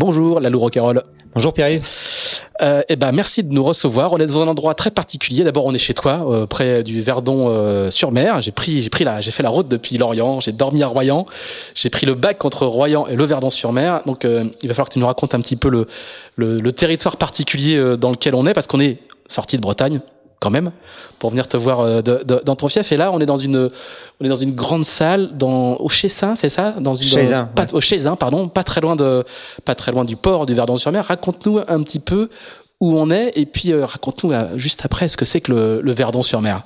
Bonjour, Lalou Roquerolles. Bonjour Pierre-Yves. Euh, eh ben, merci de nous recevoir. On est dans un endroit très particulier. D'abord, on est chez toi, euh, près du Verdon euh, sur mer. J'ai pris, j'ai pris la, j'ai fait la route depuis Lorient. J'ai dormi à Royan. J'ai pris le bac entre Royan et le Verdon sur mer. Donc, euh, il va falloir que tu nous racontes un petit peu le, le, le territoire particulier dans lequel on est, parce qu'on est sorti de Bretagne, quand même pour venir te voir euh, de, de, dans ton fief. Et là on est dans une on est dans une grande salle dans au Chessin c'est ça? Dans une Chessin, pas, au Chessin pardon pas très loin de pas très loin du port du Verdon-sur-Mer. Raconte-nous un petit peu où on est et puis euh, raconte-nous euh, juste après ce que c'est que le, le Verdon-sur-Mer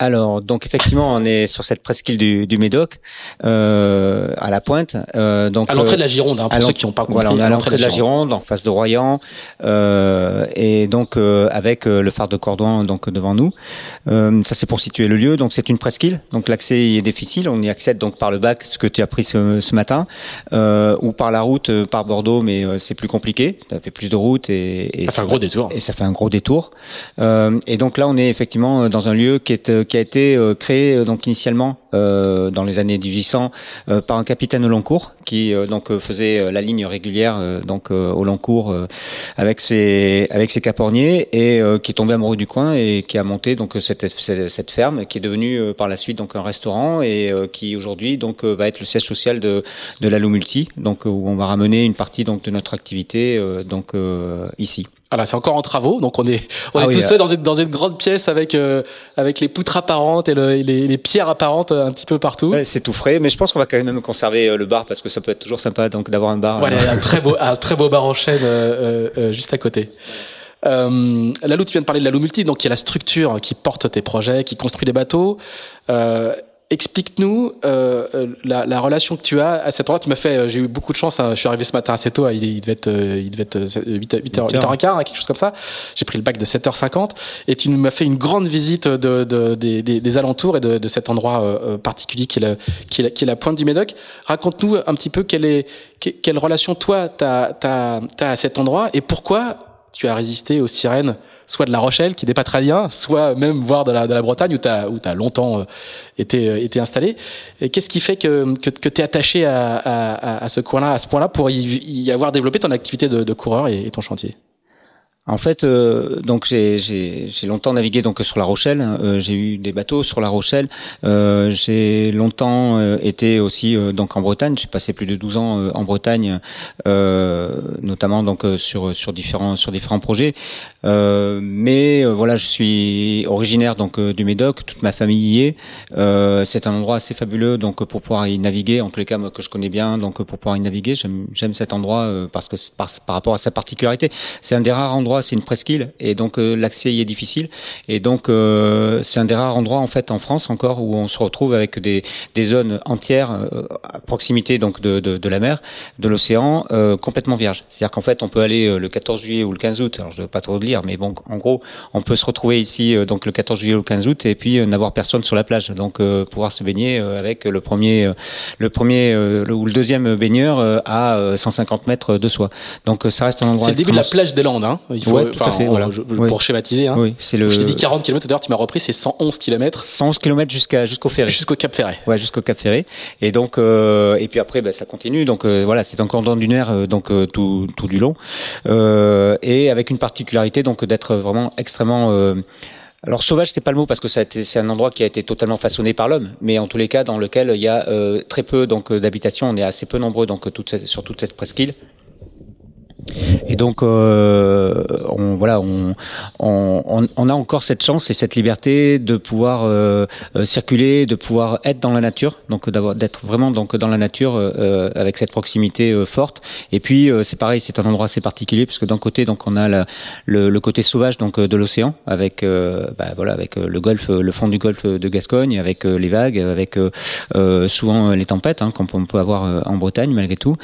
alors, donc effectivement, on est sur cette presqu'île du, du Médoc, euh, à la pointe. Euh, donc à l'entrée de la Gironde, hein, pour ceux qui n'ont pas compris. Voilà, on est à l'entrée de la Gironde, en face de Royan, euh, et donc euh, avec euh, le phare de Cordouan donc devant nous. Euh, ça, c'est pour situer le lieu. Donc, c'est une presqu'île. Donc, l'accès est difficile. On y accède donc par le bac, ce que tu as pris ce, ce matin, ou par la route, par Bordeaux, mais c'est plus compliqué. Ça fait plus de route et, et ça fait un gros détour. Et ça fait un gros détour. et donc là, on est effectivement dans un lieu qui est qui a été euh, créé euh, donc initialement euh, dans les années 1800 par un capitaine au long cours qui donc faisait la ligne régulière donc au long cours avec ses avec ses caporniers et qui est tombé amoureux du coin et qui a monté donc cette cette ferme qui est devenue par la suite donc un restaurant et qui aujourd'hui donc va être le siège social de de l'Allo Multi donc où on va ramener une partie donc de notre activité donc ici. Voilà, c'est encore en travaux, donc on est on ah est tous euh... dans une dans une grande pièce avec euh, avec les poutres apparentes et, le, et les, les, pierres apparentes un petit peu partout. Ouais, c'est tout frais, mais je pense qu'on va quand même conserver euh, le bar parce que ça peut être toujours sympa donc d'avoir un bar. Voilà, un très beau un très beau bar en chaîne euh, juste à côté. Euh, Lalou, tu viens de parler de Lalou Multi, donc qui est la structure qui porte tes projets, qui construit des bateaux. Euh, Explique-nous euh, la, la, relation que tu as à cet endroit. Tu m'as fait, euh, j'ai eu beaucoup de chance. Hein, je suis arrivé ce matin assez tôt. Il, il devait être, euh, il devait être 8, 8, h 8 h 15 quelque chose comme ça. J'ai pris le bac de 7h50 et tu m'as fait une grande visite de, de, des, des, alentours et de, cet endroit euh, particulier qui est, la, qui, est la, qui est la pointe du Médoc. Raconte-nous un petit peu quelle est quelle relation toi t'as as, as à cet endroit et pourquoi tu as résisté aux sirènes soit de La Rochelle, qui n'est pas très bien, soit même voir de la, Bretagne, où tu as, longtemps euh, été, euh, été installé. Qu'est-ce qui fait que, que, tu es attaché à, à, à ce coin-là, à ce point-là, pour y, avoir développé ton activité de, coureur et ton chantier? En fait, euh, donc j'ai longtemps navigué donc sur La Rochelle. Euh, j'ai eu des bateaux sur La Rochelle. Euh, j'ai longtemps euh, été aussi euh, donc en Bretagne. J'ai passé plus de 12 ans en Bretagne, notamment donc sur sur différents sur différents projets. mais voilà, je suis originaire donc du Médoc. Toute ma famille y est. C'est un endroit assez fabuleux donc pour pouvoir y naviguer. En tous les cas, moi, que je connais bien, donc pour pouvoir y naviguer, j'aime cet endroit parce que par, par rapport à sa particularité, c'est un des rares endroits c'est une presqu'île et donc l'accès y est difficile. Et donc c'est un des rares endroits en fait en France encore où on se retrouve avec des, des zones entières à proximité donc de, de, de la mer, de l'océan, complètement vierges. C'est-à-dire qu'en fait on peut aller le 14 juillet ou le 15 août. Alors je ne veux pas trop le lire, mais bon, en gros, on peut se retrouver ici donc le 14 juillet ou le 15 août et puis n'avoir personne sur la plage. Donc pouvoir se baigner avec le premier, le premier ou le deuxième baigneur à 150 mètres de soi. Donc ça reste un endroit. C'est le début de la plage des Landes, hein. Il faut, tout à fait, voilà. Pour schématiser, hein. Oui, c'est le. Je t'ai dit 40 km. D'ailleurs, tu m'as repris, c'est 111 km. 111 km jusqu'à jusqu'au Ferré. Jusqu'au Cap Ferré. Ouais, jusqu'au Cap Ferré. Et donc, euh, et puis après, bah, ça continue. Donc euh, voilà, c'est un cordon dunaire, euh, donc euh, tout tout du long, et avec une particularité donc d'être vraiment extrêmement alors sauvage, c'est pas le mot parce que ça c'est un endroit qui a été totalement façonné par l'homme, mais en tous les cas dans lequel il y a euh, très peu donc d'habitations, on est assez peu nombreux donc toute cette, sur toute cette presqu'île. Et donc, euh, on, voilà, on, on, on, a encore cette chance et cette liberté de pouvoir euh, euh circuler, de pouvoir être dans la nature, donc d'avoir d'être vraiment donc dans la nature euh, avec cette proximité euh, forte. Et puis c'est pareil, c'est un endroit assez particulier parce que d'un côté donc on a la, le, le, côté sauvage donc de l'océan avec bah, voilà avec le golfe, le fond du golfe de Gascogne, avec les vagues, avec souvent les tempêtes hein, qu'on peut avoir en Bretagne malgré tout.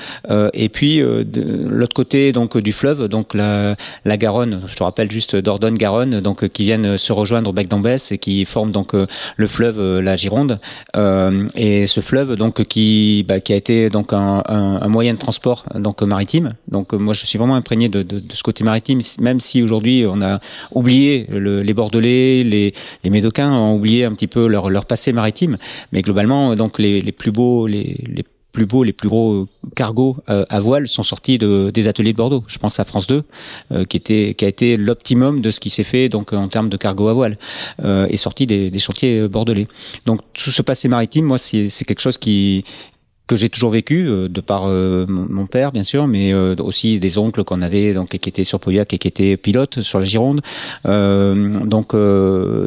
et puis de l'autre côté donc du fleuve, donc la, la Garonne, je te rappelle juste Dordogne-Garonne, donc qui viennent se rejoindre au bec d'Ambès et qui forment donc le fleuve la Gironde. Euh, et ce fleuve donc qui bah, qui a été donc un, un, un, moyen de transport donc maritime. Donc moi je suis vraiment imprégné de, de, de ce côté maritime, même si aujourd'hui on a oublié le, les Bordelais, les, les Médocains ont oublié un petit peu leur, leur passé maritime, mais globalement donc les, les plus beaux les, les plus beaux, les plus gros cargos euh, à voile sont sortis de, des ateliers de Bordeaux. Je pense à France 2, euh, qui a été l'optimum de ce qui s'est fait en termes de cargo à voile, euh, et sorti des, chantiers bordelais. Donc tout ce passé maritime, moi, c'est quelque chose que j'ai toujours vécu de par mon père bien sûr mais aussi des oncles qu'on avait donc qui étaient sur Pauillac et qui étaient pilotes sur la Gironde donc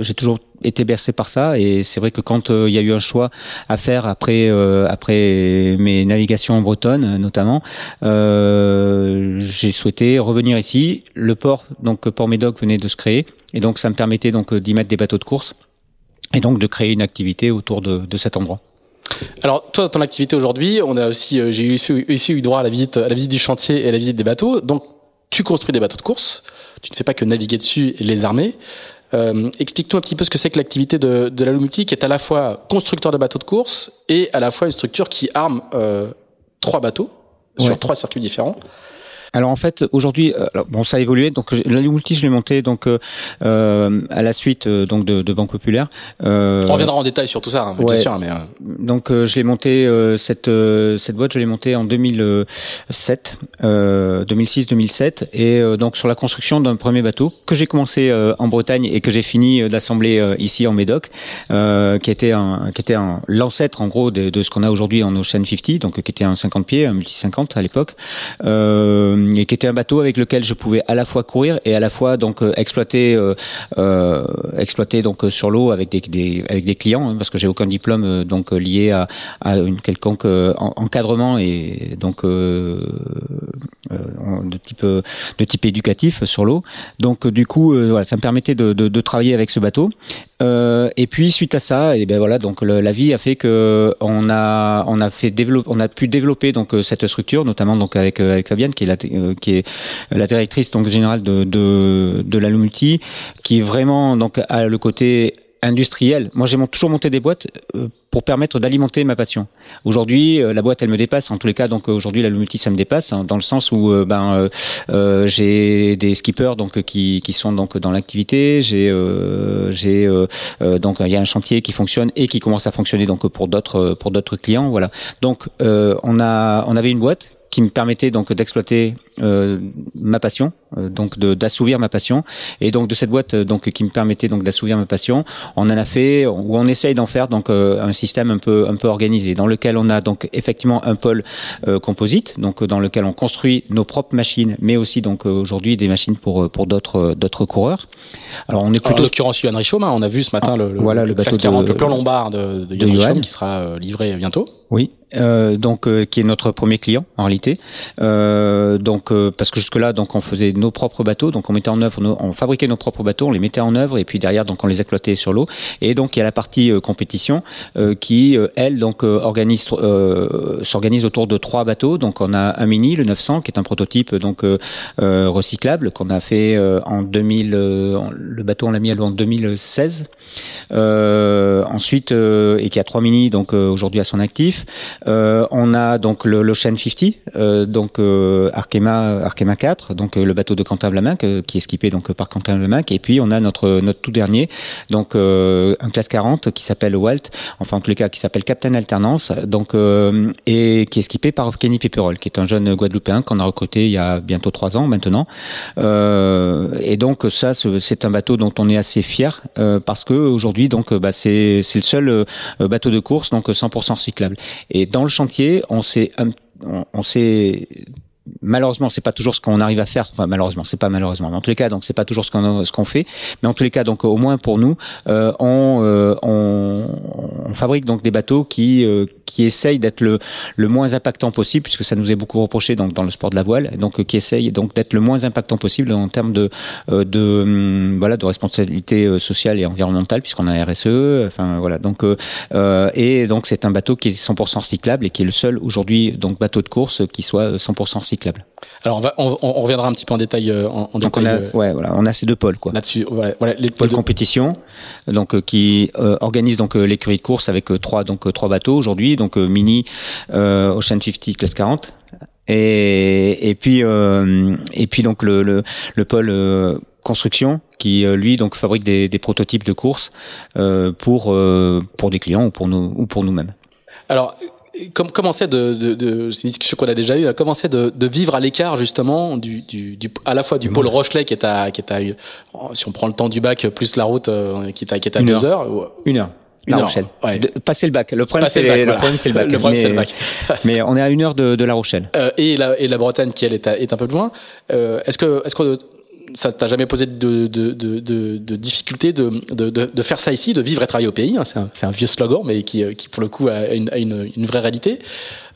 j'ai toujours été bercé par ça et c'est vrai que quand euh, il y a eu un choix à faire après euh, après mes navigations en Bretonne notamment euh, j'ai souhaité revenir ici le port donc Port Médoc venait de se créer et donc ça me permettait donc d'y mettre des bateaux de course et donc de créer une activité autour de, de cet endroit. Alors, toi, ton activité aujourd'hui, on a aussi, j'ai eu, aussi eu droit à la visite, à la visite du chantier et à la visite des bateaux. Donc, tu construis des bateaux de course. Tu ne fais pas que naviguer dessus et les armer. Euh, Explique-nous un petit peu ce que c'est que l'activité de, de la Multi, qui est à la fois constructeur de bateaux de course et à la fois une structure qui arme euh, trois bateaux sur trois circuits différents. Alors en fait, aujourd'hui, euh, bon, ça a évolué. Donc la multi, je l'ai monté donc euh, euh, à la suite donc de, de Banque Populaire. Euh, On reviendra en détail sur tout ça, hein, ouais. sûr. Mais donc je l'ai monté cette cette boîte, je l'ai montée en 2007, 2006-2007, et donc sur la construction d'un premier bateau que j'ai commencé en Bretagne et que j'ai fini d'assembler ici en Médoc, qui était un qui était un l'ancêtre en gros de, de ce qu'on a aujourd'hui en Ocean 50, donc qui était un 50 pieds, un multi 50 à l'époque. Euh, et qui était un bateau avec lequel je pouvais à la fois courir et à la fois donc euh, exploiter euh, euh, exploiter donc sur l'eau avec des, des, avec des clients hein, parce que j'ai aucun diplôme donc lié à, à une quelconque encadrement et donc de type de type éducatif sur l'eau. Donc du coup voilà ça me permettait de, de, de travailler avec ce bateau. Euh, et puis suite à ça, et ben voilà, donc la vie a fait que on a on a fait développer, on a pu développer donc euh, cette structure, notamment donc avec euh, avec Fabienne qui est la qui est la directrice donc générale de de de qui vraiment donc a le côté industriel. Moi, j'ai toujours monté des boîtes euh, pour permettre d'alimenter ma passion. Aujourd'hui, euh, la boîte, elle me dépasse. En tous les cas, donc aujourd'hui, la multi, ça me dépasse hein, dans le sens où euh, ben j'ai des skippers donc qui, qui sont donc dans l'activité. J'ai j'ai donc il y a un chantier qui fonctionne et qui commence à fonctionner donc pour d'autres pour d'autres clients. Voilà. Donc on a on avait une boîte qui me permettait donc d'exploiter euh, ma passion, euh, donc d'assouvir ma passion, et donc de cette boîte euh, donc qui me permettait donc d'assouvir ma passion, on en a fait ou on essaye d'en faire donc un système un peu un peu organisé dans lequel on a donc effectivement un pôle euh, composite, donc dans lequel on construit nos propres machines, mais aussi donc aujourd'hui des machines pour pour d'autres d'autres coureurs. Alors on est plutôt en l'occurrence Yohan Richaume, hein, on a vu ce matin le, le, voilà le, bateau de, le plan lombard de, de, de Richaume qui sera livré bientôt. Oui, euh, donc euh, qui est notre premier client en réalité. Euh, donc parce que jusque là donc on faisait nos propres bateaux, donc on mettait en œuvre, on fabriquait nos propres bateaux, on les mettait en œuvre et puis derrière donc on les exploitait sur l'eau. Et donc il y a la partie compétition qui elle donc organise s'organise autour de trois bateaux. Donc on a un mini le 900 qui est un prototype donc recyclable qu'on a fait en 2000. le bateau on l'a mis à l'eau en 2016. ensuite et qui a trois mini donc aujourd'hui à son actif. on a donc le l'Ocean 50, donc Arkema Arkema 4, donc le bateau de Quentin Blamac qui est équipé donc par Quentin Blamac. Et puis on a notre notre tout dernier, donc un classe 40 qui s'appelle Walt, enfin en tous les cas qui s'appelle Captain Alternance, donc et qui est équipé par Kenny Pepperol, qui est un jeune Guadeloupéen qu'on a recruté il y a bientôt trois ans maintenant. et donc ça c'est un bateau dont on est assez fier parce que aujourd'hui donc bah, c'est le seul bateau de course donc 100% recyclable. Et dans le chantier, on s'est on s'est malheureusement c'est pas toujours ce qu'on arrive à faire. Enfin malheureusement c'est pas malheureusement mais en tous les cas donc c'est pas toujours ce qu'on ce qu'on fait. Mais en tous les cas donc au moins pour nous euh, on, euh, on, on fabrique donc des bateaux qui euh, qui essayent d'être le le moins impactant possible puisque ça nous est beaucoup reproché donc dans le sport de la voile donc qui essayent donc d'être le moins impactant possible en termes de de hum, voilà de responsabilité sociale et environnementale puisqu'on a RSE enfin voilà. Donc et donc c'est un bateau qui est 100% recyclable et qui est le seul aujourd'hui donc bateau de course qui soit 100% alors on, va, on, on, reviendra un petit peu en détail euh, en, en donc détail, on a euh, ouais voilà on a ces deux pôles quoi. là-dessus voilà, voilà les pôle deux- compétition donc euh, qui euh, organise donc l'écurie de course avec trois donc trois bateaux aujourd'hui donc mini euh, Ocean 50 classe 40 et et puis euh, et puis donc le le, le pôle construction qui lui donc fabrique des, des prototypes de course euh, pour euh, pour des clients ou pour nous ou pour nous-mêmes. Alors, com- comment c'est de, de, de c'est une discussion qu'on a déjà eue, comment c'est de, de vivre à l'écart justement du, du, du, à la fois du pôle Rochelet qui est à, qui est à, si on prend le temps du bac plus la route euh, qui est à, qui est à Une deux heures, ou- une heure Une La heure, Rochelle. ouais. De- passer le bac. Le problème, c'est le bac, le voilà. problème, c'est le bac. Le problème, mais, c'est le bac. mais on est à une heure de, de La Rochelle. Euh, et la et la Bretagne qui elle est, à- est un peu plus loin. Euh, est-ce que est-ce que ça t'a jamais posé de de de de, difficulté de, faire ça ici, de vivre et travailler au pays hein, C'est un un vieux slogan, mais qui euh, qui pour le coup a une a une, une vraie réalité.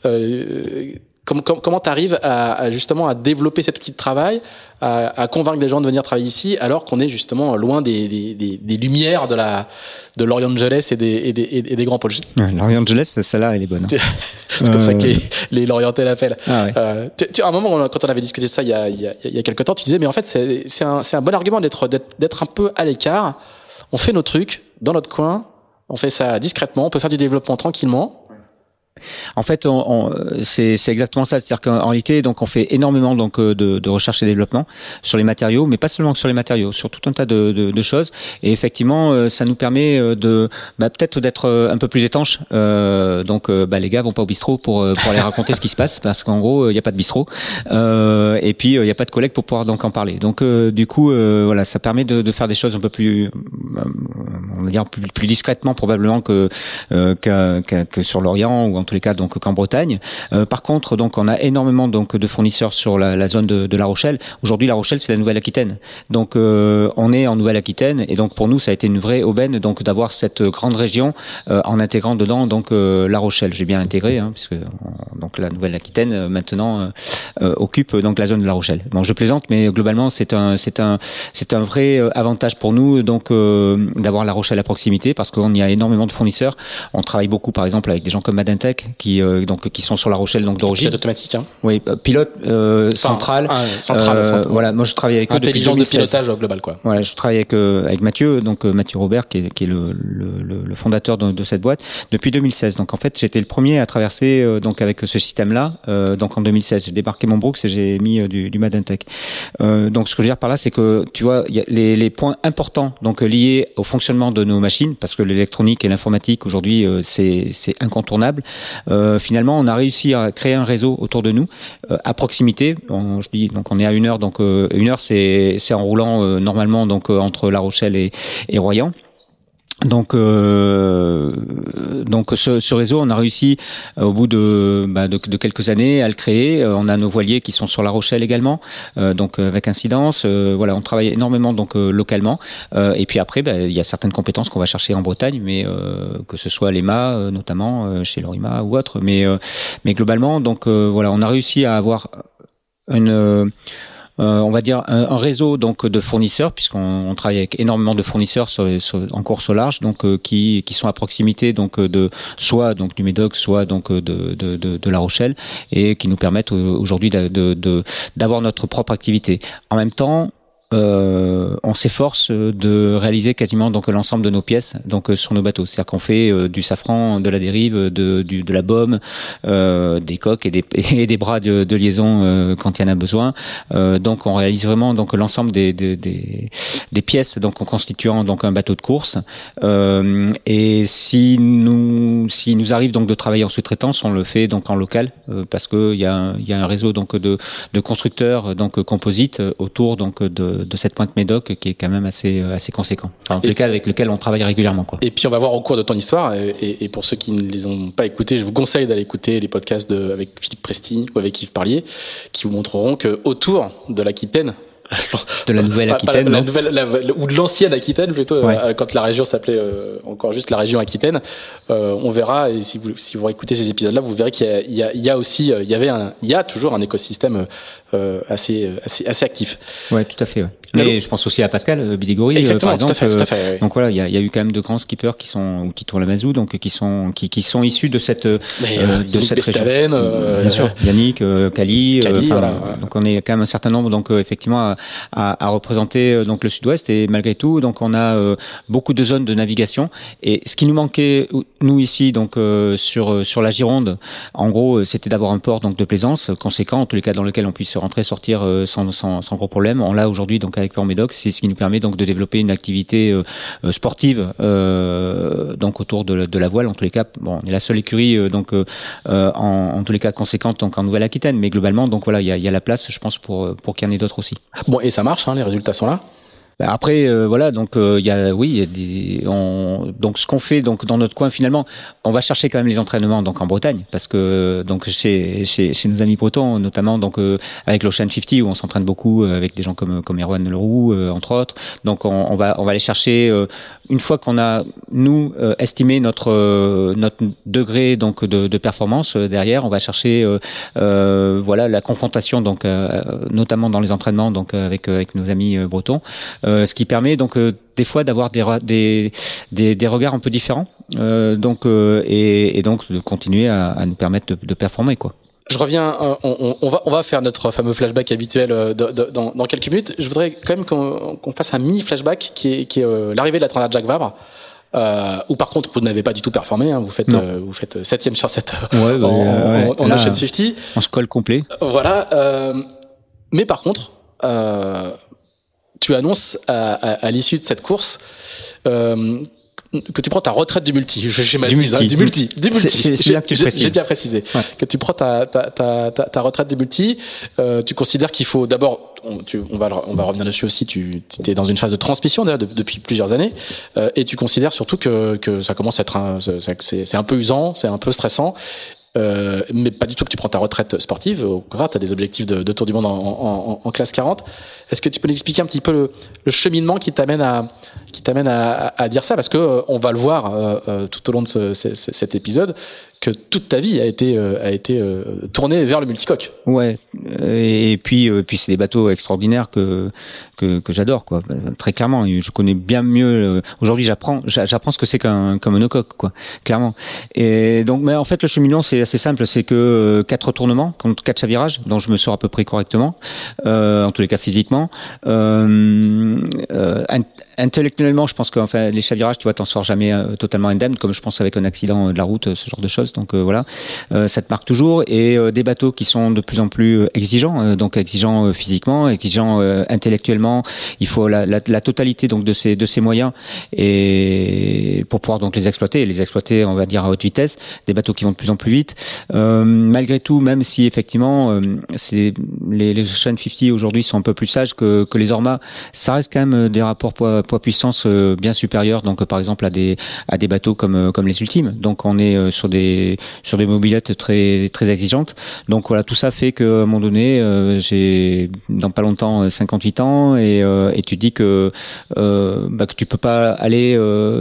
Euh, Comment, comment, comment t'arrives à, à justement à développer cet outil de travail, à, à convaincre les gens de venir travailler ici, alors qu'on est justement loin des, des, des, des lumières de la de Los Angeles et des, et des, et des grands pôles. Los Angeles, celle-là, elle est bonne. hein. C'est comme ça que Euh. les, les Lorientais l'appellent. Ah ouais. Euh, tu, tu- à un moment, quand on avait discuté ça il y a, il y a, il y a quelques temps, tu disais, mais en fait, c'est c'est un, c'est un bon argument d'être d'être d'être un peu à l'écart. On fait nos trucs dans notre coin, on fait ça discrètement, on peut faire du développement tranquillement. En fait, on, on- c'est exactement ça. C'est-à-dire qu'en en réalité, donc, on fait énormément donc euh, de, de recherche et développement sur les matériaux, mais pas seulement sur les matériaux, sur tout un tas de, de, de choses. Et effectivement, euh, ça nous permet euh, de bah, peut-être d'être un peu plus étanche. Euh, donc, bah, les gars vont pas au bistrot pour pour aller raconter ce qui se passe, parce qu'en gros, il n'y a pas de bistrot. Euh, et puis, il n'y a pas de collègues pour pouvoir donc en parler. Donc, euh, du coup, voilà, ça permet de, faire des choses un peu plus, on va dire plus, plus discrètement probablement que qu'à- qu'à- que sur l'Orient ou en tous les cas donc qu'en Bretagne. Euh, par contre, donc on a énormément donc de fournisseurs sur la, la zone de, de La Rochelle. Aujourd'hui, La Rochelle c'est la Nouvelle-Aquitaine. Donc euh, on est en Nouvelle-Aquitaine et donc pour nous ça a été une vraie aubaine donc d'avoir cette grande région euh, en intégrant dedans donc euh, La Rochelle. J'ai bien intégré hein, puisque on- donc la Nouvelle-Aquitaine euh, maintenant euh, occupe donc la zone de La Rochelle. Bon, je plaisante, mais globalement c'est un c'est un c'est un vrai avantage pour nous donc d'avoir La Rochelle à proximité parce qu'on y a énormément de fournisseurs. On travaille beaucoup par exemple avec des gens comme Madintech qui euh, donc qui sont sur La Rochelle donc d'origine. Pilote automatique, hein. Oui, euh, pilote euh, Enfin, central. un- central, central. Voilà, moi je travaille avec eux depuis Intelligence de 2016. pilotage global, quoi. Voilà, je travaille avec avec Mathieu, donc Mathieu Robert, qui est, qui est le, le, le- fondateur de, de cette boîte depuis 2016. Donc en fait, j'étais le premier à traverser euh, donc avec ce système-là. euh, donc en 2016, j'ai débarqué mon Brooks et j'ai mis du, du Madintech. Euh, donc ce que je veux dire par là, c'est que tu vois, y a les, les points importants donc liés au fonctionnement de nos machines, parce que l'électronique et l'informatique aujourd'hui euh, c'est c'est incontournable. Euh, finalement, on a réussi à créer un réseau autour de nous euh, à proximité. On, je dis donc on est à une heure, donc euh, une heure c'est en roulant euh, normalement donc euh, entre La Rochelle et, et Royan. Donc, euh, donc ce, ce réseau, on a réussi euh, au bout de, bah, de, de quelques années à le créer. Euh, on a nos voiliers qui sont sur La Rochelle également, euh, donc avec incidence. Voilà, on travaille énormément donc localement. Et puis après, bah, il y a certaines compétences qu'on va chercher en Bretagne, mais que ce soit l'EMA notamment chez Lorima ou autre. Mais mais globalement, donc voilà, on a réussi à avoir une on va dire un, réseau donc de fournisseurs puisqu'on travaille avec énormément de fournisseurs en course au large donc euh, qui, qui sont à proximité donc de soit donc du Médoc soit donc de, de, La Rochelle et qui nous permettent aujourd'hui d'avoir notre propre activité. En même temps, euh, on s'efforce de réaliser quasiment donc l'ensemble de nos pièces donc euh, sur nos bateaux. C'est-à-dire qu'on fait euh, du safran, de la dérive, de, du, de la baume, euh, des coques et des, et des bras de, de liaison euh, quand il y en a besoin. donc on réalise vraiment donc l'ensemble des, des, des, des, pièces donc en constituant donc un bateau de course. et si nous si nous arrive donc de travailler en sous-traitance, on le fait donc en local parce que il y a y a un réseau donc de, de constructeurs donc composites autour donc de de, cette pointe Médoc qui est quand même assez, euh, assez conséquent. en tout cas, avec lequel on travaille régulièrement. Quoi. Et puis, on va voir au cours de ton histoire, et, pour ceux qui ne les ont pas écoutés, je vous conseille d'aller écouter les podcasts de, avec Philippe Presti ou avec Yves Parlier, qui vous montreront que autour de l'Aquitaine, de la nouvelle Aquitaine, ou de l'ancienne Aquitaine plutôt, euh, quand la région s'appelait euh, encore juste la région Aquitaine. Euh, on verra et si vous si vous écoutez ces épisodes-là, vous verrez qu'il y, y, y a, aussi il y avait un il y a toujours un écosystème assez assez assez actif. Ouais, tout à fait. Ouais. Mais je pense aussi à Pascal Bidigori, par exemple. Tout à fait, tout à fait, Donc voilà, il y a, y a, eu quand même de grands skippers qui sont ou qui tournent la Mazou, donc qui sont qui, qui sont issus de cette Mais, euh, de cette région. Bien sûr, Yannick, Kali. Kali voilà, donc on est quand même un certain nombre, donc effectivement à, à, représenter euh, donc le Sud-Ouest et malgré tout donc on a euh, beaucoup de zones de navigation et ce qui nous manquait nous ici donc euh, sur sur la Gironde en gros c'était d'avoir un port donc de plaisance conséquent en tous les cas dans lequel on puisse rentrer sortir sans, sans, sans gros problème. On l'a aujourd'hui donc avec Médoc. C'est ce qui nous permet donc de développer une activité sportive donc autour de, la voile. En tous les cas bon on est la seule écurie donc en, tous les cas conséquente donc en Nouvelle-Aquitaine. Mais globalement donc voilà il y a, y a la place je pense pour pour qu'il y en ait d'autres aussi. Bon et ça marche, hein, les résultats sont là. Bah, après, euh, voilà, donc euh, y a, oui, y a des, on, donc ce qu'on fait donc dans notre coin finalement, on va chercher quand même les entraînements donc en Bretagne parce que donc chez chez, chez nos amis bretons, notamment donc euh, avec l'Ocean 50 où on s'entraîne beaucoup avec des gens comme comme Erwan Leroux entre autres. Donc on, on, va on va aller chercher une fois qu'on a nous estimé notre notre degré donc de, de performance derrière, on va chercher voilà la confrontation donc notamment dans les entraînements donc avec avec nos amis bretons. Euh, ce qui permet donc euh, des fois d'avoir des, des, des, regards un peu différents, euh, donc et, et, donc de continuer à, à nous permettre de, de performer quoi. Je reviens, on, on, va, on va faire notre fameux flashback habituel dans, dans, quelques minutes. Je voudrais quand même qu'on fasse un mini flashback qui est, qui est l'arrivée de la Transat Jacques Vabre. Euh, ou par contre vous n'avez pas du tout performé, hein, vous faites vous faites septième sur 7 ouais, bah, en, ouais, en Ocean 50. En scroll complet. Voilà. mais par contre, tu annonces à, à, à l'issue de cette course euh, que tu prends ta retraite du multi. Je du multi. du multi. Du multi. J'ai bien précisé. Ouais. Que tu prends ta, ta, ta, ta, retraite du multi. Euh, tu considères qu'il faut d'abord, on, tu, on, va, on va revenir dessus aussi, tu, tu es dans une phase de transmission depuis plusieurs années. Euh, et tu considères surtout que, que ça commence à être un, c'est un peu usant, c'est un peu stressant. Euh, mais pas du tout que tu prends ta retraite sportive. Au contraire, tu as des objectifs de, tour du monde en, classe 40. Est-ce que tu peux nous expliquer un petit peu le, cheminement qui t'amène à, qui t'amène à, dire ça? Parce que euh, on va le voir euh, euh, tout au long de ce, ce, cet épisode que toute ta vie a été a été tournée vers le multicoque. Ouais. Et puis puis c'est des bateaux extraordinaires que que, que j'adore quoi. Très clairement, je connais bien mieux. Aujourd'hui, j'apprends j'apprends ce que c'est qu'un qu'un monocoque quoi. Clairement. Et donc, mais en fait, le cheminement c'est assez simple. C'est que quatre retournements, quatre chavirages, dont je me sors à peu près correctement, en tous les cas physiquement. Euh, intellectuellement, je pense que enfin, les chavirages, tu vois, t'en sors jamais euh, totalement indemne, comme je pense avec un accident de la route, euh, ce genre de choses. Donc euh, voilà, ça te marque toujours. Et des bateaux qui sont de plus en plus exigeants, donc exigeants physiquement, exigeants intellectuellement. Il faut la, la, la, totalité donc de ces de ces moyens et pour pouvoir donc les exploiter, et les exploiter, on va dire à haute vitesse. Des bateaux qui vont de plus en plus vite. malgré tout, même si effectivement, c'est les, les Ocean 50 aujourd'hui sont un peu plus sages que, que les Orma, ça reste quand même des rapports poids poids puissance euh, bien supérieur donc par exemple à des à des bateaux comme euh, comme les ultimes. Donc on est euh, sur des sur des mobilettes très très exigeantes. Donc voilà tout ça fait que à un moment donné j'ai dans pas longtemps 58 ans et, et tu dis que bah, que tu peux pas aller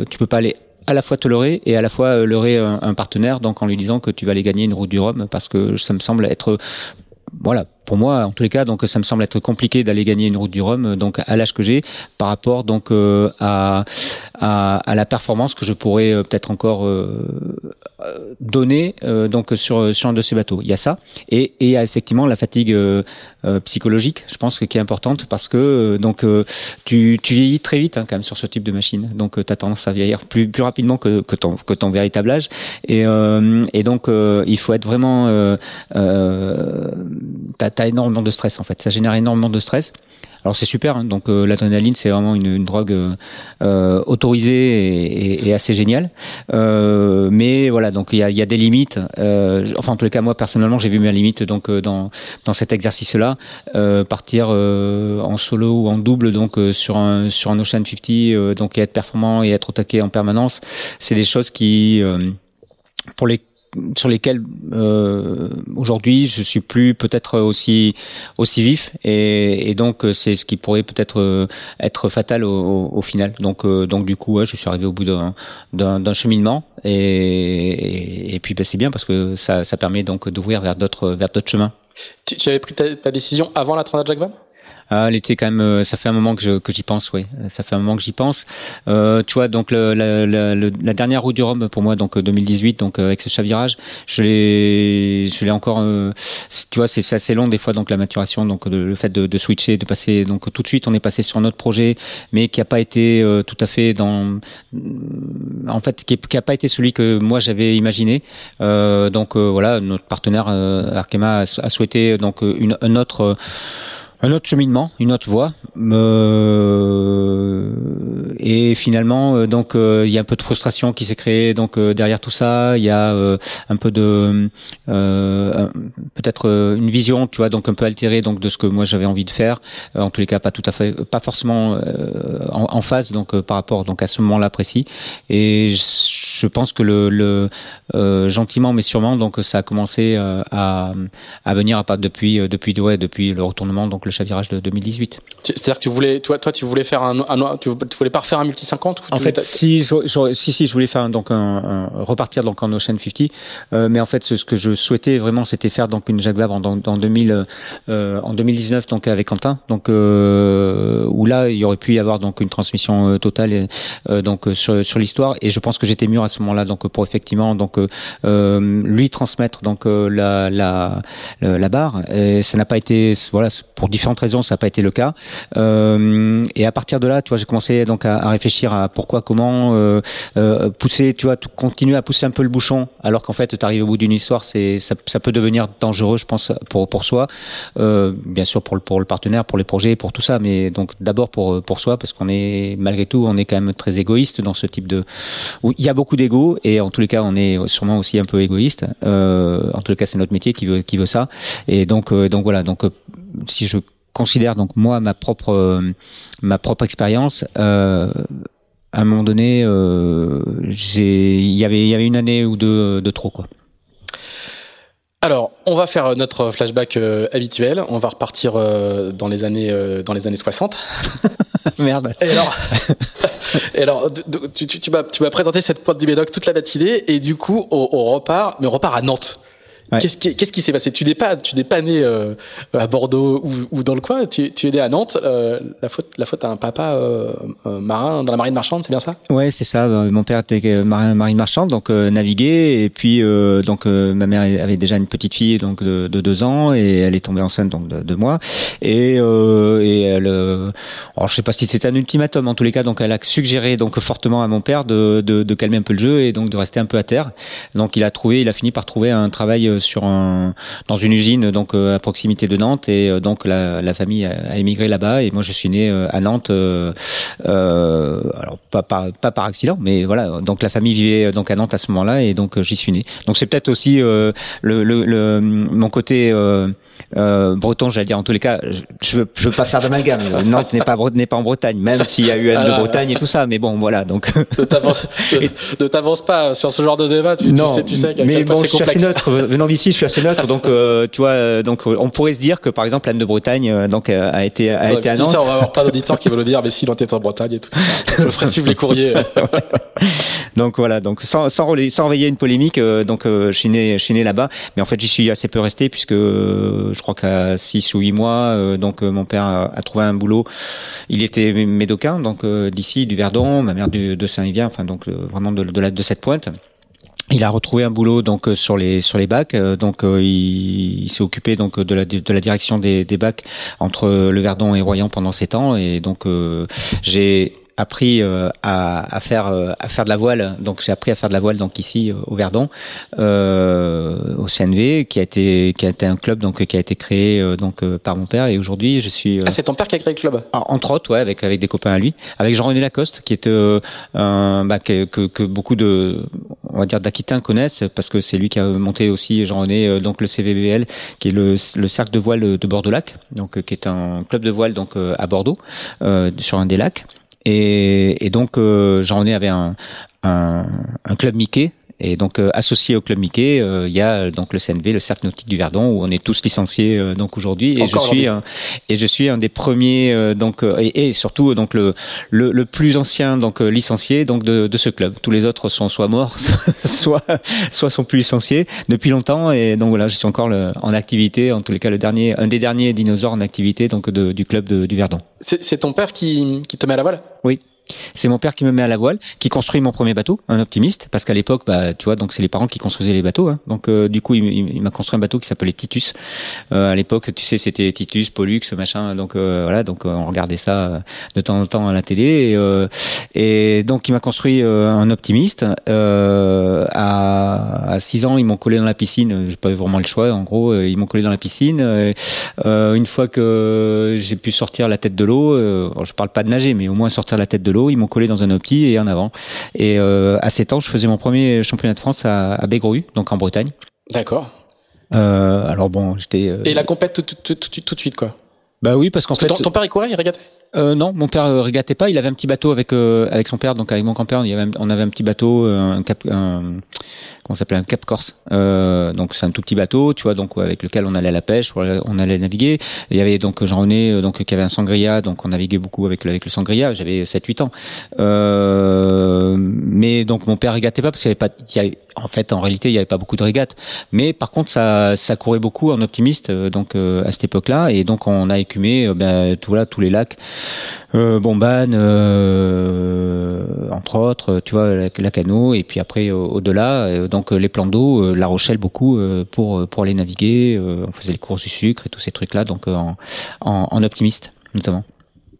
tu peux pas aller à la fois te leurrer et à la fois leurrer un, un, partenaire donc en lui disant que tu vas aller gagner une route du Rhum parce que ça me semble être voilà, pour moi, en tous les cas, donc ça me semble être compliqué d'aller gagner une route du Rhum, donc à l'âge que j'ai, par rapport donc à, à, à, la performance que je pourrais peut-être encore donner donc sur sur un de ces bateaux. Il y a ça et et effectivement la fatigue psychologique, je pense qui est importante parce que donc tu tu vieillis très vite hein, quand même sur ce type de machine, donc tu as tendance à vieillir plus plus rapidement que que ton que ton véritable âge et et donc il faut être vraiment euh, t'as as énormément de stress en fait. Ça génère énormément de stress. Alors c'est super, hein. donc euh, l'adrénaline c'est vraiment une, une drogue euh, autorisée et, et, assez géniale. Euh, mais voilà, donc il y a, y a, des limites. Euh, enfin en tous les cas moi personnellement j'ai vu mes limites donc euh, dans dans cet exercice-là, partir en solo ou en double donc sur un sur un Ocean 50, donc et être performant et être attaqué en permanence, c'est des choses qui pour les sur lesquels euh, aujourd'hui je suis plus peut-être aussi aussi vif et, et donc euh, c'est ce qui pourrait peut-être euh, être fatal au, au, final. Donc euh, donc du coup ouais, je suis arrivé au bout d'un d'un cheminement et, et, puis bah, c'est bien parce que ça ça permet donc d'ouvrir vers d'autres vers d'autres chemins. Tu, tu, avais pris ta, ta décision avant la Transat Jacques Vabre ah, était quand même. Euh, ça fait un moment que je que j'y pense, oui. Ça fait un moment que j'y pense. Euh, tu vois, donc le, la, la, la, dernière route du Rhum pour moi, donc 2018, donc euh, avec ce chavirage, je l'ai, je l'ai encore. Euh, tu vois, c'est assez long des fois, donc la maturation, donc le fait de, de, switcher, de passer, donc tout de suite, on est passé sur un autre projet, mais qui a pas été tout à fait dans, en fait, qui, qui a pas été celui que moi j'avais imaginé. donc voilà, notre partenaire Arkema a, souhaité donc une, un autre un autre cheminement, une autre voie. Euh, et finalement, euh, donc euh, il y a un peu de frustration qui s'est créée donc euh, derrière tout ça. Il y a un peu de peut-être une vision, tu vois, donc un peu altérée donc de ce que moi j'avais envie de faire. en tous les cas, pas tout à fait, pas forcément en, en, phase donc par rapport donc à ce moment-là précis. Et je pense que le, le gentiment mais sûrement donc ça a commencé à, à venir à part depuis depuis ouais, depuis le retournement donc le chavirage de 2018. C'est-à-dire que tu voulais, toi, toi, tu voulais faire un, un tu voulais pas refaire un multi 50 En fait, si, je, je, si, si, je voulais faire donc un, un repartir donc en Ocean 50, euh, mais en fait, ce, ce, que je souhaitais vraiment, c'était faire donc une Jacques Vabre en, en 2000, euh, en 2019 donc avec Quentin, donc euh, où là, il y aurait pu y avoir donc une transmission euh, totale euh, donc sur, sur l'histoire, et je pense que j'étais mûr à ce moment-là donc pour effectivement donc lui transmettre donc la, la, la barre. Et ça n'a pas été voilà pour différentes raisons, ça n'a pas été le cas. et à partir de là, tu vois, j'ai commencé donc à, réfléchir à pourquoi, comment euh, euh, pousser, tu vois, continuer à pousser un peu le bouchon, alors qu'en fait, tu arrives au bout d'une histoire, c'est ça, ça, peut devenir dangereux, je pense, pour pour soi, euh, bien sûr pour le pour le partenaire, pour les projets, pour tout ça, mais donc d'abord pour pour soi, parce qu'on est malgré tout, on est quand même très égoïste dans ce type de où il y a beaucoup et en tous les cas, on est sûrement aussi un peu égoïste. Euh, en tous les cas, c'est notre métier qui veut ça, et donc euh, donc voilà, donc si je considère donc moi ma propre euh, ma propre expérience euh, à un moment donné euh, il y avait il y avait une année ou deux de trop quoi alors, on va faire notre flashback euh, habituel. On va repartir euh, dans les années euh, dans les années 60. Merde. Et alors, et alors tu, tu, tu m'as tu m'as présenté cette pointe du Médoc toute la matinée et du coup on, on repart, mais on repart à Nantes. Ouais. Qu'est-ce qui s'est passé? Tu n'es pas tu n'es pas né euh, à Bordeaux ou, ou, dans le coin. Tu, tu es né à Nantes. Euh, la faute la faute à un papa euh, euh marin dans la marine marchande, c'est bien ça? Ouais, c'est ça. Euh, mon père était marin marine marchande, donc euh, naviguait et puis donc ma mère avait déjà une petite fille donc de, de, deux ans et elle est tombée enceinte donc de, de moi et et elle alors je sais pas si c'était un ultimatum en tous les cas donc elle a suggéré donc fortement à mon père de, de, de calmer un peu le jeu et donc de rester un peu à terre. Donc il a trouvé il a fini par trouver un travail sur un dans une usine donc euh, à proximité de Nantes et euh, donc la, la famille a, émigré là-bas et moi je suis né euh, à Nantes alors pas par, pas par accident mais voilà donc la famille vivait donc à Nantes à ce moment-là et donc j'y suis né. Donc c'est peut-être aussi le, le, le, mon côté euh, breton, j'allais dire en tous les cas, je, veux, je veux pas faire d'amalgame. Nantes n'est pas n'est pas en Bretagne, même s'il y a eu Anne de Bretagne et tout ça. Mais bon, voilà. Donc ne t'avance pas sur ce genre de débat. Tu, non, tu sais, tu sais mais bon, je suis assez neutre. Venant d'ici, je suis assez neutre. Donc euh, tu vois, euh, donc on pourrait se dire que par exemple Anne de Bretagne, euh, donc a été a été à Nantes. Ça, on va avoir pas d'auditeurs qui veulent le dire, mais si l'on était en Bretagne et tout. Ça, je ferai suivre les courriers. donc voilà, donc sans sans, sans réveiller une polémique, donc je suis né je suis né là-bas, mais en fait j'y suis assez peu resté puisque je crois qu'à 6 ou 8 mois, donc mon père a, trouvé un boulot. Il était médocain, donc d'ici du Verdon, ma mère du, de Saint-Yvien, enfin donc vraiment de, de, la, de cette pointe. Il a retrouvé un boulot donc euh, sur les sur les bacs, euh, donc euh, il, s'est occupé donc de la de la direction des, des bacs entre le Verdon et Royan pendant sept ans et donc j'ai appris euh, à, à, faire euh, à faire de la voile. Donc j'ai appris à faire de la voile donc ici euh, au Verdon, au CNV, qui a été qui a été un club donc qui a été créé donc par mon père et aujourd'hui je suis. ah c'est ton père qui a créé le club? Entre autres ouais avec avec des copains à lui, avec Jean-René Lacoste qui est un bah, que, que, beaucoup de on va dire d'Aquitains connaissent parce que c'est lui qui a monté aussi Jean-René donc le CVBL qui est le, le cercle de voile de Bordeaux-Lac donc qui est un club de voile donc à Bordeaux sur un des lacs et, donc euh, Jean René avait un, un, un club Mickey et donc euh, associé au club Mickey, euh, il y a donc le CNV, le Cercle nautique du Verdon, où on est tous licenciés euh, donc aujourd'hui. Et je suis un, et je suis un des premiers donc et, et, surtout donc le, le, le plus ancien donc licencié donc de, de, ce club. Tous les autres sont soit morts, soit soit sont plus licenciés depuis longtemps. Et donc voilà, je suis encore le, en activité. En tous les cas, le dernier, un des derniers dinosaures en activité donc de, du club de, du Verdon. C'est ton père qui, qui te met à la voile? Oui. C'est mon père qui me met à la voile, qui construit mon premier bateau, un optimiste, parce qu'à l'époque, bah, tu vois, donc c'est les parents qui construisaient les bateaux. Hein. Donc euh, du coup, il, m'a construit un bateau qui s'appelait Titus. Euh, à l'époque, tu sais, c'était Titus, Pollux, machin. Donc euh, voilà, donc on regardait ça de temps en temps à la télé. Et, et donc il m'a construit un optimiste. à, à 6 ans, ils m'ont collé dans la piscine. J'ai pas vraiment le choix. En gros, ils m'ont collé dans la piscine. une fois que j'ai pu sortir la tête de l'eau, je parle pas de nager, mais au moins sortir la tête de l'eau ils m'ont collé dans un opti et en avant. Et euh, à 7 ans, je faisais mon premier championnat de France à, à donc en Bretagne. D'accord. Euh, alors bon, j'étais. Euh, et la compète tout, tout, tout, tout, de suite, quoi. Bah oui, parce qu'en fait. ton, père, il courait, il régatait euh, non, mon père euh, pas. Il avait un petit bateau avec euh, avec son père, donc avec mon grand-père. On avait un petit bateau, un cap, un, comment s'appelle un Cap Corse. Euh, donc c'est un tout petit bateau, tu vois, donc avec lequel on allait à la pêche, on allait naviguer. il y avait donc Jean-René, euh, donc qui avait un sangria, donc on naviguait beaucoup avec le, sangria. J'avais 7-8 ans. Euh, mais donc mon père régatait pas parce qu'il y avait pas, il en fait, en réalité, il y avait pas beaucoup de régates. Mais par contre, ça, ça courait beaucoup en optimiste, euh, donc à cette époque-là, et donc on a écumé, ben, tout, voilà, tous les lacs euh, Bombane, euh, entre autres, tu vois, la, la et puis après au-delà, euh, donc les plans d'eau, La Rochelle beaucoup pour pour aller naviguer. on faisait les courses du sucre et tous ces trucs-là, donc en, en, en optimiste notamment.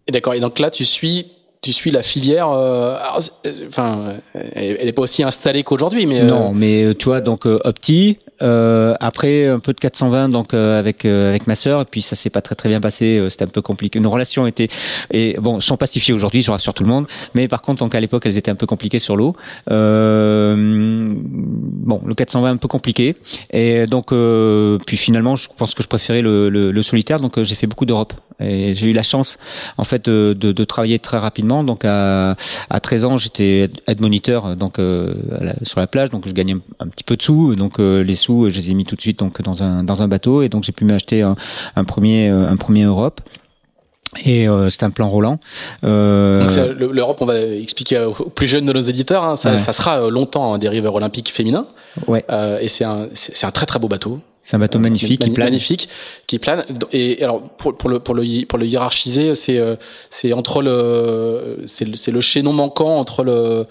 D'accord. Et donc là, tu suis tu suis la filière. enfin, elle n'est pas aussi installée qu'aujourd'hui, mais non. Mais tu vois, donc Opti, euh, après un peu de 420 donc euh, avec euh, avec ma sœur et puis ça s'est pas très très bien passé euh, c'était un peu compliqué. Nos relations étaient et bon sont pacifiées aujourd'hui je rassure tout le monde mais par contre donc à l'époque elles étaient un peu compliquées sur l'eau. Bon le 420 un peu compliqué. Et donc puis finalement je pense que je préférais le, le, le solitaire donc j'ai fait beaucoup d'Europe. Et j'ai eu la chance en fait de, de, travailler très rapidement. Donc à, à 13 ans j'étais aide moniteur donc sur la plage. Donc je gagnais un, un petit peu de sous. Donc les sous je les ai mis tout de suite donc dans un dans un bateau et donc j'ai pu m'acheter un, un, premier un premier Europe. Et euh, c'est un plan roulant. Euh... L'Europe, on va expliquer aux plus jeunes de nos éditeurs, hein, ça, ça, sera longtemps un des riveurs olympiques féminins. Ouais. Euh, et c'est un, c'est un très très beau bateau. C'est un bateau magnifique qui plane. Magnifique, qui plane. Et alors pour, pour le pour le pour le hiérarchiser, c'est euh, c'est entre le c'est le, le chaînon manquant entre le euh,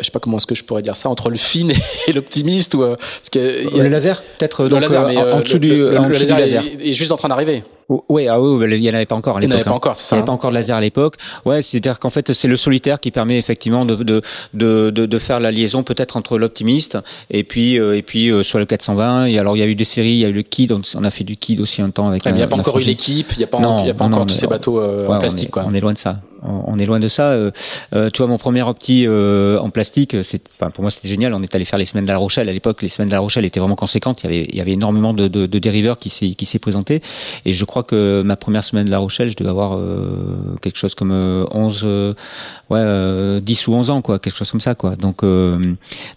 je sais pas comment est-ce que je pourrais dire ça entre le fin et l'optimiste ou euh, parce que le laser peut-être donc laser, euh, mais, en, dessous du, le, laser est juste en train d'arriver oui, ah oui, il n'y en avait pas encore à l'époque. Il n'y avait pas encore, c'est ça. Il n'y avait pas encore de laser à l'époque. Ouais, c'est-à-dire qu'en fait, c'est le solitaire qui permet effectivement de de de de, faire la liaison peut-être entre l'optimiste et puis et puis soit le 420. Et alors il y a eu des séries, il y a eu le Kid, on a fait du Kid aussi un temps avec. mais il n'y a pas encore eu l'équipe, il n'y a pas, non, il y a pas encore tous ces bateaux en plastique, quoi. On est loin de ça on est loin de ça. Euh, euh, tu vois, mon premier opti euh, en plastique, c'est, enfin pour moi c'était génial. On est allé faire les semaines de La Rochelle. À l'époque, les semaines de La Rochelle étaient vraiment conséquentes. Il y avait, il y avait énormément de, de, de dériveurs qui s'est qui s'est présenté. Et je crois que ma première semaine de La Rochelle, je devais avoir quelque chose comme 11, ouais, 10 ou 11 ans, quoi, quelque chose comme ça, quoi. Donc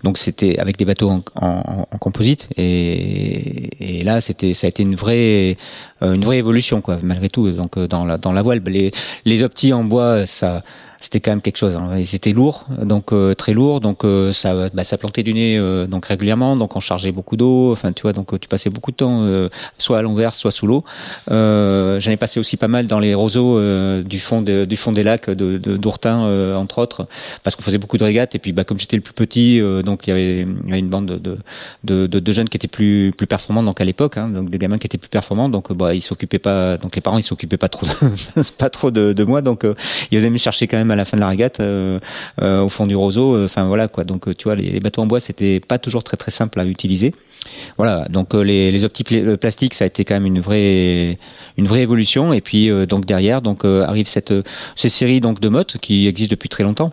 donc c'était avec des bateaux en, en, en composite. Et, et là, c'était ça a été une vraie une vraie évolution, quoi, malgré tout. Donc dans la dans la voile, les les optis en bois ça c'était quand même quelque chose. Hein. Et c'était lourd, donc très lourd, donc ça, bah, ça plantait du nez donc régulièrement, donc on chargeait beaucoup d'eau. Enfin, tu vois, donc tu passais beaucoup de temps soit à l'envers, soit sous l'eau. J'en ai passé aussi pas mal dans les roseaux du fond du fond des lacs de d'Ourtin entre autres, parce qu'on faisait beaucoup de régates. Et puis, bah, comme j'étais le plus petit, donc il y avait, une bande de, de, de, de, jeunes qui étaient plus plus performants donc à l'époque, hein, donc des gamins qui étaient plus performants. Donc bah ils s'occupaient pas, donc les parents ils s'occupaient pas trop, de, pas trop de, de moi. Donc euh, ils venaient me chercher quand même à la fin de la régate euh, euh, au fond du roseau. Enfin voilà quoi. Donc tu vois les, bateaux en bois c'était pas toujours très très simple à utiliser. Voilà, donc les, les optiques le plastique, ça a été quand même une vraie une vraie évolution. Et puis donc derrière, donc arrive cette ces séries donc de mottes qui existent depuis très longtemps.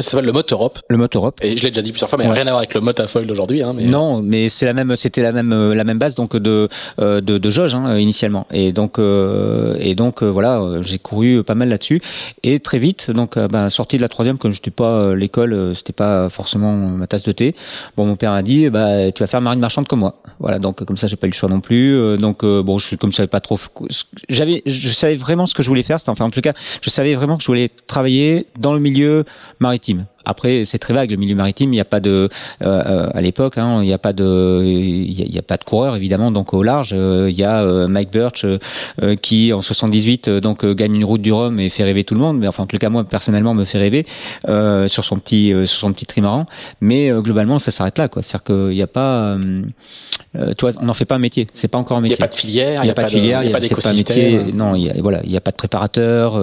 Ça s'appelle le mode Europe. Le mode Europe. Et je l'ai déjà dit plusieurs fois, mais rien à voir avec le mode à foil d'aujourd'hui. Hein, mais... Non, mais c'est la même, c'était la même, euh, la même base donc de euh, de, de jauge hein, initialement. Et donc euh, et donc voilà, j'ai couru pas mal là-dessus. Et très vite, donc ben, sorti de la troisième, comme je n'étais pas l'école, c'était pas forcément ma tasse de thé. Bon, mon père a dit, bah tu vas faire marine marchande comme moi. Voilà, donc comme ça j'ai pas eu le choix non plus. Donc bon, je comme je savais pas trop, j'avais, je savais vraiment ce que je voulais faire. Enfin en tout cas, je savais vraiment que je voulais travailler dans le milieu maritime légitime après, c'est très vague le milieu maritime. Il n'y a pas de, euh, euh, à l'époque, hein, il n'y a pas de, il y a, pas de coureur évidemment. Donc au large, euh, il y a Mike Birch qui en 78 donc gagne une route du Rhum et fait rêver tout le monde. Mais enfin, en tout cas moi personnellement me fait rêver sur son petit, sur son petit trimaran. Mais globalement, ça s'arrête là, quoi. C'est-à-dire qu'il n'y a pas, toi, on n'en fait pas un métier. C'est pas encore un métier. Il n'y a pas de filière. Il n'y a, pas de filière. Il n'y a pas d'écosystème. Non, il y a, voilà, il n'y a pas de préparateur.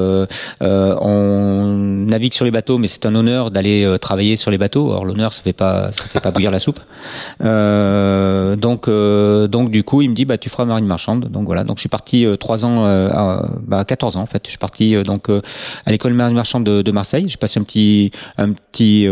on navigue sur les bateaux, mais c'est un honneur d'aller euh, travailler sur les bateaux. Or l'honneur, ça fait pas, ça fait pas bouillir la soupe. Euh, donc, euh, donc du coup, il me dit, bah tu feras marine marchande. Donc voilà. Donc je suis parti trois ans, bah 14 ans en fait. Je suis parti donc à l'école marine marchande de, de Marseille. J'ai passé un petit, un petit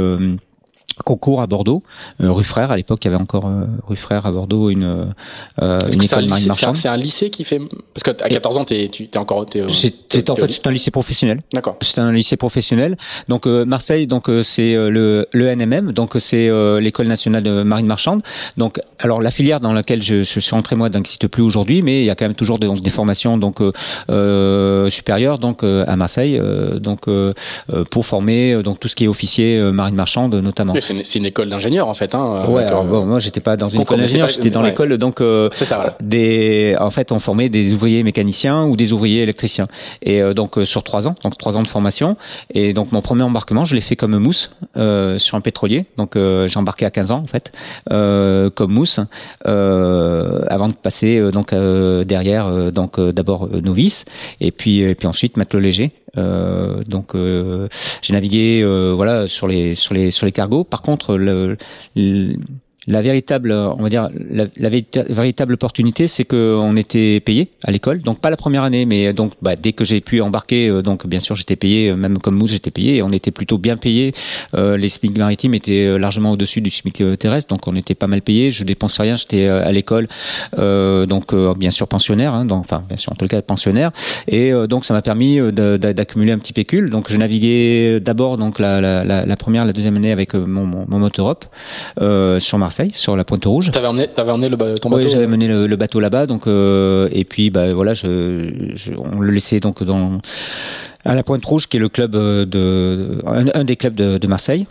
concours à Bordeaux, euh, rue Frère à l'époque il y avait encore euh, rue Frère à Bordeaux une, euh, une école marine marchande. C'est un lycée qui fait parce que à 14 ans t'es tu t'es encore t'es, c'est en fait c'est un lycée professionnel. D'accord. C'est un lycée professionnel. Donc Marseille donc c'est le le NMM donc c'est l'école nationale de marine marchande. Donc alors la filière dans laquelle je, je suis rentré moi n'existe plus aujourd'hui mais il y a quand même toujours des, des formations donc supérieures donc à Marseille donc pour former donc tout ce qui est officier marine marchande notamment c'est une, école d'ingénieurs en fait. Hein, ouais, alors, bon, moi j'étais pas dans une école d'ingénieurs, j'étais dans l'école donc euh, ça. Voilà. Des, en fait, on formait des ouvriers mécaniciens ou des ouvriers électriciens. Et euh, donc euh, sur trois ans, donc trois ans de formation. Et donc mon premier embarquement, je l'ai fait comme mousse euh, sur un pétrolier. Donc euh, j'ai embarqué à 15 ans en fait, comme mousse, avant de passer donc derrière donc d'abord novice et puis et puis ensuite matelot léger. Euh, donc euh, j'ai navigué euh, voilà sur les sur les sur les cargos. Par contre, le, la véritable, on va dire, la, véritable opportunité, c'est qu'on était payé à l'école, donc pas la première année, mais donc bah, dès que j'ai pu embarquer, euh, donc bien sûr j'étais payé, euh, même comme mousse j'étais payé, on était plutôt bien payé. Euh, les SMIC maritimes étaient largement au-dessus du SMIC terrestre, donc on était pas mal payé. Je dépensais rien, j'étais à l'école, donc bien sûr pensionnaire, hein, donc, enfin bien sûr en tout cas pensionnaire, et donc ça m'a permis d'accumuler un petit pécule. Donc je naviguais d'abord donc la, première, la deuxième année avec mon, mon, Europe sur Sur la Pointe Rouge. T'avais emmené, avais emmené le, ton bateau. Oui, j'avais mené le, bateau là-bas, donc euh, et puis bah voilà, je, je, on le laissait donc dans à la Pointe Rouge, qui est le club euh, de un, des clubs de, de Marseille.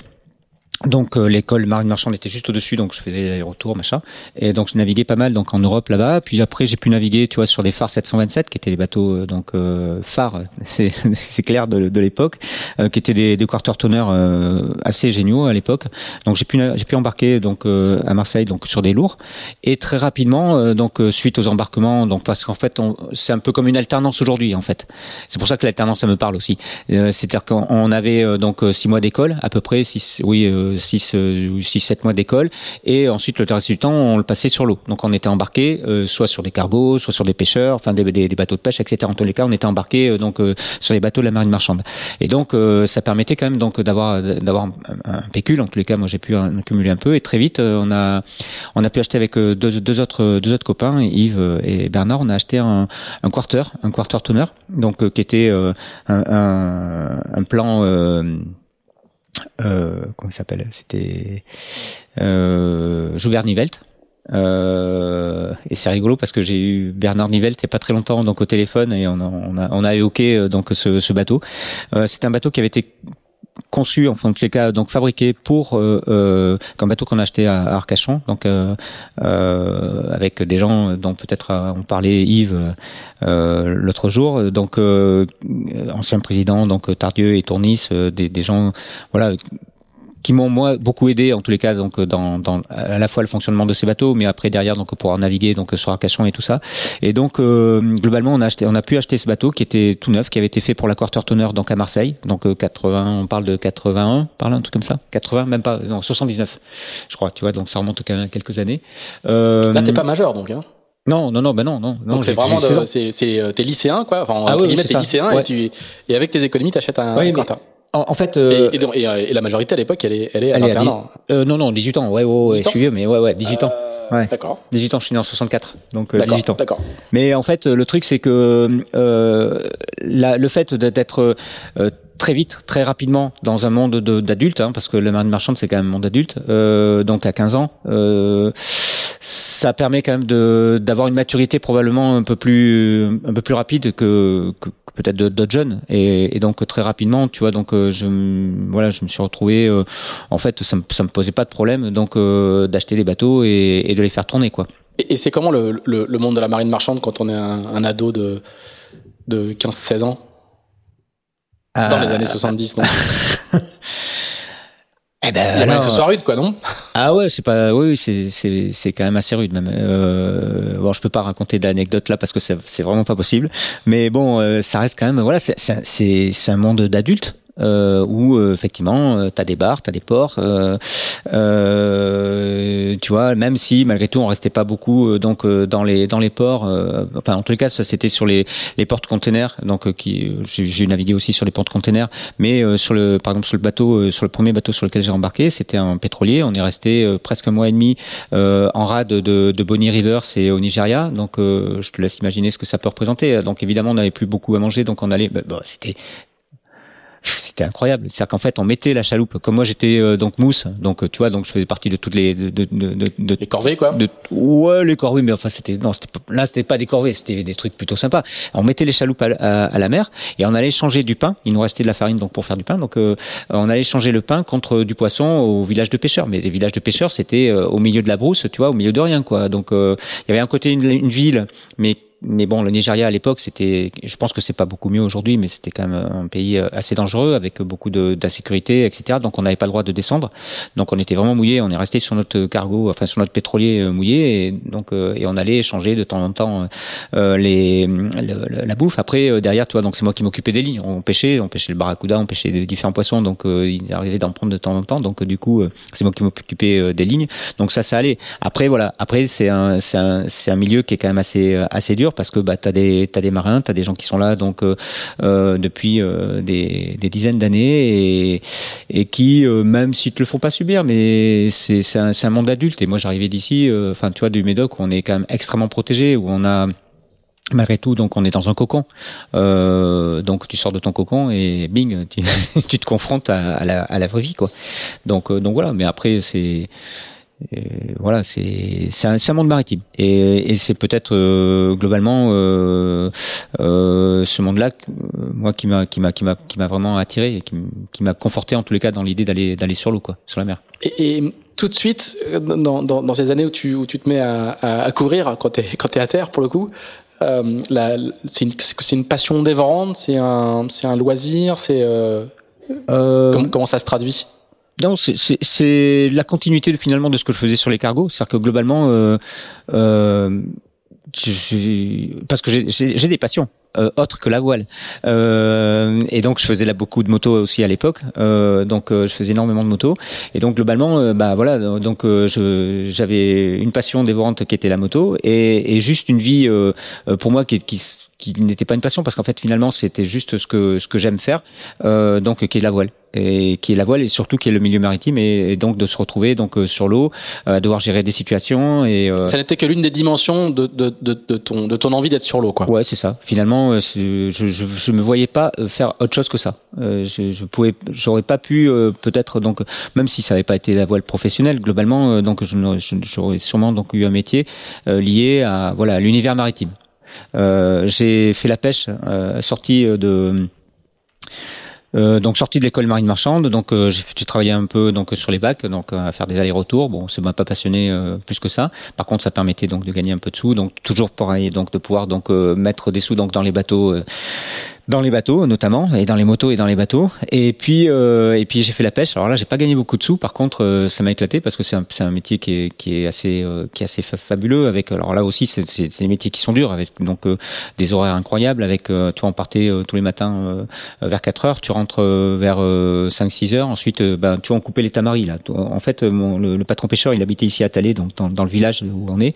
Donc euh, l'école marine marchande était juste au-dessus, donc je faisais les retours, machin. Et donc je naviguais pas mal donc en Europe là-bas. Puis après j'ai pu naviguer, tu vois, sur des phares 727 qui étaient les bateaux euh, donc euh, phares, c'est c'est clair de, de l'époque, qui étaient des, des quarter toners assez géniaux à l'époque. Donc j'ai pu j'ai pu embarquer donc à Marseille donc sur des lourds. Et très rapidement donc suite aux embarquements, donc parce qu'en fait c'est un peu comme une alternance aujourd'hui en fait. C'est pour ça que l'alternance ça me parle aussi. C'est-à-dire qu'on avait donc six mois d'école à peu près, six oui 6 6 7 mois d'école et ensuite le reste du temps on le passait sur l'eau. Donc on était embarqué euh, soit sur des cargos, soit sur des pêcheurs, enfin des, des, bateaux de pêche, etc. En tous les cas, on était embarqué euh, donc euh, sur les bateaux de la marine marchande. Et donc ça permettait quand même donc d'avoir d'avoir un, pécule. En tous les cas, moi j'ai pu en accumuler un peu et très vite on a on a pu acheter avec deux, deux autres deux autres copains, Yves et Bernard, on a acheté un, un quarter, un quarter toner, donc qui était un, un plan euh, comment il s'appelle? C'était euh, Joubert Nivelt. Euh, et c'est rigolo parce que j'ai eu Bernard Nivelle, c'est pas très longtemps, donc au téléphone et on a, on a, on a évoqué euh, donc ce, ce bateau. Euh, c'est un bateau qui avait été conçu, en tous les cas, donc fabriqué pour euh, euh, comme bateau qu'on a acheté à, Arcachon, donc euh, euh, avec des gens dont peut-être on parlait Yves l'autre jour, donc ancien président, donc Tardieu et Tournis, des, des gens, voilà qui m'ont moi beaucoup aidé en tous les cas donc dans, dans à la fois le fonctionnement de ces bateaux mais après derrière donc pouvoir naviguer donc sur Arcachon et tout ça. Et donc euh, globalement on a acheté on a pu acheter ce bateau qui était tout neuf qui avait été fait pour la quarter toner donc à Marseille. Donc 80 euh, on parle de 81 par là un truc comme ça. 80 même pas non 79 je crois tu vois donc ça remonte quand même quelques années. Euh, là t'es pas majeur donc hein. Non, non, non, ben non, non. Donc c'est vraiment, c'est, c'est, t'es lycéen, quoi. Enfin, ah, oui, t'es lycéen et tu, et avec tes économies, t'achètes un, oui, en, fait, euh, et, la majorité à l'époque, elle est, elle est à elle euh, non, non, 18 ans. Ouais, ouais, ouais je suis vieux, mais ouais, ouais, 18 ans. Euh, ouais. D'accord. 18 ans, je suis né en 64, donc 18 ans. D'accord. Mais en fait, le truc, c'est que la, le fait d'être très vite, très rapidement dans un monde d'adultes, hein, parce que la marine marchande c'est quand même un monde d'adulte, donc à 15 ans, euh, ça permet quand même de d'avoir une maturité probablement un peu plus un peu plus rapide que, que peut-être d'autres jeunes. Et, et, donc très rapidement tu vois donc euh, je voilà je me suis retrouvé euh, en fait ça me ça me posait pas de problème donc euh, d'acheter des bateaux et, et, de les faire tourner quoi. Et, c'est comment le, le, le, monde de la marine marchande quand on est un, un ado de de 15-16 ans? Dans les années 70 non? Eh ben, Il y a que ce soit rude, quoi, non Ah ouais, c'est pas, oui, c'est c'est c'est quand même assez rude même. Euh, bon, je peux pas raconter d'anecdotes là parce que c'est vraiment pas possible. Mais bon, euh, ça reste quand même, voilà, c'est c'est c'est un monde d'adultes euh, où euh, effectivement euh, tu des bars, tu as des ports, euh, euh, tu vois, même si malgré tout on restait pas beaucoup donc dans les dans les ports, enfin en les cas ça c'était sur les les portes containers, donc qui j'ai navigué aussi sur les portes containers, mais sur le par exemple sur le bateau, sur le premier bateau sur lequel j'ai embarqué, c'était un pétrolier, on est resté presque un mois et demi en rade de, de Bonny River, c'est au Nigeria, donc je te laisse imaginer ce que ça peut représenter. Donc évidemment on n'avait plus beaucoup à manger, donc on allait, bah, bah, c'était c'était incroyable. C'est-à-dire qu'en fait, on mettait la chaloupe. Comme moi, j'étais euh, donc mousse, donc euh, tu vois, donc je faisais partie de toutes les de, de, de, de les corvées quoi. De, ouais, les corvées, mais enfin c'était non, c'était là, c'était pas des corvées, c'était des trucs plutôt sympas. On mettait les chaloupes à, à, la mer et on allait changer du pain. Il nous restait de la farine donc pour faire du pain, donc euh, on allait changer le pain contre du poisson au village de pêcheurs. Mais les villages de pêcheurs, c'était au milieu de la brousse, tu vois, au milieu de rien quoi. Donc il y avait un côté une, une ville, mais mais bon, le Nigeria à l'époque, c'était, je pense que c'est pas beaucoup mieux aujourd'hui, mais c'était quand même un pays euh, assez dangereux avec beaucoup d'insécurité, etc. Donc on n'avait pas le droit de descendre. Donc on était vraiment mouillé. On est resté sur notre cargo, enfin sur notre pétrolier euh, mouillé, et donc euh, et on allait changer de temps en temps les la bouffe. Après derrière, toi, donc c'est moi qui m'occupais des lignes. On pêchait, on pêchait le barracuda, on pêchait différents poissons. Donc il arrivait d'en prendre de temps en temps. Donc du coup, c'est moi qui m'occupais des lignes. Donc ça, ça allait. Après voilà. Après c'est un c'est un c'est un milieu qui est quand même assez assez dur parce que bah, tu as des, des marins, tu as des gens qui sont là donc euh, euh depuis euh, des, des, dizaines d'années et, et qui, euh, même s'ils te le font pas subir, mais c'est, un, un monde adulte. Et moi, j'arrivais d'ici, enfin, tu vois, du Médoc, où on est quand même extrêmement protégé, où on a malgré tout, donc on est dans un cocon. Euh, donc tu sors de ton cocon et bing, tu, tu te confrontes à, à, la, à la vraie vie, quoi. Donc, donc voilà. Mais après, c'est voilà, c'est c'est un, un, monde maritime et, et c'est peut-être euh, globalement euh, euh, ce monde-là, moi qui m'a qui m'a qui m'a qui m'a vraiment attiré et qui, qui m'a conforté en tous les cas dans l'idée d'aller d'aller sur l'eau quoi, sur la mer. Et, et tout de suite, dans, dans, dans, ces années où tu où tu te mets à, à, à courir quand t'es quand t'es à terre pour le coup, euh, c'est une, une passion dévorante, c'est un c'est un loisir, c'est euh, euh, comment, comment ça se traduit? Non, c'est la continuité finalement de ce que je faisais sur les cargos. C'est-à-dire que globalement, euh, euh, parce que j'ai des passions euh, autres que la voile. Euh, et donc je faisais là beaucoup de motos aussi à l'époque. Euh, donc euh, je faisais énormément de motos. Et donc globalement, euh, bah voilà, donc j'avais une passion dévorante qui était la moto et, et juste une vie pour moi qui, qui qui n'était pas une passion parce qu'en fait finalement c'était juste ce que ce que j'aime faire euh, donc qui est la voile et qui est la voile et surtout qui est le milieu maritime et, donc de se retrouver donc euh, sur l'eau euh, devoir gérer des situations et ça n'était que l'une des dimensions de, de, de, de, ton de ton envie d'être sur l'eau quoi ouais c'est ça finalement vraiment, je, je, je me voyais pas faire autre chose que ça. je, je pouvais, j'aurais pas pu peut-être donc, même si ça n'avait pas été la voile professionnelle, globalement, donc j'aurais sûrement donc eu un métier lié à voilà l'univers maritime. j'ai fait la pêche, sortie de euh, donc sorti de l'école marine marchande, donc euh, j'ai travaillé un peu donc sur les bacs, donc à faire des allers-retours. Bon, ça m'a pas passionné euh, plus que ça. Par contre, ça permettait donc de gagner un peu de sous, donc toujours pareil, donc de pouvoir donc mettre des sous donc dans les bateaux dans les bateaux notamment et dans les motos et dans les bateaux. Et puis euh, et puis j'ai fait la pêche. Alors là j'ai pas gagné beaucoup de sous. Par contre euh, ça m'a éclaté parce que c'est un, un métier qui est qui est assez euh, qui est assez fabuleux avec alors là aussi c'est des métiers qui sont durs avec donc des horaires incroyables avec toi on partait tous les matins vers 4 heures tu rentres vers 5 6 heures. Ensuite ben tu vois on coupait les tamaris là. En fait mon, le, patron pêcheur il habitait ici à Talé donc dans, dans le village où on est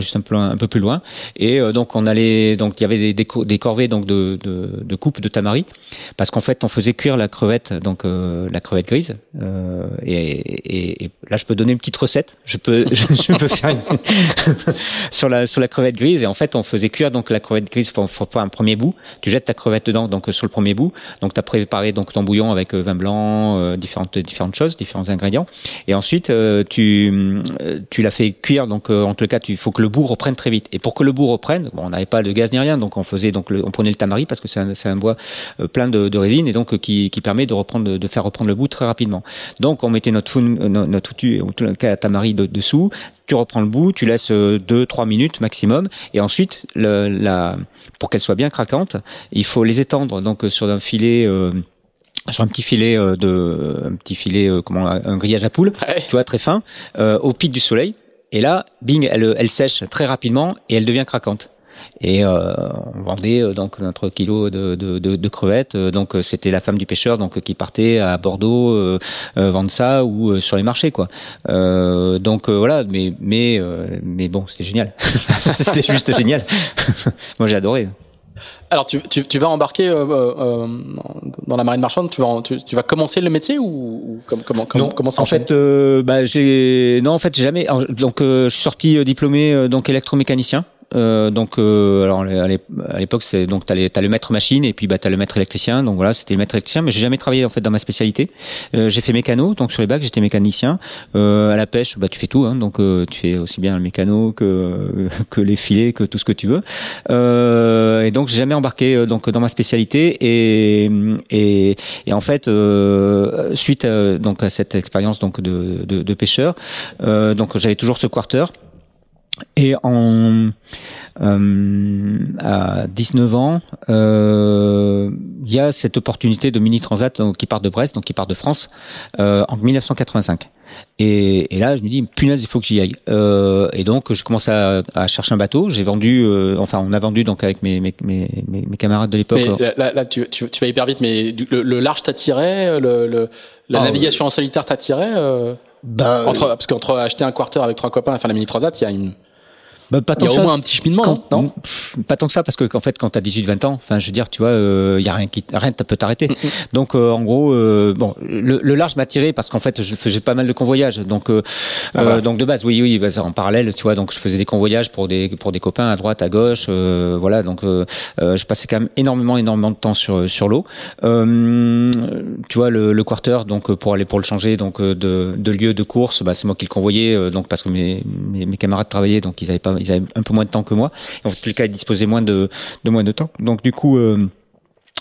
juste un peu un peu plus loin. Et donc on allait donc il y avait des, des, corvées donc de de, coupe de tamari, parce qu'en fait on faisait cuire la crevette, donc euh, la crevette grise. Euh, et, là je peux donner une petite recette. Je peux, je, peux faire une sur la sur la crevette grise. Et en fait on faisait cuire donc la crevette grise pour, un premier bout. Tu jettes ta crevette dedans donc sur le premier bout. Donc tu as préparé donc ton bouillon avec euh, vin blanc, différentes différentes choses, différents ingrédients. Et ensuite tu tu l'as fait cuire donc en tout cas il faut que le bout reprenne très vite. Et pour que le bout reprenne, bon, on n'avait pas de gaz ni rien, donc on faisait donc on prenait le tamari parce que c'est un, un, bois euh, plein de, de, résine et donc euh, qui, qui, permet de reprendre, de faire reprendre le bout très rapidement. Donc on mettait notre euh, notre outil, de, dessous. Tu reprends le bout, tu laisses 2-3 minutes maximum et ensuite le, la, pour qu'elle soit bien craquante, il faut les étendre donc sur un filet. sur un petit filet de un petit filet comment un grillage à poule tu vois très fin au pic du soleil et là bing elle, elle sèche très rapidement et elle devient craquante et euh, on vendait euh, donc notre kilo de, de, de, de crevettes. Euh, donc c'était la femme du pêcheur donc qui partait à Bordeaux vendre ça ou sur les marchés quoi. donc voilà, mais mais mais bon, c'était génial. c'était juste génial. Moi j'ai adoré. Alors, tu, tu, tu, vas embarquer euh, euh, dans la marine marchande. Tu vas, tu, tu vas commencer le métier ou, ou comment, comment, comment ça En fait, euh, bah, j'ai non, en fait, jamais. Donc, je suis sorti diplômé donc électromécanicien. Euh, donc, euh, alors à l'époque, c'est donc t'as, as le maître machine et puis bah t'as le maître électricien. Donc voilà, c'était le maître électricien, mais j'ai jamais travaillé en fait dans ma spécialité. Euh, j'ai fait mécano, donc sur les bacs, j'étais mécanicien. Euh, à la pêche, bah tu fais tout, hein, donc euh, tu fais aussi bien le mécano que que les filets, que tout ce que tu veux. et donc j'ai jamais embarqué donc dans ma spécialité et et, et en fait suite à, donc à cette expérience donc de, de, de pêcheur, donc j'avais toujours ce quarter et en euh, à 19 ans, euh, il y a cette opportunité de mini transat qui part de Brest, donc qui part de France, euh, en 1985. Et, et, là, je me dis, punaise, il faut que j'y aille. Euh, et donc, je commence à, à chercher un bateau. J'ai vendu, euh, enfin, on a vendu donc avec mes, mes, mes, mes camarades de l'époque. Là, là, tu, tu, tu, vas hyper vite, mais le, le large t'attirait, le, le, la ah, navigation en solitaire t'attirait euh, bah, entre, Parce qu'entre acheter un quarter avec trois copains et faire la mini transat, il y a une bah, pas tant il y a au moins un petit cheminement, non Pas tant que ça, parce que qu'en fait, quand t'as 18-20 ans, enfin, je veux dire, tu vois, il euh, y a rien qui, rien peut t'arrêter. Donc, euh, en gros, euh, bon, le, le large m'a tiré parce qu'en fait, je faisais pas mal de convoyages. Donc, euh, ah donc de base, oui, oui, bah, en parallèle, tu vois, donc je faisais des convoyages pour des pour des copains à droite, à gauche, voilà. Donc, je passais quand même énormément, énormément de temps sur sur l'eau. tu vois, le, le quarter, donc pour aller pour le changer, donc de, de lieu de course, bah, c'est moi qui le convoyais, donc parce que mes, mes, mes camarades travaillaient, donc ils avaient pas ils avaient un peu moins de temps que moi. En tout cas, ils disposaient moins de, de moins de temps. Donc du coup, euh,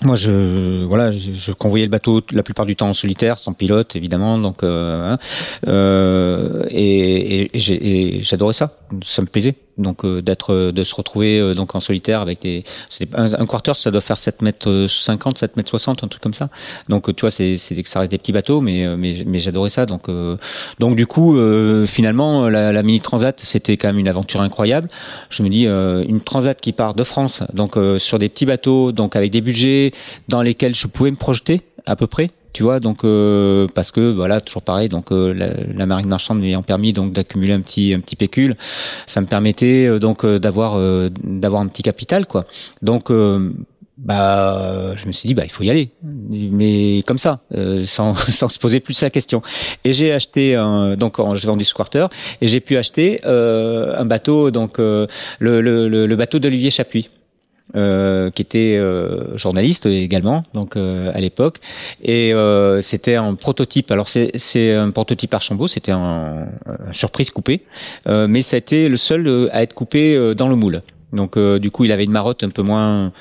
moi, je voilà, je, convoyais le bateau la plupart du temps en solitaire, sans pilote, évidemment. Donc, euh, hein, euh, et, et j'adorais ça. Ça me plaisait donc euh, d'être euh, de se retrouver euh, donc en solitaire avec des un, un, quarter ça doit faire 7 mètres 50 7 mètres 60 un truc comme ça donc tu vois c'est c'est ça reste des petits bateaux mais mais, mais j'adorais ça donc donc du coup finalement la, la, mini transat c'était quand même une aventure incroyable je me dis une transat qui part de France donc sur des petits bateaux donc avec des budgets dans lesquels je pouvais me projeter à peu près tu vois donc euh, parce que voilà toujours pareil donc euh, la, marine marchande m'ayant permis donc d'accumuler un petit un petit pécule ça me permettait euh, donc d'avoir d'avoir un petit capital quoi. Donc bah je me suis dit bah il faut y aller. Mais comme ça sans, sans se poser plus la question. Et j'ai acheté un, donc j'ai vendu Squarter et j'ai pu acheter un bateau donc le, le, le bateau d'Olivier Chapuis euh, qui était euh, journaliste également, donc euh, à l'époque, et c'était un prototype. Alors c'est un prototype Archambault, c'était un, un, surprise coupé, mais ça a été le seul à être coupé dans le moule. Donc du coup, il avait une marotte un peu moins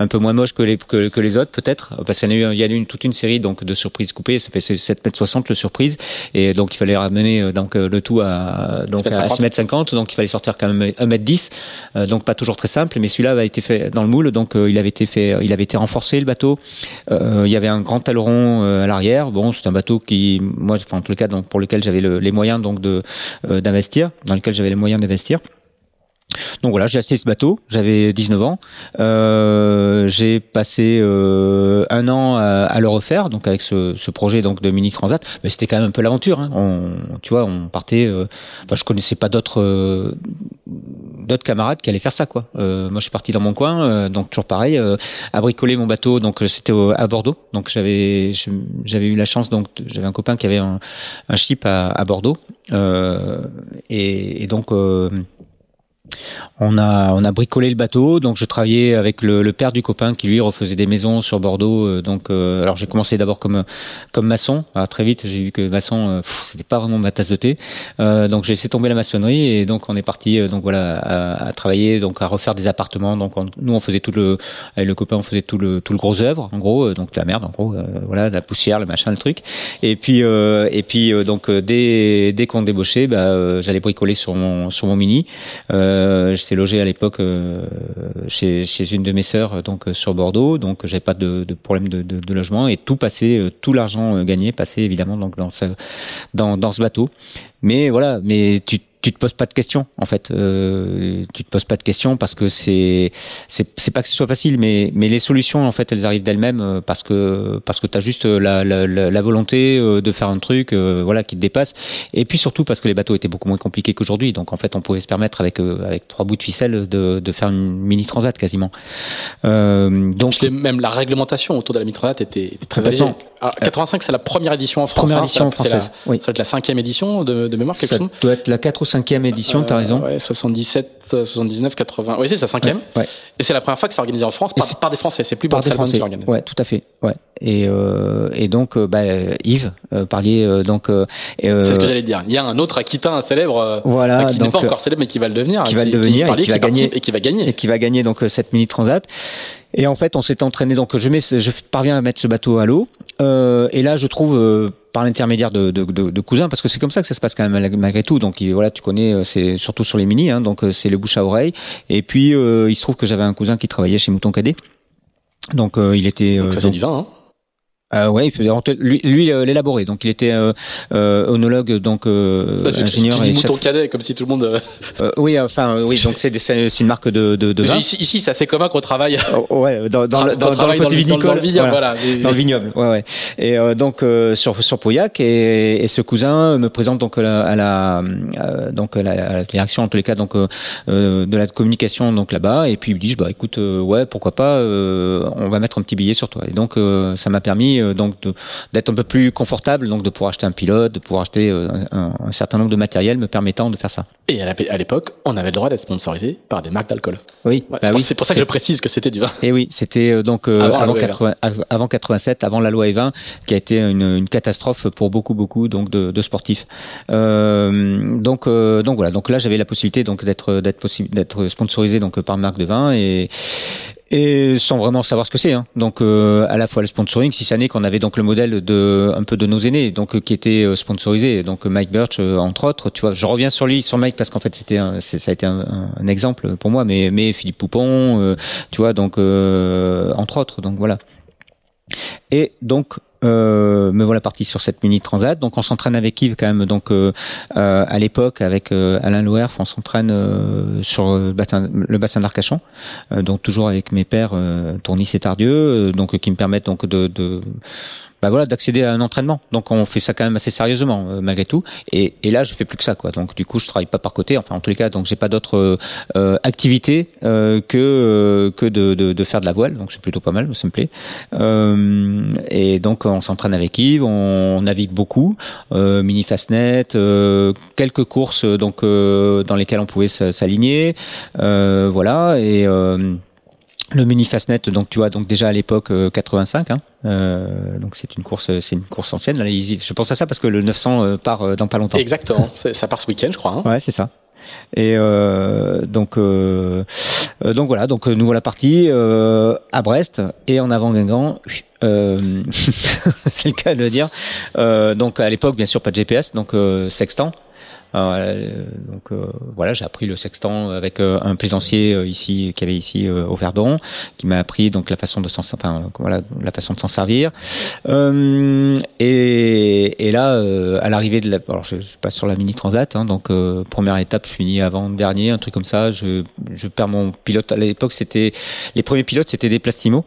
un peu moins moche que les, que, que les autres peut-être parce qu'il y a eu il y a eu toute une série donc de surprises coupées. Ça fait 7 mètres 60 le surprise. Et donc il fallait ramener euh, donc euh, le tout à donc à 6 mètres 50 donc il fallait sortir quand même 1 mètre 10 euh, donc pas toujours très simple. Mais celui-là avait été fait dans le moule. Donc il avait été fait il avait été renforcé le bateau. Il y avait un grand taleron à l'arrière. Bon c'est un bateau qui moi enfin en tout cas donc pour lequel j'avais le, les moyens donc de d'investir dans lequel j'avais les moyens d'investir donc voilà, j'ai acheté ce bateau, j'avais 19 ans. Euh, j'ai passé euh, un an à, le refaire, donc avec ce, ce projet donc de mini transat. Mais c'était quand même un peu l'aventure. Hein. On, tu vois, on partait. Euh, enfin, je connaissais pas d'autres euh, d'autres camarades qui allaient faire ça, quoi. Euh, moi, je suis parti dans mon coin, euh, donc toujours pareil, à bricoler mon bateau. Donc c'était à Bordeaux. Donc j'avais j'avais eu la chance. Donc j'avais un copain qui avait un, un ship à, à Bordeaux, et, et, donc on a, on a bricolé le bateau, donc je travaillais avec le, le père du copain qui lui refaisait des maisons sur Bordeaux. Euh, donc, euh, alors j'ai commencé d'abord comme comme maçon. Alors, très vite, j'ai vu que maçon, euh, c'était pas vraiment ma tasse de thé. donc j'ai laissé tomber la maçonnerie et donc on est parti, donc voilà, à, travailler, donc à refaire des appartements. Donc nous, on faisait tout le, avec le copain, on faisait tout le tout le gros œuvre, en gros, donc la merde, en gros, voilà, la poussière, le machin, le truc. Et puis et puis donc dès dès qu'on débauchait, bah, j'allais bricoler sur mon sur mon mini. Euh, j'étais logé à l'époque euh, chez, chez une de mes sœurs, donc euh, sur Bordeaux, donc j'avais pas de, de problème de, de, de, logement et tout passait, tout l'argent gagné passait évidemment donc dans ce, dans, dans ce bateau. Mais voilà, mais tu tu te poses pas de questions en fait. Euh, tu te poses pas de questions parce que c'est c'est c'est pas que ce soit facile, mais mais les solutions en fait elles arrivent d'elles-mêmes euh, parce que parce que t'as juste la, la, la, volonté euh, de faire un truc euh, voilà qui te dépasse et puis surtout parce que les bateaux étaient beaucoup moins compliqués qu'aujourd'hui. Donc en fait on pouvait se permettre avec avec trois bouts de ficelle de de faire une mini transat quasiment. Euh, donc même la réglementation autour de la mini transat était, très allégée. 85 c'est la première édition en France. Première hein, édition française. Ça va être la cinquième édition de, de mémoire quelque ça doit être la 4 ou cinquième édition, tu as raison. Ouais, 77, 79, 80. Oui, c'est sa cinquième. Ouais, Et c'est la première fois que c'est organisé en France par, des Français. C'est plus par des Français. Qui ouais, tout à fait. Ouais. Et, euh, et donc, euh, bah, Yves euh, parliez euh, donc. Euh, c'est ce que j'allais dire. Il y a un autre Aquitain célèbre, voilà, bah, qui n'est pas encore célèbre mais qui va le devenir, qui va le devenir, et, qui, va gagner, et qui va gagner, et qui va gagner donc cette mini transat. Et en fait, on s'est entraîné. Donc, je mets, je parviens à mettre ce bateau à l'eau. Euh, et là, je trouve euh, par l'intermédiaire de, de, de, de, cousins, parce que c'est comme ça que ça se passe quand même malgré tout. Donc voilà, tu connais, euh, c'est surtout sur les mini, hein, donc c'est le bouche à oreille. Et puis il se trouve que j'avais un cousin qui travaillait chez Mouton Cadet. Donc il était. Donc ça c'est du vin. Hein euh, ouais, il faisait lui, lui euh, l'élaborer. Donc il était euh, euh onologue, donc euh, bah, ingénieur. Tu, tu dis mouton cadet, comme si tout le monde. Euh, oui, enfin oui, donc c'est c'est une marque de de, de vin. Ici, ici c'est assez commun qu'on travaille. Ouais, dans dans, dans, dans, le côté vinicole, dans, le vignoble, voilà. Dans le vignoble, ouais, ouais. Et donc sur sur Pauillac et, et, ce cousin me présente donc à la, à la donc à la, direction en tous les cas donc de la communication donc là-bas et puis ils me disent bah écoute ouais pourquoi pas on va mettre un petit billet sur toi et donc ça m'a permis euh, donc d'être un peu plus confortable, donc de pouvoir acheter un pilote, de pouvoir acheter euh, un, un, certain nombre de matériel me permettant de faire ça. Et à l'époque, on avait le droit d'être sponsorisé par des marques d'alcool. Oui, bah c'est pour ça que je précise que c'était du vin. Et oui, c'était euh, donc avant, avant, 80, avant 87, avant la loi E20, qui a été une, une catastrophe pour beaucoup beaucoup donc de, de sportifs. Euh, donc donc voilà, donc là j'avais la possibilité donc d'être d'être possible d'être sponsorisé donc par marque de vin et et sans vraiment savoir ce que c'est. Hein. Donc euh, à la fois le sponsoring, si ça n'est qu'on avait donc le modèle de un peu de nos aînés, donc euh, qui était euh, sponsorisé, donc Mike Birch entre autres. Tu vois, je reviens sur lui, sur Mike parce qu'en fait c'était ça a été un, un, exemple pour moi, mais mais Philippe Poupon, tu vois, donc entre autres. Donc voilà. Et donc euh, me voilà parti sur cette mini transat. Donc on s'entraîne avec Yves quand même. Donc euh, euh à l'époque avec euh, Alain Louer, on s'entraîne euh, sur le bassin, bassin d'Arcachon. donc toujours avec mes pères Tournis et Tardieu, donc qui me permettent donc de, de bah voilà, d'accéder à un entraînement. Donc on fait ça quand même assez sérieusement euh, malgré tout. Et, et, là, je fais plus que ça, quoi. Donc du coup, je travaille pas par côté. Enfin, en tous les cas, donc j'ai pas d'autres euh, activités euh, que euh, que de, de, de, faire de la voile. Donc c'est plutôt pas mal, ça me plaît. Euh, et donc on s'entraîne avec Yves, on, navigue beaucoup, mini fastnet, quelques courses donc dans lesquelles on pouvait s'aligner, voilà et le mini Fastnet, donc tu vois, donc déjà à l'époque 85, hein, euh, donc c'est une course, c'est une course ancienne. Là, je pense à ça parce que le 900 part dans pas longtemps. Exactement, ça part ce week-end, je crois. Hein. Ouais, c'est ça. Et euh, donc euh, donc voilà, donc nous voilà partis euh, à Brest et en avant Guingamp. c'est le cas de le dire. donc à l'époque, bien sûr, pas de GPS, donc sextant. Euh, donc euh, voilà, j'ai appris le sextant avec euh, un plaisancier ici qui avait ici au Verdon, qui m'a appris donc la façon de s'en, enfin voilà, la façon de s'en servir. Et, et, là, à l'arrivée de la, alors je, je, passe sur la mini transat, hein, donc première étape, je finis avant dernier, un truc comme ça. Je, je perds mon pilote. À l'époque, c'était les premiers pilotes, c'était des Plastimo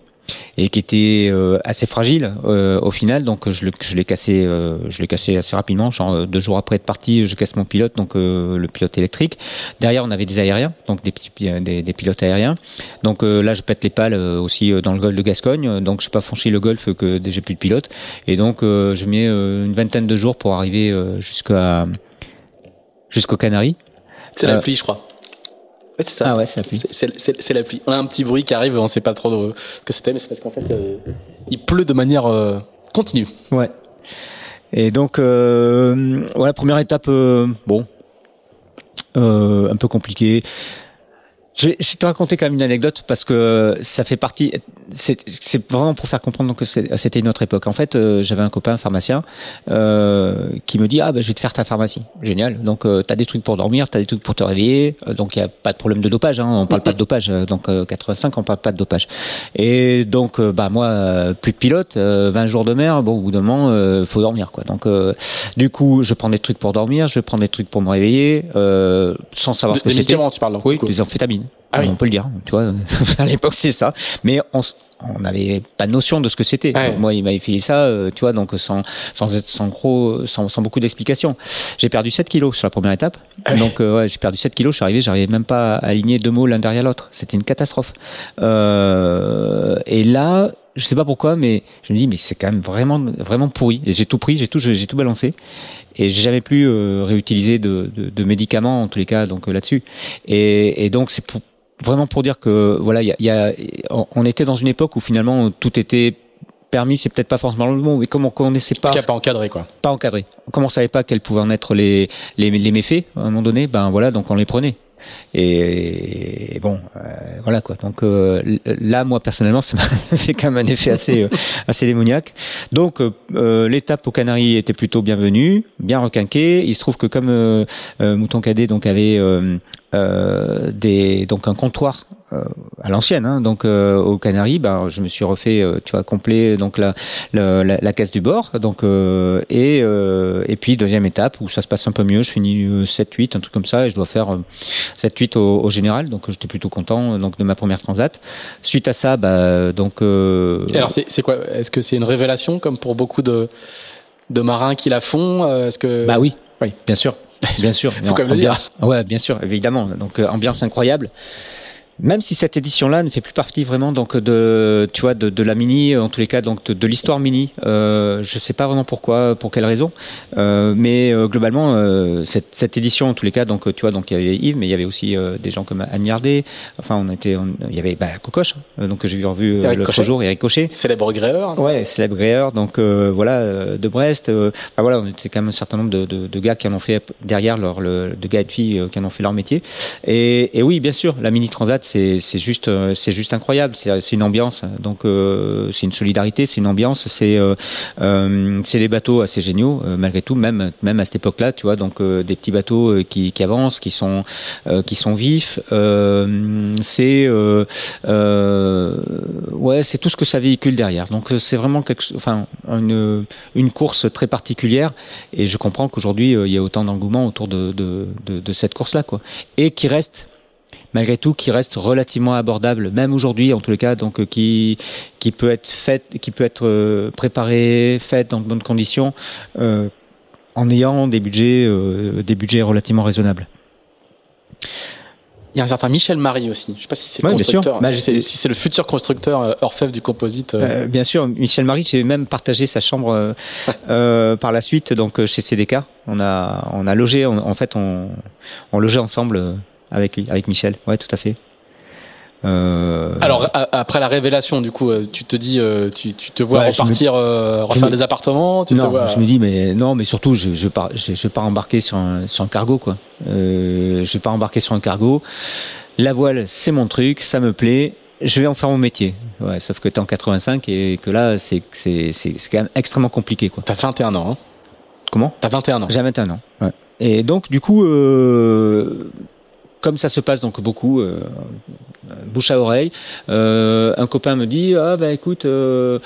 et qui était euh, assez fragile euh, au final. Donc je, je l'ai cassé, euh, je l'ai cassé assez rapidement. Genre deux jours après être parti, je casse mon pilote, donc le pilote électrique. Derrière, on avait des aériens, donc des petits des, des pilotes aériens. Donc là, je pète les pales aussi dans le golfe de Gascogne. Donc je n'ai pas franchi le golfe que j'ai plus de pilote. Et donc je mets une vingtaine de jours pour arriver jusqu'à jusqu'aux Canaries. C'est la pluie, je crois. C'est ça. Ah ouais, c'est la pluie. C'est la pluie. On a un petit bruit qui arrive, on sait pas trop de, ce que c'était, mais c'est parce qu'en fait, euh, il pleut de manière euh, continue. Ouais. Et donc, euh, voilà, première étape, euh, bon, un peu compliquée. Je, vais te raconter quand même une anecdote parce que ça fait partie. C'est vraiment pour faire comprendre que c'était une autre époque. En fait, euh, j'avais un copain pharmacien euh, qui me dit ah ben je vais te faire ta pharmacie. Génial. Donc euh, tu as des trucs pour dormir, tu as des trucs pour te réveiller. Euh, donc il y a pas de problème de dopage. Hein, on parle pas de dopage. Donc 85, on parle pas de dopage. Et donc bah moi plus de pilote, 20 jours de mer. Bon au bout d'un moment faut dormir quoi. Donc du coup je prends des trucs pour dormir, je prends des trucs pour me réveiller sans savoir ce que c'était. tu parles. Oui, des amphétamines. Ah on peut le dire, tu vois. à l'époque, c'est ça. Mais on on n'avait pas notion de ce que c'était. Moi, il m'avait filé ça, euh, tu vois, donc sans sans sans gros, sans, sans beaucoup d'explications. J'ai perdu 7 kilos sur la première étape. Ah donc euh, ouais, j'ai perdu 7 kilos. Je suis arrivé, j'arrivais même pas à aligner deux mots l'un derrière l'autre. C'était une catastrophe. Euh, et là, je sais pas pourquoi, mais je me dis, mais c'est quand même vraiment, vraiment pourri. Et j'ai tout pris, j'ai tout, j'ai tout balancé, et j'ai jamais plus euh, réutilisé de, de, de, médicaments en tous les cas, donc là-dessus. Et, et donc c'est pour vraiment pour dire que voilà, il y a, on était dans une époque où finalement tout était permis, c'est peut-être pas forcément le mot, mais comme on connaissait pas, pas encadré quoi, pas encadré. Comme on savait pas quels pouvaient en être les, les, les méfaits à un moment donné, ben voilà, donc on les prenait. Et, bon, euh, voilà quoi. Donc euh, là, moi personnellement, ça m'a fait quand même un effet assez euh, assez démoniaque. Donc l'étape aux Canaries était plutôt bienvenue, bien requinquée. Il se trouve que comme Mouton Cadet donc avait euh, des donc un comptoir euh, à l'ancienne hein, donc euh, aux Canaries ben je me suis refait tu vois complet donc la la, la, caisse du bord donc et et puis deuxième étape où ça se passe un peu mieux je finis 7 8 un truc comme ça et je dois faire 7 8 au, au général donc j'étais plutôt content donc de ma première transat. Suite à ça bah donc alors c'est quoi est-ce que c'est une révélation comme pour beaucoup de de marins qui la font est-ce que bah oui. Oui. Bien sûr Bien sûr. Faut quand même le dire. Ouais, bien sûr, évidemment. Donc euh, ambiance incroyable même si cette édition-là ne fait plus partie vraiment donc de tu vois de, de la mini en tous les cas donc de, de l'histoire mini euh, je sais pas vraiment pourquoi pour quelle raison euh, mais euh, globalement euh, cette, cette édition en tous les cas donc tu vois donc il y avait Yves mais il y avait aussi euh, des gens comme Anne Yardet. Enfin on était il y avait bah, Cocoche donc j'ai vu revu le Cochet. jour Eric Cochet célèbre gréeur ouais célèbre gréeur donc voilà de Brest enfin voilà on était quand même un certain nombre de, de, de gars qui en ont fait derrière leur le, de gars et de filles qui en ont fait leur métier. Et, et oui bien sûr la mini transat c'est juste euh, c'est juste incroyable. C'est une ambiance. Donc euh, c'est une solidarité, c'est une ambiance. C'est euh, c'est des bateaux assez géniaux malgré tout, même même à cette époque-là, tu vois. Donc des petits bateaux qui, avancent, qui sont qui sont vifs. c'est ouais, c'est tout ce que ça véhicule derrière. Donc c'est vraiment enfin une course très particulière. Et je comprends qu'aujourd'hui il y a autant d'engouement autour de, de cette course-là, quoi. Et qui reste malgré tout qui reste relativement abordable, même aujourd'hui en tous les cas, donc euh, qui qui peut être faite, qui peut être euh, préparée, faite dans de bonnes conditions, euh, en ayant des budgets euh, des budgets relativement raisonnables. Il y a un certain Michel Marie aussi. Je ne sais pas si c'est le constructeur, bah, si c'est le futur constructeur orfèvre du composite. Euh, bien sûr, Michel Marie, j'ai même partagé sa chambre euh, par la suite, donc chez CDK. On a on a logé, en fait, on, on logeait ensemble avec lui, avec Michel. Ouais, tout à fait. Euh, Alors après la révélation, du coup, euh, tu te dis, euh, tu, tu te vois Ouais, repartir, euh, refaire me- des appartements, tu te non, vois. je me dis mais non, mais surtout je je pars je, je pars embarquer sur un sur un cargo quoi. Euh, je pars embarquer sur un cargo. La voile, c'est mon truc, ça me plaît. Je vais en faire mon métier. Ouais, sauf que t'es en 85 et que là c'est c'est c'est c'est quand même extrêmement compliqué quoi. T'as 21 ans, hein Comment? T'as 21 ans. J'ai 21 ans. Ouais. Et donc du coup, euh, comme ça se passe donc beaucoup, euh, bouche à oreille, euh, un copain me dit ah bah écoute. Euh,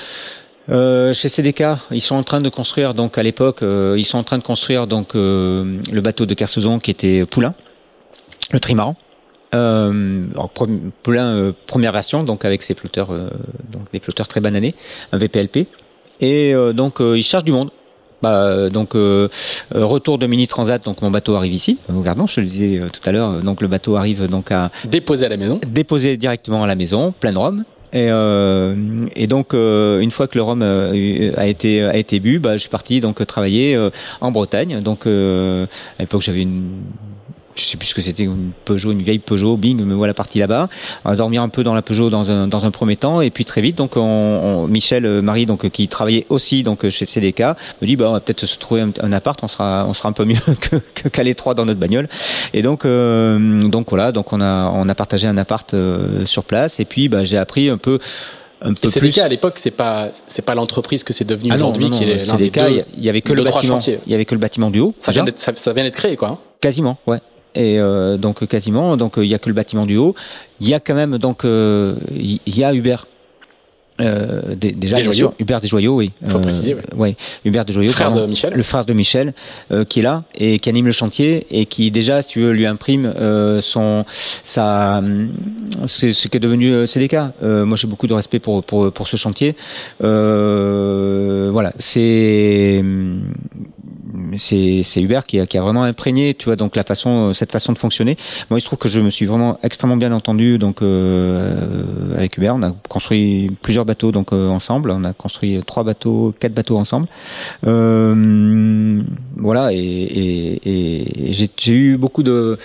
chez CDK, ils sont en train de construire donc à l'époque, ils sont en train de construire donc le bateau de Kersozon qui était Poulain, le trimaran. Euh, Poulain première version donc avec ses flotteurs donc des flotteurs très bananés, un VPLP et donc ils cherchent du monde. Bah, euh, donc euh, euh, retour de mini transat donc mon bateau arrive ici. Regardons, je te le disais euh, tout à l'heure euh, donc le bateau arrive donc à Déposé à la maison. déposé directement à la maison, plein de rhum. Et, euh, et donc euh, une fois que le rhum euh, a été a été bu, bah, je suis parti donc travailler euh, en Bretagne. Donc euh, à l'époque j'avais une je sais plus ce que c'était une Peugeot, une vieille Peugeot, bing, me voilà parti là-bas. On va dormir un peu dans la Peugeot dans un, dans un premier temps et puis très vite donc on, on- Michel euh, Marie donc qui travaillait aussi donc chez CDK me dit bah on va peut-être se trouver un, un appart, on sera on sera un peu mieux que que qu'à les trois dans notre bagnole. Et donc euh, donc voilà, donc on a on a partagé un appart euh, sur place et puis bah j'ai appris un peu un Et peu c'est plus à l'époque, c'est pas, c'est pas l'entreprise que c'est devenu ah aujourd'hui qui est l'un des CDK, deux. il y- avait que le bâtiment, chantiers. il y avait que le bâtiment du haut. Ça vient d'être, ça, ça vient d'être créé, quoi. hein. Quasiment, ouais. Et euh, donc quasiment, donc euh, il y a que le bâtiment du haut. Il y a quand même donc euh, il y a Hubert. Euh, dé- déjà Des Joyaux. sûr, Hubert Desjoyaux, oui. Faut préciser, ouais. Hubert Desjoyaux, Frère pardon. de Michel. le frère de Michel, euh, qui est là et qui anime le chantier et qui déjà, si tu veux, lui imprime euh, son, sa, c'est ce qui est devenu euh, CDK. Euh, moi, j'ai beaucoup de respect pour pour pour ce chantier. Euh, voilà, c'est c'est Hubert qui a, qui vraiment imprégné, tu vois, donc la façon, cette façon de fonctionner. Moi, il se trouve que je me suis vraiment extrêmement bien entendu, donc euh, avec Hubert. On a construit plusieurs bateaux donc euh, ensemble. On a construit trois bateaux, quatre bateaux ensemble. Euh, voilà, et, j'ai eu beaucoup de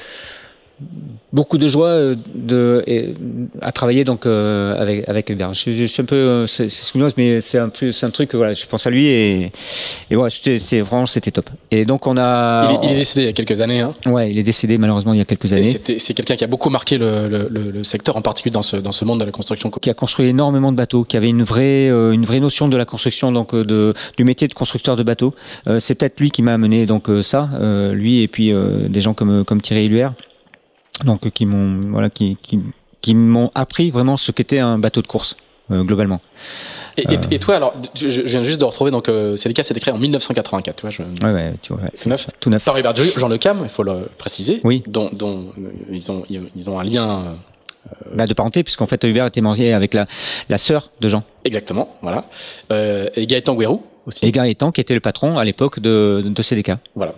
beaucoup de joie euh, de et, à travailler donc euh, avec avec Hubert. Je, je suis un peu euh, c'est c'est ce mais c'est un peu c'est un truc voilà, je pense à lui et et voilà, c'était vraiment c'était top. Et donc on a Il est, il est décédé il y a quelques années. Hein. ouais, il est décédé malheureusement il y a quelques années. c'est quelqu'un qui a beaucoup marqué le, le, le, le secteur, en particulier dans ce, dans ce monde de la construction. qui a construit énormément de bateaux, qui avait une vraie euh, une vraie notion de la construction donc de du métier de constructeur de bateaux. Euh, c'est peut-être lui qui m'a amené donc ça, lui et puis des gens comme comme Thierry Huer, donc euh, qui m'ont voilà qui qui qui m'ont appris vraiment ce qu'était un bateau de course euh, globalement. Et, et, et toi, alors, je, je viens juste de retrouver, donc, euh, c'était créé en 1984, tu vois. Je, Ouais ouais, tu vois, c'est neuf. tout neuf. Par Hubert Jean Le Cam, il faut le préciser. Oui. Dont, dont euh, ils ont, ils ont un lien. euh, Bah, de parenté puisqu'en fait Hubert était marié avec la la sœur de Jean. Exactement, voilà. Euh, et Gaëtan Guérou aussi. Et Gaëtan qui était le patron à l'époque de de CDK. Voilà.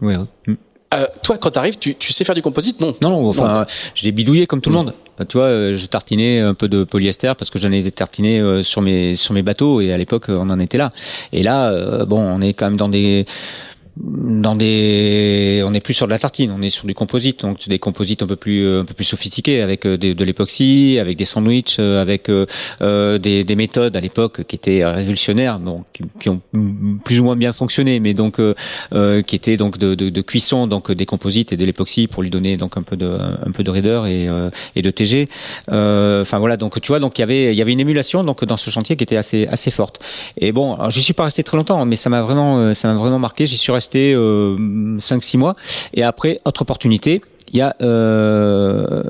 Ouais. ouais. Euh, toi, quand t'arrives, tu, tu sais faire du composite? Non. Non, non, enfin, je l'ai bidouillé comme tout le monde. Tu vois, euh, je tartinais un peu de polyester parce que j'en ai tartiné euh, sur mes sur mes bateaux et à l'époque on en était là. Et là, euh, bon, on est quand même dans des dans des on est plus sur de la tartine on est sur du composite donc des composites un peu plus euh, un peu plus sophistiqués avec euh, des- de l'époxy avec des sandwichs euh, avec euh, des, des méthodes à l'époque qui étaient révolutionnaires bon qui, qui ont plus ou moins bien fonctionné mais donc euh, qui étaient donc de, de, de cuisson donc des composites et de l'époxy pour lui donner donc un peu de un peu de raideur et euh, et de TG enfin voilà donc tu vois donc il y avait il y avait une émulation donc dans ce chantier qui était assez assez forte. Et bon alors, je suis pas resté très longtemps mais ça m'a vraiment ça m'a vraiment marqué j'y suis resté euh, 5 6 mois. Et après autre opportunité il y a euh,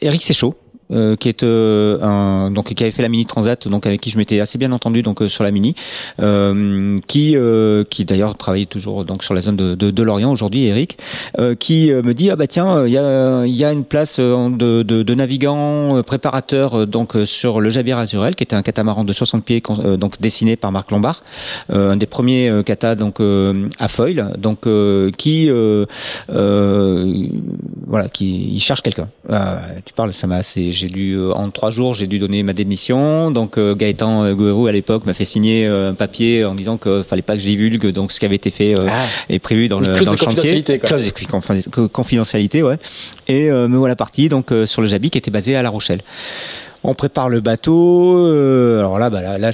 Eric Séchaud euh, qui est euh, un donc qui avait fait la mini transat donc avec qui je m'étais assez bien entendu donc euh, sur la mini euh, qui euh, qui d'ailleurs travaille toujours donc sur la zone de, de, de Lorient aujourd'hui Eric euh, qui me dit ah bah tiens il y a il y a une place de, de, de navigant préparateur donc sur le Javier Azurel qui était un catamaran de 60 pieds donc dessiné par Marc Lombard un des premiers katas donc à foil donc qui voilà, qui il cherche quelqu'un. Euh, tu parles, ça m'a assez. J'ai dû en trois jours, j'ai dû donner ma démission. Donc Gaëtan Gouerou à l'époque m'a fait signer un papier en disant qu'il fallait pas que je divulgue donc ce qui avait été fait ah. et prévu dans le, dans le chantier. Clause de confidentialité, ouais. Et me voilà parti donc sur le Jabi qui était basé à La Rochelle on prépare le bateau. Euh, alors là, bah là,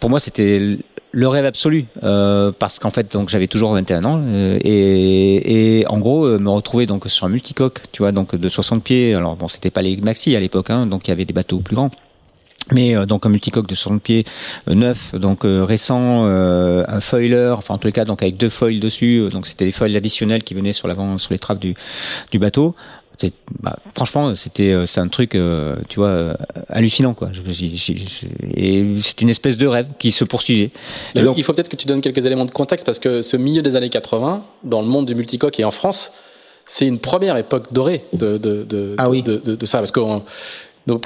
pour moi, c'était le rêve absolu euh, parce qu'en fait donc j'avais toujours 21 ans euh, et, et, en gros me retrouver donc sur un multicoque tu vois donc de 60 pieds. Alors bon c'était pas les maxi à l'époque hein, donc il y avait des bateaux plus grands. Mais donc un multicoque de 60 pieds neuf donc récent un foiler enfin en tous les cas donc avec deux foils dessus donc c'était des foils additionnels qui venaient sur l'avant sur les trappes du, du bateau bah, franchement, c'était euh, c'est un truc, euh, tu vois, euh, hallucinant quoi. et c'est une espèce de rêve qui se poursuivait. donc, il faut peut-être que tu donnes quelques éléments de contexte parce que ce milieu des années 80, dans le monde du multicoque et en France, c'est une première époque dorée de de de, ah oui. de, de, ça parce que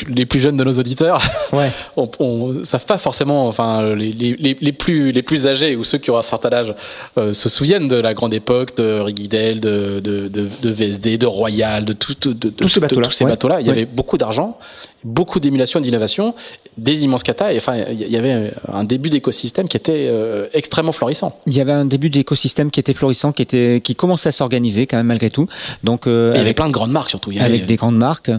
les plus jeunes de nos auditeurs ouais. on, on, savent pas forcément enfin les, les, les, plus les plus âgés ou ceux qui ont un certain âge euh, se souviennent de la grande époque de Rigidel de, de, de, de VSD de Royal de, tout, de, de, tous ces bateaux-là. bateaux il y avait beaucoup d'argent beaucoup d'émulation d'innovation des immenses katas et enfin il y avait un début d'écosystème qui était euh, extrêmement florissant. Il y avait un début d'écosystème qui était florissant qui était qui commençait à s'organiser quand même malgré tout. Donc euh, il y avait plein de grandes marques surtout. Il y avec des grandes marques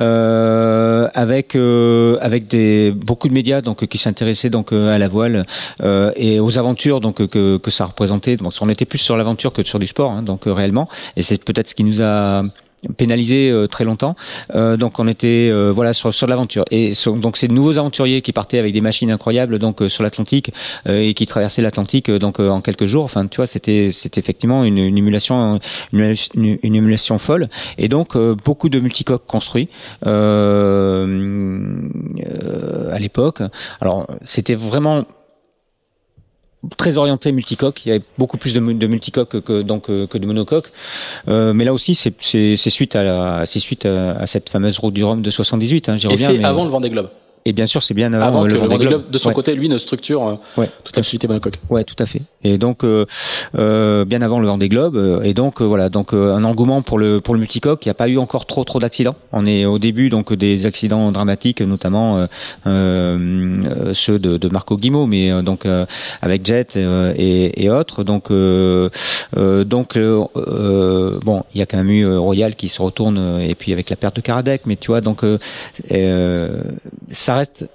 euh, euh, avec euh, avec des beaucoup de médias donc qui s'intéressaient donc euh, à la voile et aux aventures donc que que ça représentait. Donc on était plus sur l'aventure que sur du sport hein, donc réellement. Et c'est peut-être ce qui nous a pénalisé euh, très longtemps. Euh, donc on était euh, voilà sur, sur l'aventure et donc ces nouveaux aventuriers qui partaient avec des machines incroyables donc sur l'Atlantique et qui traversaient l'Atlantique donc en quelques jours. Enfin tu vois c'était c'était effectivement une, une émulation une, une, émulation folle et donc beaucoup de multicoques construits à l'époque. Alors c'était vraiment très orienté multicoque. Il y avait beaucoup plus de, de multicoques que donc que de monocoques. Euh, mais là aussi, c'est suite à la, c'est suite à, cette fameuse route du Rhum de 78. Hein, Et c'est avant le Vendée Globe. Et bien sûr, c'est bien avant, le, Vendée Globe. De son côté, lui, ne structure euh, ouais. toute l'activité monocoque. Ouais, tout à fait. Et donc, euh, euh, bien avant le Vendée Globe. Euh, et donc, voilà, donc un engouement pour le pour le multicoque. Il n'y a pas eu encore trop trop d'accidents. On est au début donc des accidents dramatiques, notamment ceux de, de Marco Guimau, mais donc avec Jet et, et, autres. Donc, donc bon, il y a quand même eu Royal qui se retourne et puis avec la perte de Karadec. Mais tu vois, donc ça ça reste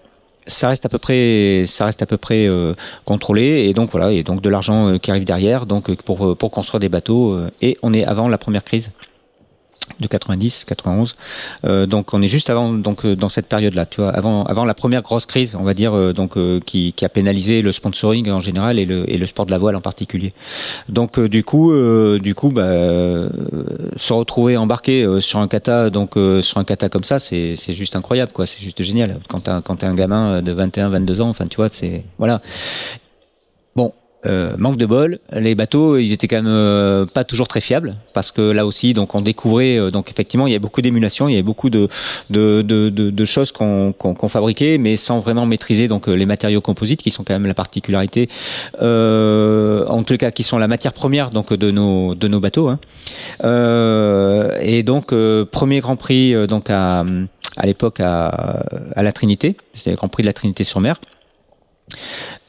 ça reste à peu près ça reste à peu près euh, contrôlé. Et donc voilà. Et donc de l'argent euh, qui arrive derrière. Donc pour pour construire des bateaux et on est avant la première crise de 90, 91. Euh, donc on est juste avant donc euh, dans cette période-là, tu vois, avant avant la première grosse crise, on va dire euh, donc euh, qui, qui a pénalisé le sponsoring en général et le et le sport de la voile en particulier. Donc du coup du coup bah se retrouver embarqué sur un kata donc sur un kata comme ça, c'est c'est juste incroyable quoi, c'est juste génial. Quand t'as quand t'es un gamin de 21, 22 ans, enfin tu vois, c'est voilà. Bon, euh, manque de bol, les bateaux, ils étaient quand même euh, pas toujours très fiables parce que là aussi, donc on découvrait, euh, donc effectivement, il y a beaucoup d'émulation, il y a beaucoup de choses qu'on qu'on fabriquait, mais sans vraiment maîtriser donc les matériaux composites qui sont quand même la particularité, en tout cas qui sont la matière première donc de nos de nos bateaux. Hein. et donc premier Grand Prix donc à à l'époque à, à la Trinité, c'était le Grand Prix de la Trinité sur mer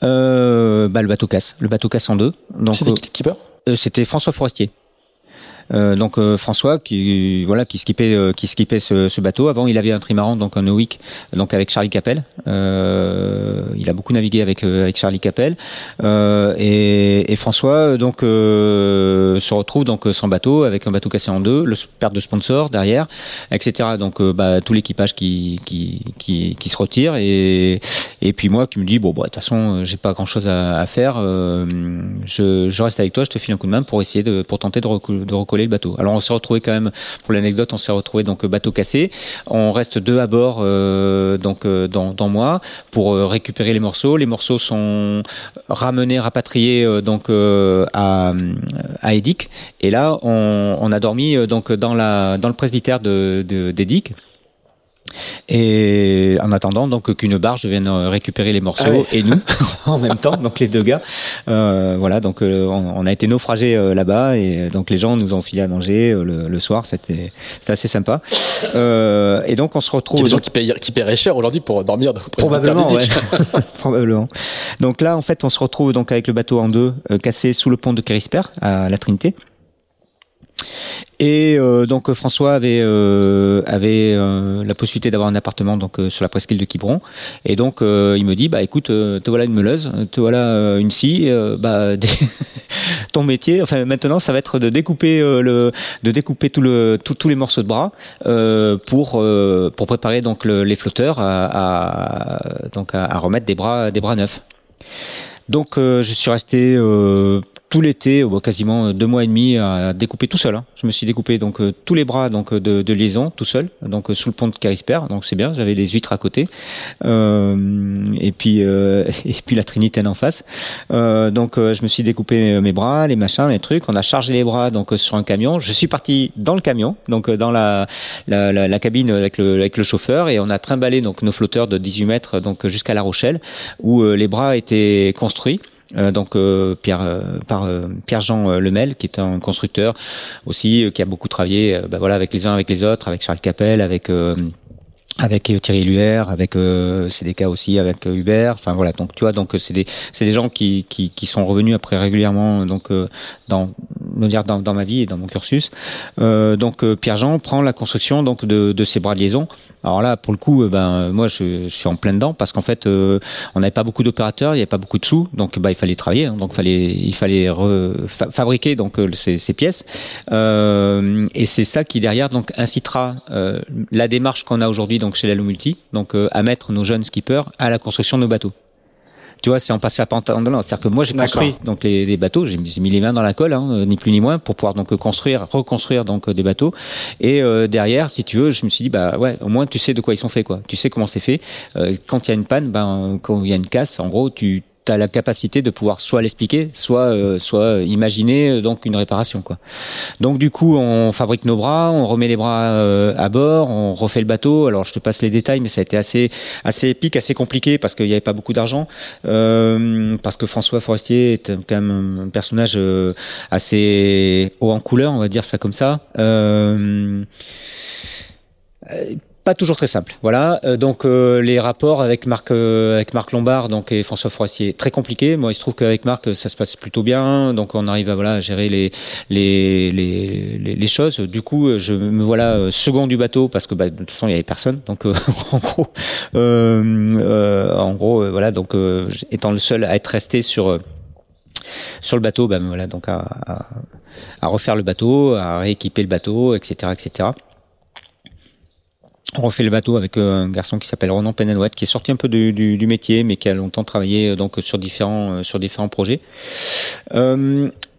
euh, bah, le bateau casse, le bateau casse en deux. C'était qui keeper? euh, C'était François Forestier. Euh, donc euh, François qui voilà qui skippait euh, qui skippait ce, ce, bateau. Avant il avait un trimaran donc un Nowick donc avec Charlie Capel. il a beaucoup navigué avec avec Charlie Capel et, et, François donc se retrouve donc sans bateau avec un bateau cassé en deux, le perte de sponsor derrière, etc. Donc bah, tout l'équipage qui, qui qui qui se retire et et puis moi qui me dis bon bah de toute façon j'ai pas grand chose à, à faire, je, je reste avec toi, je te file un coup de main pour essayer de pour tenter de, de recoller le bateau. Alors on s'est retrouvé quand même, pour l'anecdote, on s'est retrouvé donc bateau cassé. On reste deux à bord euh, donc euh, dans, dans moi pour euh, récupérer les morceaux. Les morceaux sont ramenés, rapatriés donc à, à Edic. Et là, on, on a dormi donc dans la dans le presbytère de, de d'Edic. Et en attendant donc qu'une barge vienne récupérer les morceaux Ah et nous en même temps, donc les deux gars. Euh, voilà, donc euh, on, on a été naufragés euh, là-bas et donc les gens nous ont filé à manger euh, le, le soir. C'était c'était assez sympa. Euh, et donc on se retrouve des gens donc, qui, payent, qui paieraient cher aujourd'hui pour dormir dans le Probablement, ouais. Probablement. Donc là, en fait, on se retrouve donc avec le bateau en deux, euh, cassé sous le pont de Kérisper à la Trinité. Et euh, donc François avait euh, avait euh, la possibilité d'avoir un appartement donc euh, sur la presqu'île de Quiberon. Et donc euh, il me dit bah écoute euh, te voilà une meuleuse te voilà euh, une scie euh, bah des- ton métier enfin maintenant ça va être de découper euh, le de découper tout le tout- tous les morceaux de bras euh, pour euh, pour préparer donc le- les flotteurs à, à- donc à, à remettre des bras des bras neufs. Donc euh, je suis resté euh, tout l'été, euh, quasiment deux mois et demi, à découper tout seul. hein. Je me suis découpé donc euh, tous les bras donc de, de liaison tout seul, donc euh, sous le pont de Carisper. Donc c'est bien, j'avais les huîtres à côté, Euh, et puis euh, et puis la Trinité en face. Euh, donc euh, je me suis découpé euh, mes bras, les machins, les trucs. On a chargé les bras donc euh, sur un camion. Je suis parti dans le camion, donc euh, dans la la, la, cabine avec le avec le chauffeur, et on a trimballé donc nos flotteurs de 18 mètres donc jusqu'à La Rochelle, où euh, les bras étaient construits. Euh, donc euh, Pierre euh, par Pierre-Jean Lemel qui est un constructeur aussi qui a beaucoup travaillé bah, voilà avec les uns avec les autres avec Charles Capel avec avec Thierry Luer, avec euh, CDK aussi, avec euh, Hubert. Enfin voilà, donc tu vois, donc c'est des c'est des gens qui, qui qui sont revenus après régulièrement donc euh, dans dans, ma vie et dans mon cursus. Euh, donc euh, Pierre Jean prend la construction donc de de ces bras de liaison. Alors là, pour le coup, euh, ben moi je, je suis en plein dedans parce qu'en fait euh, on n'avait pas beaucoup d'opérateurs, il n'y avait pas beaucoup de sous, donc bah il fallait travailler, hein, donc fallait il fallait fa- fabriquer donc euh, ces, ces pièces. Euh, et c'est ça qui derrière donc incitera la démarche qu'on a aujourd'hui donc chez la Multi, donc à mettre nos jeunes skippers à la construction de nos bateaux. Tu vois, c'est en passant à pendant. C'est-à-dire que moi, j'ai construit donc les, les bateaux. J'ai mis j'ai mis les mains dans la colle, hein, ni plus ni moins, pour pouvoir donc construire, reconstruire donc des bateaux. Et euh, derrière, si tu veux, je me suis dit bah ouais, au moins tu sais de quoi ils sont faits, quoi. Tu sais comment c'est fait. Euh, quand il y a une panne, ben quand il y a une casse, en gros, tu as la capacité de pouvoir soit l'expliquer, soit euh, soit imaginer euh, donc une réparation, quoi. Donc du coup, on fabrique nos bras, on remet les bras euh, à bord, on refait le bateau. Alors je te passe les détails, mais ça a été assez assez épique, assez compliqué parce qu'il n'y avait pas beaucoup d'argent, euh, parce que François Forestier est quand même un personnage euh, assez haut en couleur, on va dire ça comme ça. Euh, euh, pas toujours très simple. Voilà. Euh, donc euh, les rapports avec Marc euh, avec Marc Lombard donc et François Forestier très compliqué. Moi, il se trouve qu'avec Marc ça se passe plutôt bien. Donc on arrive à voilà à gérer les les les les, choses. Du coup, je me voilà euh, second du bateau parce que bah, de toute façon il y avait personne. Donc euh, en gros euh, euh, en gros euh, voilà donc euh, étant le seul à être resté sur euh, sur le bateau, ben voilà donc à, à, à refaire le bateau, à rééquiper le bateau, etc., etc. On refait le bateau avec euh, un garçon qui s'appelle Ronan Penanouette, qui est sorti un peu du, métier, mais qui a longtemps travaillé euh, donc sur différents euh, sur différents projets.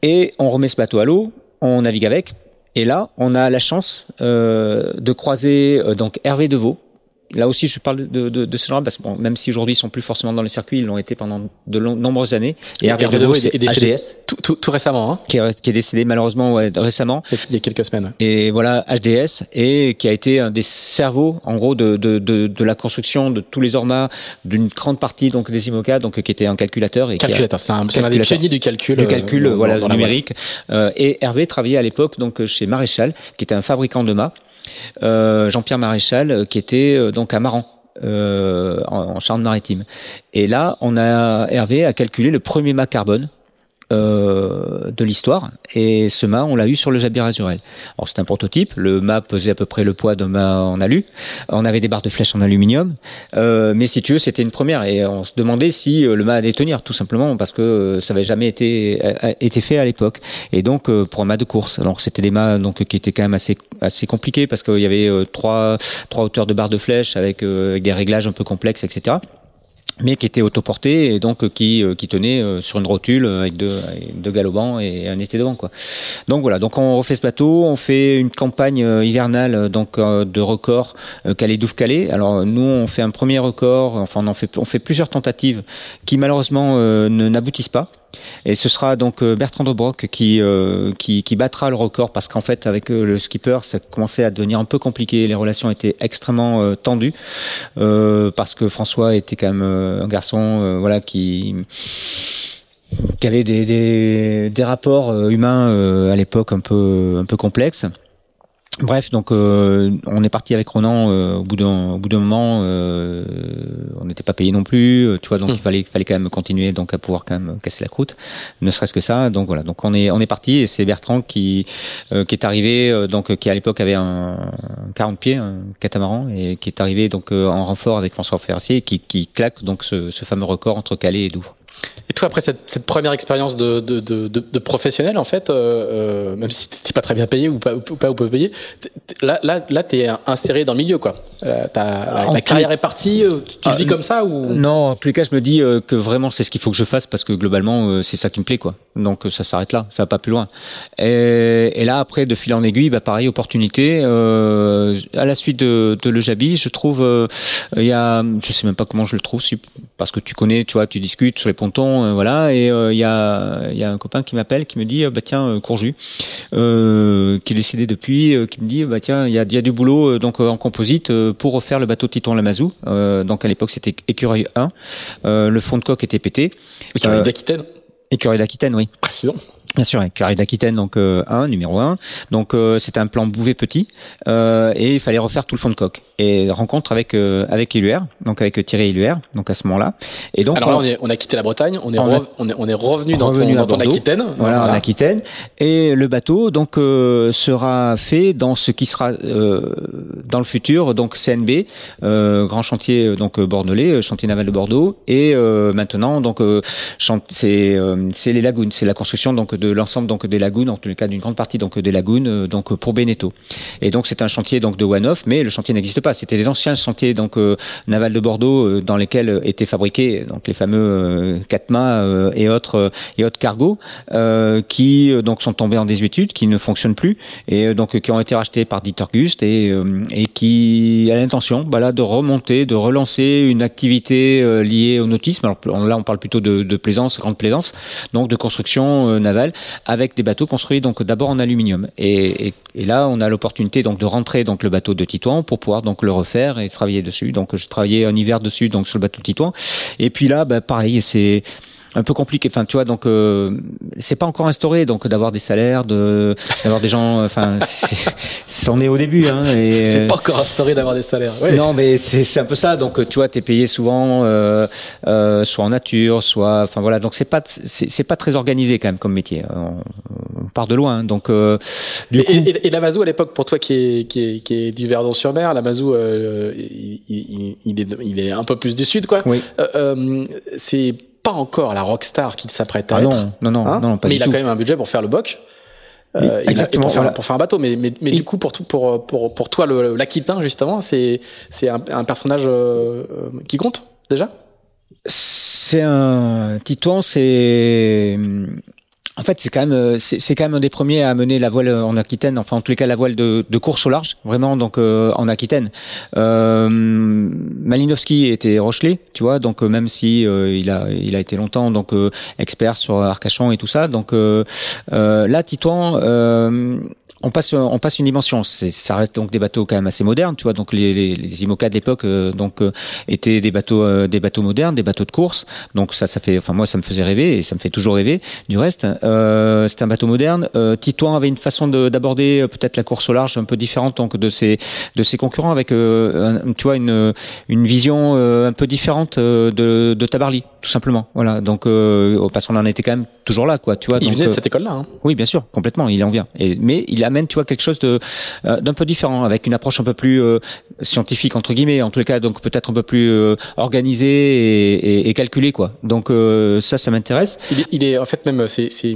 Et on remet ce bateau à l'eau, on navigue avec, et là on a la chance de croiser donc Hervé Deveau. Là aussi, je parle de, de, de ce genre parce que bon, même si aujourd'hui ils sont plus forcément dans le circuit, ils l'ont été pendant de long- nombreuses années. Et Hervé Hervé Deveau, est- décédé. HDS, tout, tout, tout récemment, hein, qui est, qui est décédé malheureusement ouais, récemment. il y a quelques semaines. Et voilà, HDS, et qui a été un des cerveaux, en gros, de, de, de, de la construction de tous les ormas, d'une grande partie donc des IMOCA, donc qui était un calculateur et Calculateur, c'est un, l'un des pionniers du calcul. le euh, calcul, dans- voilà, dans numérique. Euh, et Hervé travaillait à l'époque donc chez Maréchal, qui était un fabricant de mâts. Euh, Jean-Pierre Maréchal, euh, qui était euh, donc à Maran. En, en Charente-Maritime. Et là, on a Hervé a calculé le premier mât carbone euh, de l'histoire. Et ce mât, on l'a eu sur le Jabir Azurel. Alors c'est un prototype. Le mât pesait à peu près le poids d'un mât en alu. On avait des barres de flèche en aluminium. Euh, mais si tu veux, c'était une première. Et on se demandait si euh, le mât allait tenir, tout simplement, parce que euh, ça avait jamais été euh, été fait à l'époque. Et donc pour un mât de course. Alors c'était des mâts donc qui étaient quand même assez assez compliqués parce qu'il y avait trois trois hauteurs de barres de flèche avec, avec des réglages un peu complexes, etc mais qui était autoporté et donc qui euh, tenait euh, sur une rotule euh, avec deux, deux galopants et un été devant quoi. Donc voilà, donc on refait ce bateau, on fait une campagne hivernale donc de record euh, Calais-Douve Calais. Alors nous on fait un premier record, enfin on fait on fait plusieurs tentatives qui malheureusement ne n'aboutissent pas. Et ce sera donc Bertrand Dobrock qui, qui, qui battra le record parce qu'en fait avec le skipper ça commençait à devenir un peu compliqué, les relations étaient extrêmement tendues parce que François était quand même un garçon voilà qui qui avait des rapports humains à l'époque un peu un peu complexes. Bref, donc euh, on est parti avec Ronan euh, au bout d'un au bout d'un moment, euh, on n'était pas payé non plus, tu vois, donc hmm. il fallait fallait quand même continuer donc à pouvoir quand même casser la croûte, ne serait-ce que ça. Donc voilà, donc on est on est parti et c'est Bertrand qui qui est arrivé donc qui à l'époque avait un 40 pieds, un catamaran et qui est arrivé donc en renfort avec François Ferracier et qui qui claque donc ce, ce fameux record entre Calais et Douvres. Et toi, après cette, cette première expérience de, de, de, de, professionnel, en fait, euh, euh même si t'es pas très bien payé ou pas ou pas ou payé, là, là, là, t'es inséré dans le milieu, quoi. Euh, la carrière est partie, euh, tu ah, vis comme ça ou? Non, en tous les cas, je me dis que vraiment c'est ce qu'il faut que je fasse parce que globalement c'est ça qui me plaît, quoi. Donc ça s'arrête là, ça va pas plus loin. Et, et, là, après, de fil en aiguille, bah pareil, opportunité. à la suite de, de Le Jabi, je trouve, il y a, je sais même pas comment je le trouve, parce que tu connais, tu vois, tu discutes sur les pontons euh, voilà. Et il euh, y a, y a un copain qui m'appelle, qui me dit, bah tiens, Courju, qui est décédé depuis, qui me dit, bah tiens, il y a, y a du boulot donc en composite pour refaire le bateau Titon Lamazou. donc à l'époque c'était Écureuil 1. le fond de coque était pété. Écureuil d'Aquitaine. Écureuil d'Aquitaine, oui. Précisons. Bien sûr, Carré d'Aquitaine, donc euh, 1, numéro 1. Donc euh, c'était un plan bouvé petit euh, et il fallait refaire tout le fond de coque. Et rencontre avec euh, avec Iluer, donc avec Thierry Iluer, donc à ce moment-là. Et donc alors là, on, est, on a quitté la Bretagne, on est on, on est, on est revenu dans, ton, dans ton Aquitaine. Voilà, en Aquitaine. Et le bateau donc euh, sera fait dans ce qui sera euh, dans le futur, donc CNB, grand chantier donc bordelais, chantier naval de Bordeaux, et maintenant donc c'est c'est les lagunes, c'est la construction donc de l'ensemble donc des lagunes, en tout cas d'une grande partie donc des lagunes, euh, donc pour Beneteau. Et donc c'est un chantier donc de one-off, mais le chantier n'existe pas. C'était des anciens chantiers donc euh, navals de Bordeaux euh, dans lesquels étaient fabriqués donc les fameux Catma et autres et autres cargos qui donc sont tombés en désuétude, qui ne fonctionnent plus et donc qui ont été rachetés par Dietergust et et qui a l'intention voilà de remonter, de relancer une activité liée au nautisme. Alors là on parle plutôt de, de plaisance, grande plaisance, donc de construction navale avec des bateaux construits donc d'abord en aluminium. Et, là, on a l'opportunité donc de rentrer donc le bateau de Titouan pour pouvoir donc le refaire et travailler dessus. Donc je travaillais un hiver dessus donc sur le bateau de Titouan. Et puis là, bah, pareil, c'est un peu compliqué. Enfin, tu vois, donc euh, c'est pas encore instauré, donc d'avoir des salaires, de d'avoir des gens. Enfin, c'en est, au début. Hein, et, c'est pas encore instauré d'avoir des salaires. Non, mais c'est un peu ça. Donc, tu vois, t'es payé souvent, euh, euh, soit en nature, soit. Enfin voilà. Donc c'est pas c'est pas très organisé quand même comme métier. On, part de loin. Donc euh, du et, coup. Et, et, Lamazou à l'époque, pour toi qui est qui est, qui est du Verdon-sur-Mer, Lamazou, euh, il, il, il, est il est un peu plus du sud, quoi. Oui. Euh, c'est pas encore la rockstar qu'il s'apprête à ah être. Non, non, non, non pas Mais il a quand même un budget pour faire le boc. Euh, exactement, pour, faire, pour, faire, un bateau, mais, mais, mais du coup pour tout, pour, pour, pour toi l'Aquitain justement, c'est c'est un, un, personnage euh, qui compte déjà? C'est un Titouan, c'est en fait, c'est quand même euh, c'est quand même un des premiers à mener la voile en Aquitaine, enfin en tous les cas la voile de, de course au large, vraiment donc euh, en Aquitaine. Euh, Malinowski était Rochelet, tu vois, donc euh, même si il a il a été longtemps donc expert sur Arcachon et tout ça, donc là Titouan on passe on passe une dimension. Ça reste donc des bateaux quand même assez modernes, tu vois. Donc les, les, les IMOCA de l'époque euh, donc euh, étaient des bateaux euh, des bateaux modernes, des bateaux de course. Donc ça ça fait enfin moi ça me faisait rêver et ça me fait toujours rêver. Du reste, euh, c'était un bateau moderne. Titouan avait une façon d'aborder peut-être la course au large un peu différente donc de ses de ses concurrents avec un, tu vois une une vision un peu différente de de Tabarly tout simplement. Voilà. Donc parce qu'on en était quand même toujours là quoi, tu vois. Il venait de cette école là. Hein. Oui, bien sûr, complètement. Il en vient. Et, mais il a amène, tu vois, quelque chose de euh, d'un peu différent, avec une approche un peu plus euh, scientifique entre guillemets, en tous les cas, donc peut-être un peu plus euh, organisée et, et, calculée, quoi. Donc ça, ça m'intéresse. Il, il, est en fait même, c'est, c'est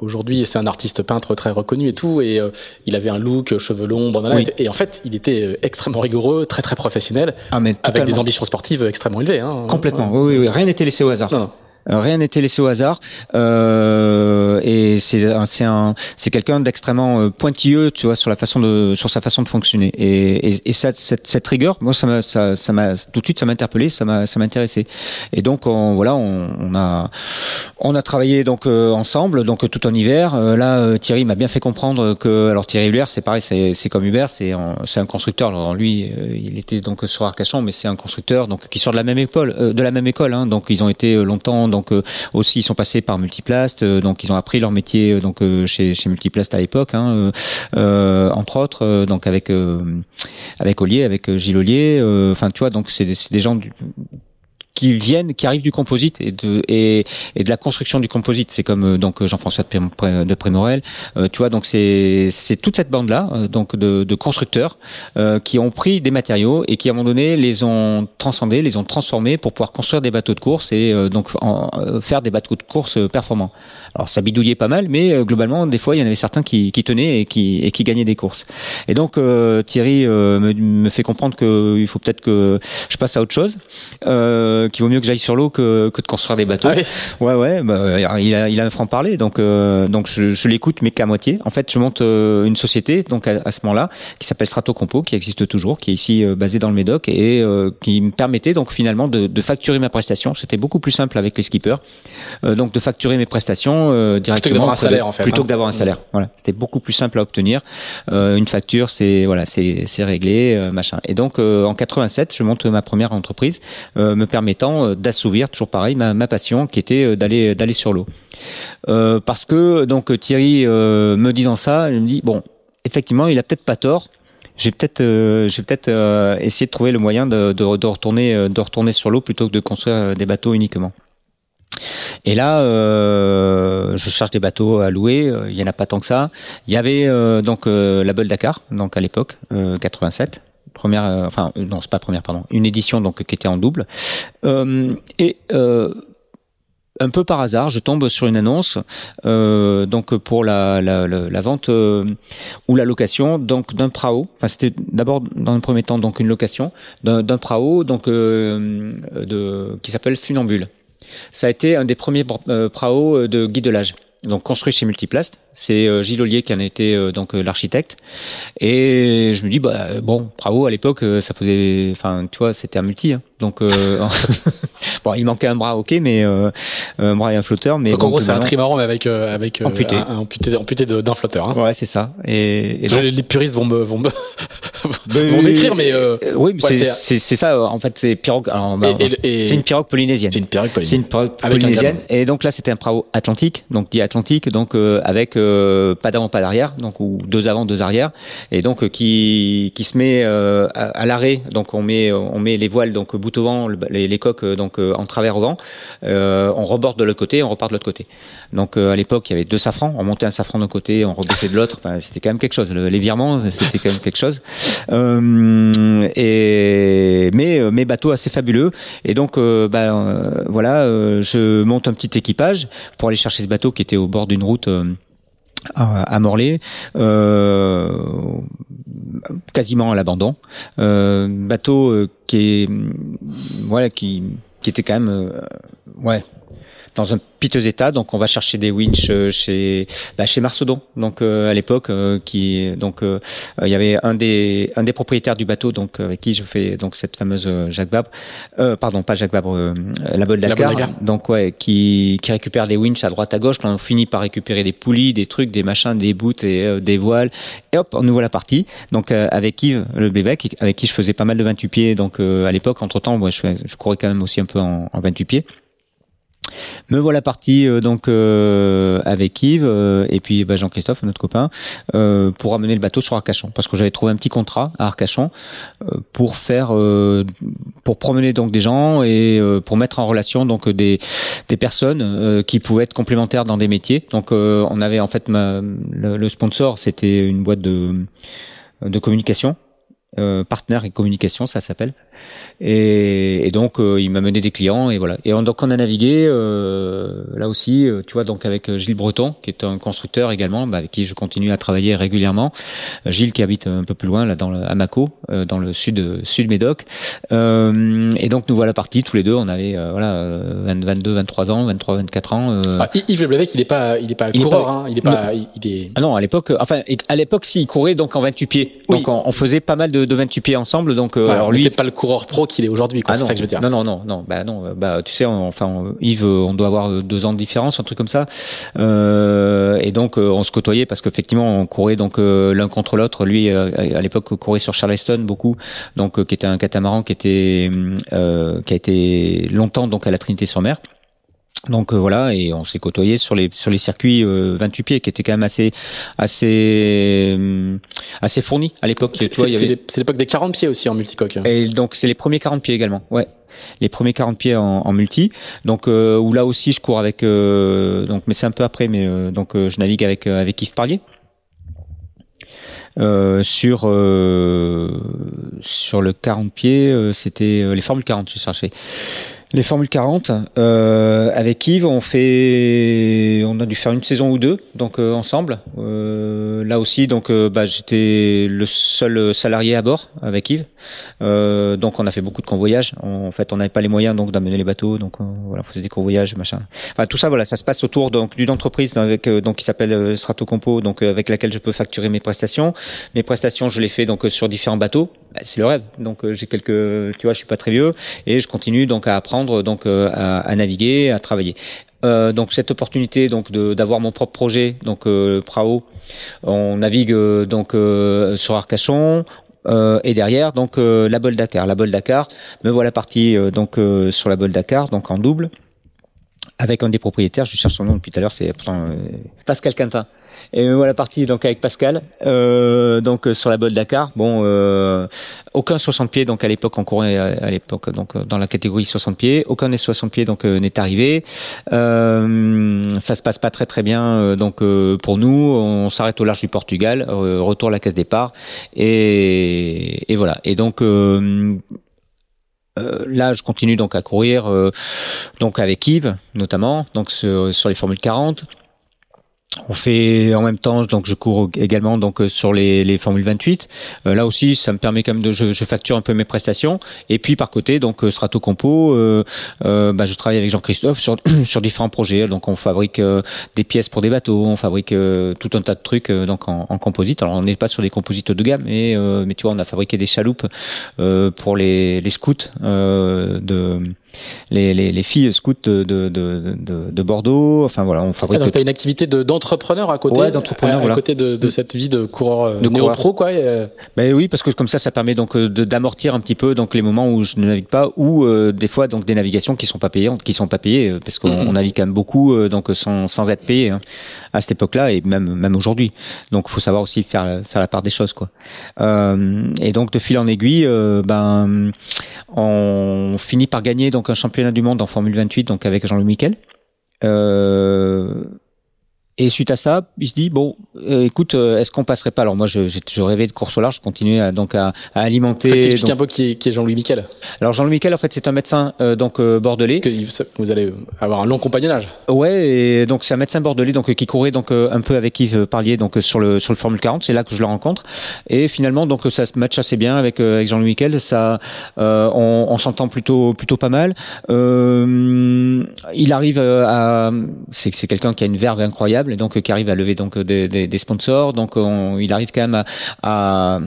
aujourd'hui, c'est un artiste peintre très reconnu et tout, et il avait un look, cheveux longs, bandana, et en fait, il était extrêmement rigoureux, très très professionnel, ah, mais avec des ambitions sportives extrêmement élevées. Hein. Complètement. Oui, oui, oui, rien n'était laissé au hasard. Non, non. Rien n'était laissé au hasard. Euh, et c'est c'est un c'est quelqu'un d'extrêmement pointilleux, tu vois, sur la façon de sur sa façon de fonctionner. Et, et, et ça, cette, cette rigueur, moi, ça m'a ça ça m'a tout de suite ça m'a interpellé, ça m'a ça m'a intéressé. Et donc on, voilà, on, on, a on a travaillé donc ensemble, donc tout en hiver. là, Thierry m'a bien fait comprendre que alors Thierry Hubert, c'est pareil, c'est c'est comme Hubert, c'est c'est un constructeur. Alors lui, il était donc sur Arcachon, mais c'est un constructeur donc qui sort de la même école, de la même école. Hein, donc ils ont été longtemps donc aussi ils sont passés par Multiplast, donc ils ont appris leur métier donc chez, chez Multiplast à l'époque, hein, euh, entre autres, donc avec avec Ollier, avec Gilles Ollier. Enfin, tu vois, donc c'est des gens du, qui viennent, qui arrivent du composite et de et, et de la construction du composite. C'est comme euh, donc Jean-François de Prémorel. Euh, tu vois, donc c'est c'est toute cette bande là, euh, donc de, de constructeurs euh, qui ont pris des matériaux et qui à un moment donné les ont transcendés, les ont transformés pour pouvoir construire des bateaux de course et donc en, faire des bateaux de course performants. Alors ça bidouillait pas mal, mais globalement des fois il y en avait certains qui, qui tenaient et qui et qui gagnaient des courses. Et donc Thierry me, me, fait comprendre qu'il faut peut-être que je passe à autre chose. Euh, euh, qu'il vaut mieux que j'aille sur l'eau que, que de construire des bateaux. Ah ouais, ouais, bah, il a, il a un franc parler, donc euh, donc je, je l'écoute mais qu'à moitié. En fait, je monte euh, une société donc à, ce moment-là qui s'appelle Strato Compo, qui existe toujours, qui est ici basée dans le Médoc et qui me permettait donc finalement de, de facturer ma prestation. C'était beaucoup plus simple avec les skippers, donc de facturer mes prestations directement plutôt que d'avoir un salaire en fait. Plutôt hein. que d'avoir un salaire. Voilà, c'était beaucoup plus simple à obtenir. une facture, c'est voilà, c'est c'est réglé, machin. Et donc en 87, je monte ma première entreprise, me permet euh, d'assouvir toujours pareil ma, passion qui était euh, d'aller d'aller sur l'eau. Euh, parce que donc Thierry me disant ça, il me dit bon, effectivement, il a peut-être pas tort. J'ai peut-être j'ai peut-être essayé de trouver le moyen de, de, retourner de retourner sur l'eau plutôt que de construire des bateaux uniquement. Et là, euh, je cherche des bateaux à louer. Il y en a pas tant que ça. Il y avait donc la Bulle Dakar, donc à l'époque, 87 première, euh, enfin euh, non, c'est pas première, pardon, une édition donc qui était en double. Euh, et un peu par hasard, je tombe sur une annonce donc pour la, la, vente ou la location donc d'un prao. Enfin, c'était d'abord dans un premier temps donc une location d'un prao donc de qui s'appelle Funambule. Ça a été un des premiers prao de guidelage donc construit chez Multiplast. C'est euh, Gilles Ollier qui en a été euh, donc euh, l'architecte. Et je me dis bah bon, bravo à l'époque ça faisait, enfin tu vois, c'était un multi. Hein. Donc, euh, bon, il manquait un bras, ok, mais euh, un bras et un flotteur. Mais donc, en gros, c'est un trimaran mais avec euh, avec amputé, un, amputé, amputé d'un flotteur. Hein. Ouais, c'est ça. Et, et donc... les puristes vont me vont me vont m'écrire, mais euh, oui, ouais, c'est c'est ça. En fait, c'est pirogue. Bah, c'est une pirogue polynésienne. C'est une pirogue polynésienne. C'est une pirogue polynésienne. Et donc là, c'était un prao atlantique, donc dit atlantique, donc avec pas d'avant, pas d'arrière, donc ou deux avant, deux arrière, et donc qui qui se met à, à l'arrêt. Donc on met on met les voiles donc bout au vent, les, coques euh, donc euh, en travers au vent. Euh, on reborde de l'autre côté, on repart de l'autre côté. Donc à l'époque, il y avait deux safrans. On montait un safran d'un côté, on rebaissait de l'autre. Enfin, c'était quand même quelque chose. les virements, c'était quand même quelque chose. et mais mes bateaux assez fabuleux. Et donc, ben voilà, je monte un petit équipage pour aller chercher ce bateau qui était au bord d'une route à Morlaix, euh, quasiment à l'abandon. Euh, bateau euh, qui est, voilà, qui, qui était quand même, ouais, dans un piteux état. Donc on va chercher des winches euh, chez bah, chez Marsaudon. Donc euh, à l'époque, euh, qui donc il y avait un des un des propriétaires du bateau, donc avec qui je fais donc cette fameuse Jacques Vabre, pardon pas Jacques Vabre, la Bolle Dakar. Donc ouais, qui qui récupère des winches à droite à gauche. Quand on finit par récupérer des poulies, des trucs, des machins, des bouts et des voiles. Et hop, on ouvre la partie. Donc avec Yves le Bévec, avec qui je faisais pas mal de 28 pieds. Donc à l'époque, entre temps, moi je, je courais quand même aussi un peu en, en 28 pieds. Me voilà parti euh, donc euh, avec Yves euh, et puis bah, Jean-Christophe, notre copain, pour amener le bateau sur Arcachon parce que j'avais trouvé un petit contrat à Arcachon pour faire, pour promener donc des gens et pour mettre en relation donc des des personnes qui pouvaient être complémentaires dans des métiers. Donc on avait en fait le, sponsor, c'était une boîte de de communication, partenaire et communication, ça s'appelle Et, et donc euh, il m'a mené des clients et voilà. Et on, donc on a navigué euh, là aussi, euh, tu vois, donc avec Gilles Breton, qui est un constructeur également, bah, avec qui je continue à travailler régulièrement. Gilles qui habite un peu plus loin, là dans le, à Mako, dans le sud sud Médoc. et donc nous voilà partis tous les deux. On avait voilà 22, 23 ans, 23, 24 ans. Ah, Yves Leblévec, il est pas, il est pas coureur, hein, il est pas, il est. Ah non, à l'époque, enfin à l'époque, si il courait donc en 28 pieds. Donc on, on, faisait pas mal de, de 28 pieds ensemble. Donc alors lui, c'est pas le coureur pro qu'il est aujourd'hui. Ah c'est ça que je veux dire. Non, non, non, non. Bah non. Bah tu sais, enfin Yves, on doit avoir deux ans de différence, un truc comme ça. Euh, et donc on se côtoyait parce qu'effectivement on courait donc l'un contre l'autre. Lui à l'époque courait sur Charleston beaucoup, donc qui était un catamaran qui était qui a été longtemps donc à la Trinité-sur-Mer. Donc euh, voilà, et on s'est côtoyé sur les sur les circuits 28 euh, pieds qui étaient quand même assez assez euh, assez fournis à l'époque. C'est avait... l'époque des 40 pieds aussi en multicoque. Et donc c'est les premiers 40 pieds également. Ouais les premiers 40 pieds en, en multi. Donc où là aussi je cours avec donc mais c'est un peu après mais donc je navigue avec avec Yves Parlier. sur sur le 40 pieds, c'était les formules 40, je cherchais. Les Formules 40, euh, avec Yves, on fait, on a dû faire une saison ou deux, donc euh, ensemble. Euh, là aussi, donc, bah, j'étais le seul salarié à bord avec Yves. Euh, donc, on a fait beaucoup de convoyages. En fait, on n'avait pas les moyens donc d'amener les bateaux, donc voilà, on faisait des convoyages, machin. Enfin, tout ça, voilà, ça se passe autour donc d'une entreprise avec donc qui s'appelle Stratocompo, donc avec laquelle je peux facturer mes prestations. Mes prestations, je les fais donc sur différents bateaux. Bah, c'est le rêve. Donc, j'ai quelques, tu vois, je suis pas très vieux et je continue donc à apprendre donc euh, à, naviguer, à travailler. Euh, donc cette opportunité donc d'avoir mon propre projet donc euh, Prao on navigue donc sur Arcachon et derrière donc la Bol Dakar. La Bol Dakar me voilà parti donc sur la Bol Dakar donc en double avec un des propriétaires je cherche son nom depuis tout à l'heure c'est Pascal Quintin et me voilà parti donc avec Pascal, euh, donc sur la bolle Dakar. Bon, euh, aucun 60 pieds donc à l'époque on courait à, l'époque donc dans la catégorie 60 pieds. Aucun des 60 pieds donc euh, n'est arrivé. Euh, ça se passe pas très très bien euh, donc pour nous. On s'arrête au large du Portugal, retour à la caisse départ et, et voilà. Et donc euh, là, je continue donc à courir, donc avec Yves notamment, donc sur, sur les formules 40. On fait en même temps, donc je cours également donc euh, sur les, les Formules 28. Euh, là aussi, ça me permet quand même de, je, facture un peu mes prestations. Et puis par côté, donc euh, Strato Compo, euh, bah, je travaille avec Jean-Christophe sur, différents projets. Donc on fabrique des pièces pour des bateaux, on fabrique tout un tas de trucs donc en, en, composite. Alors on n'est pas sur des composites de gamme, mais mais tu vois, on a fabriqué des chaloupes pour les, les scouts de les, les, les, filles scouts de, de, de, de, Bordeaux. Enfin voilà, on fabrique. Ah, donc, une activité d'entrepreneur à côté, ouais, d'entrepreneur, à, côté de, de, cette vie de coureur euh, de néo-pro, quoi. Euh. Ben oui, parce que comme ça, ça permet donc euh, d'amortir un petit peu donc les moments où je ne navigue pas, ou des fois donc des navigations qui sont pas payantes, qui sont pas payées, parce qu'on mm-hmm. navigue quand même beaucoup donc sans, sans être payé hein, à cette époque-là et même même aujourd'hui. Donc, faut savoir aussi faire faire la part des choses, quoi. et donc de fil en aiguille, ben on finit par gagner donc un championnat du monde en Formule 28 donc avec Jean-Louis Miquel. Euh, et suite à ça, il se dit bon, euh, écoute, euh, est-ce qu'on passerait pas? Alors moi, je, je, rêvais de course au large, je continuais à, donc à, à alimenter. En un peu qui est, qui est Jean-Louis Miquel. Alors Jean-Louis Miquel, en fait, c'est un médecin euh, donc bordelais. Que vous allez avoir un long compagnonnage. Ouais, et donc c'est un médecin bordelais donc qui courait donc un peu avec Yves Parlier donc sur le sur le Formule 40. C'est là que je le rencontre. Et finalement, donc ça se match assez bien avec avec Jean-Louis Miquel. Ça, on, on s'entend plutôt plutôt pas mal. il arrive à, c'est c'est quelqu'un qui a une verve incroyable donc qui arrive à lever donc des, des, sponsors. Donc il arrive quand même à,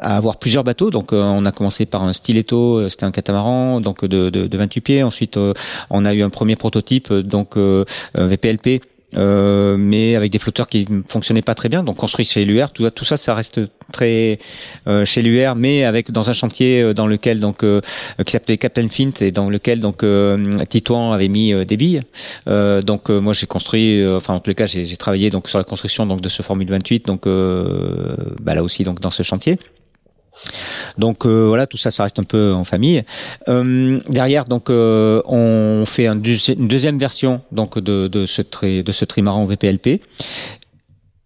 avoir plusieurs bateaux. Donc on a commencé par un stiletto, euh, c'était un catamaran donc de, de, de 28 pieds. Ensuite euh, on a eu un premier prototype donc euh, VPLP euh, mais avec des flotteurs qui ne fonctionnaient pas très bien. Donc construit chez l'UR, tout, ça, ça reste très euh, chez l'UR, mais avec dans un chantier euh, dans lequel donc qui s'appelait Captain Fint et dans lequel donc Titouan avait mis des billes. donc moi j'ai construit, enfin en tous les cas j'ai travaillé donc sur la construction donc de ce Formule 28, donc bah, là aussi donc dans ce chantier. Donc euh, voilà, tout ça, ça reste un peu en famille. Euh, derrière, donc, euh, on fait un une deuxième version donc de, de ce tri, de ce trimaran VPLP.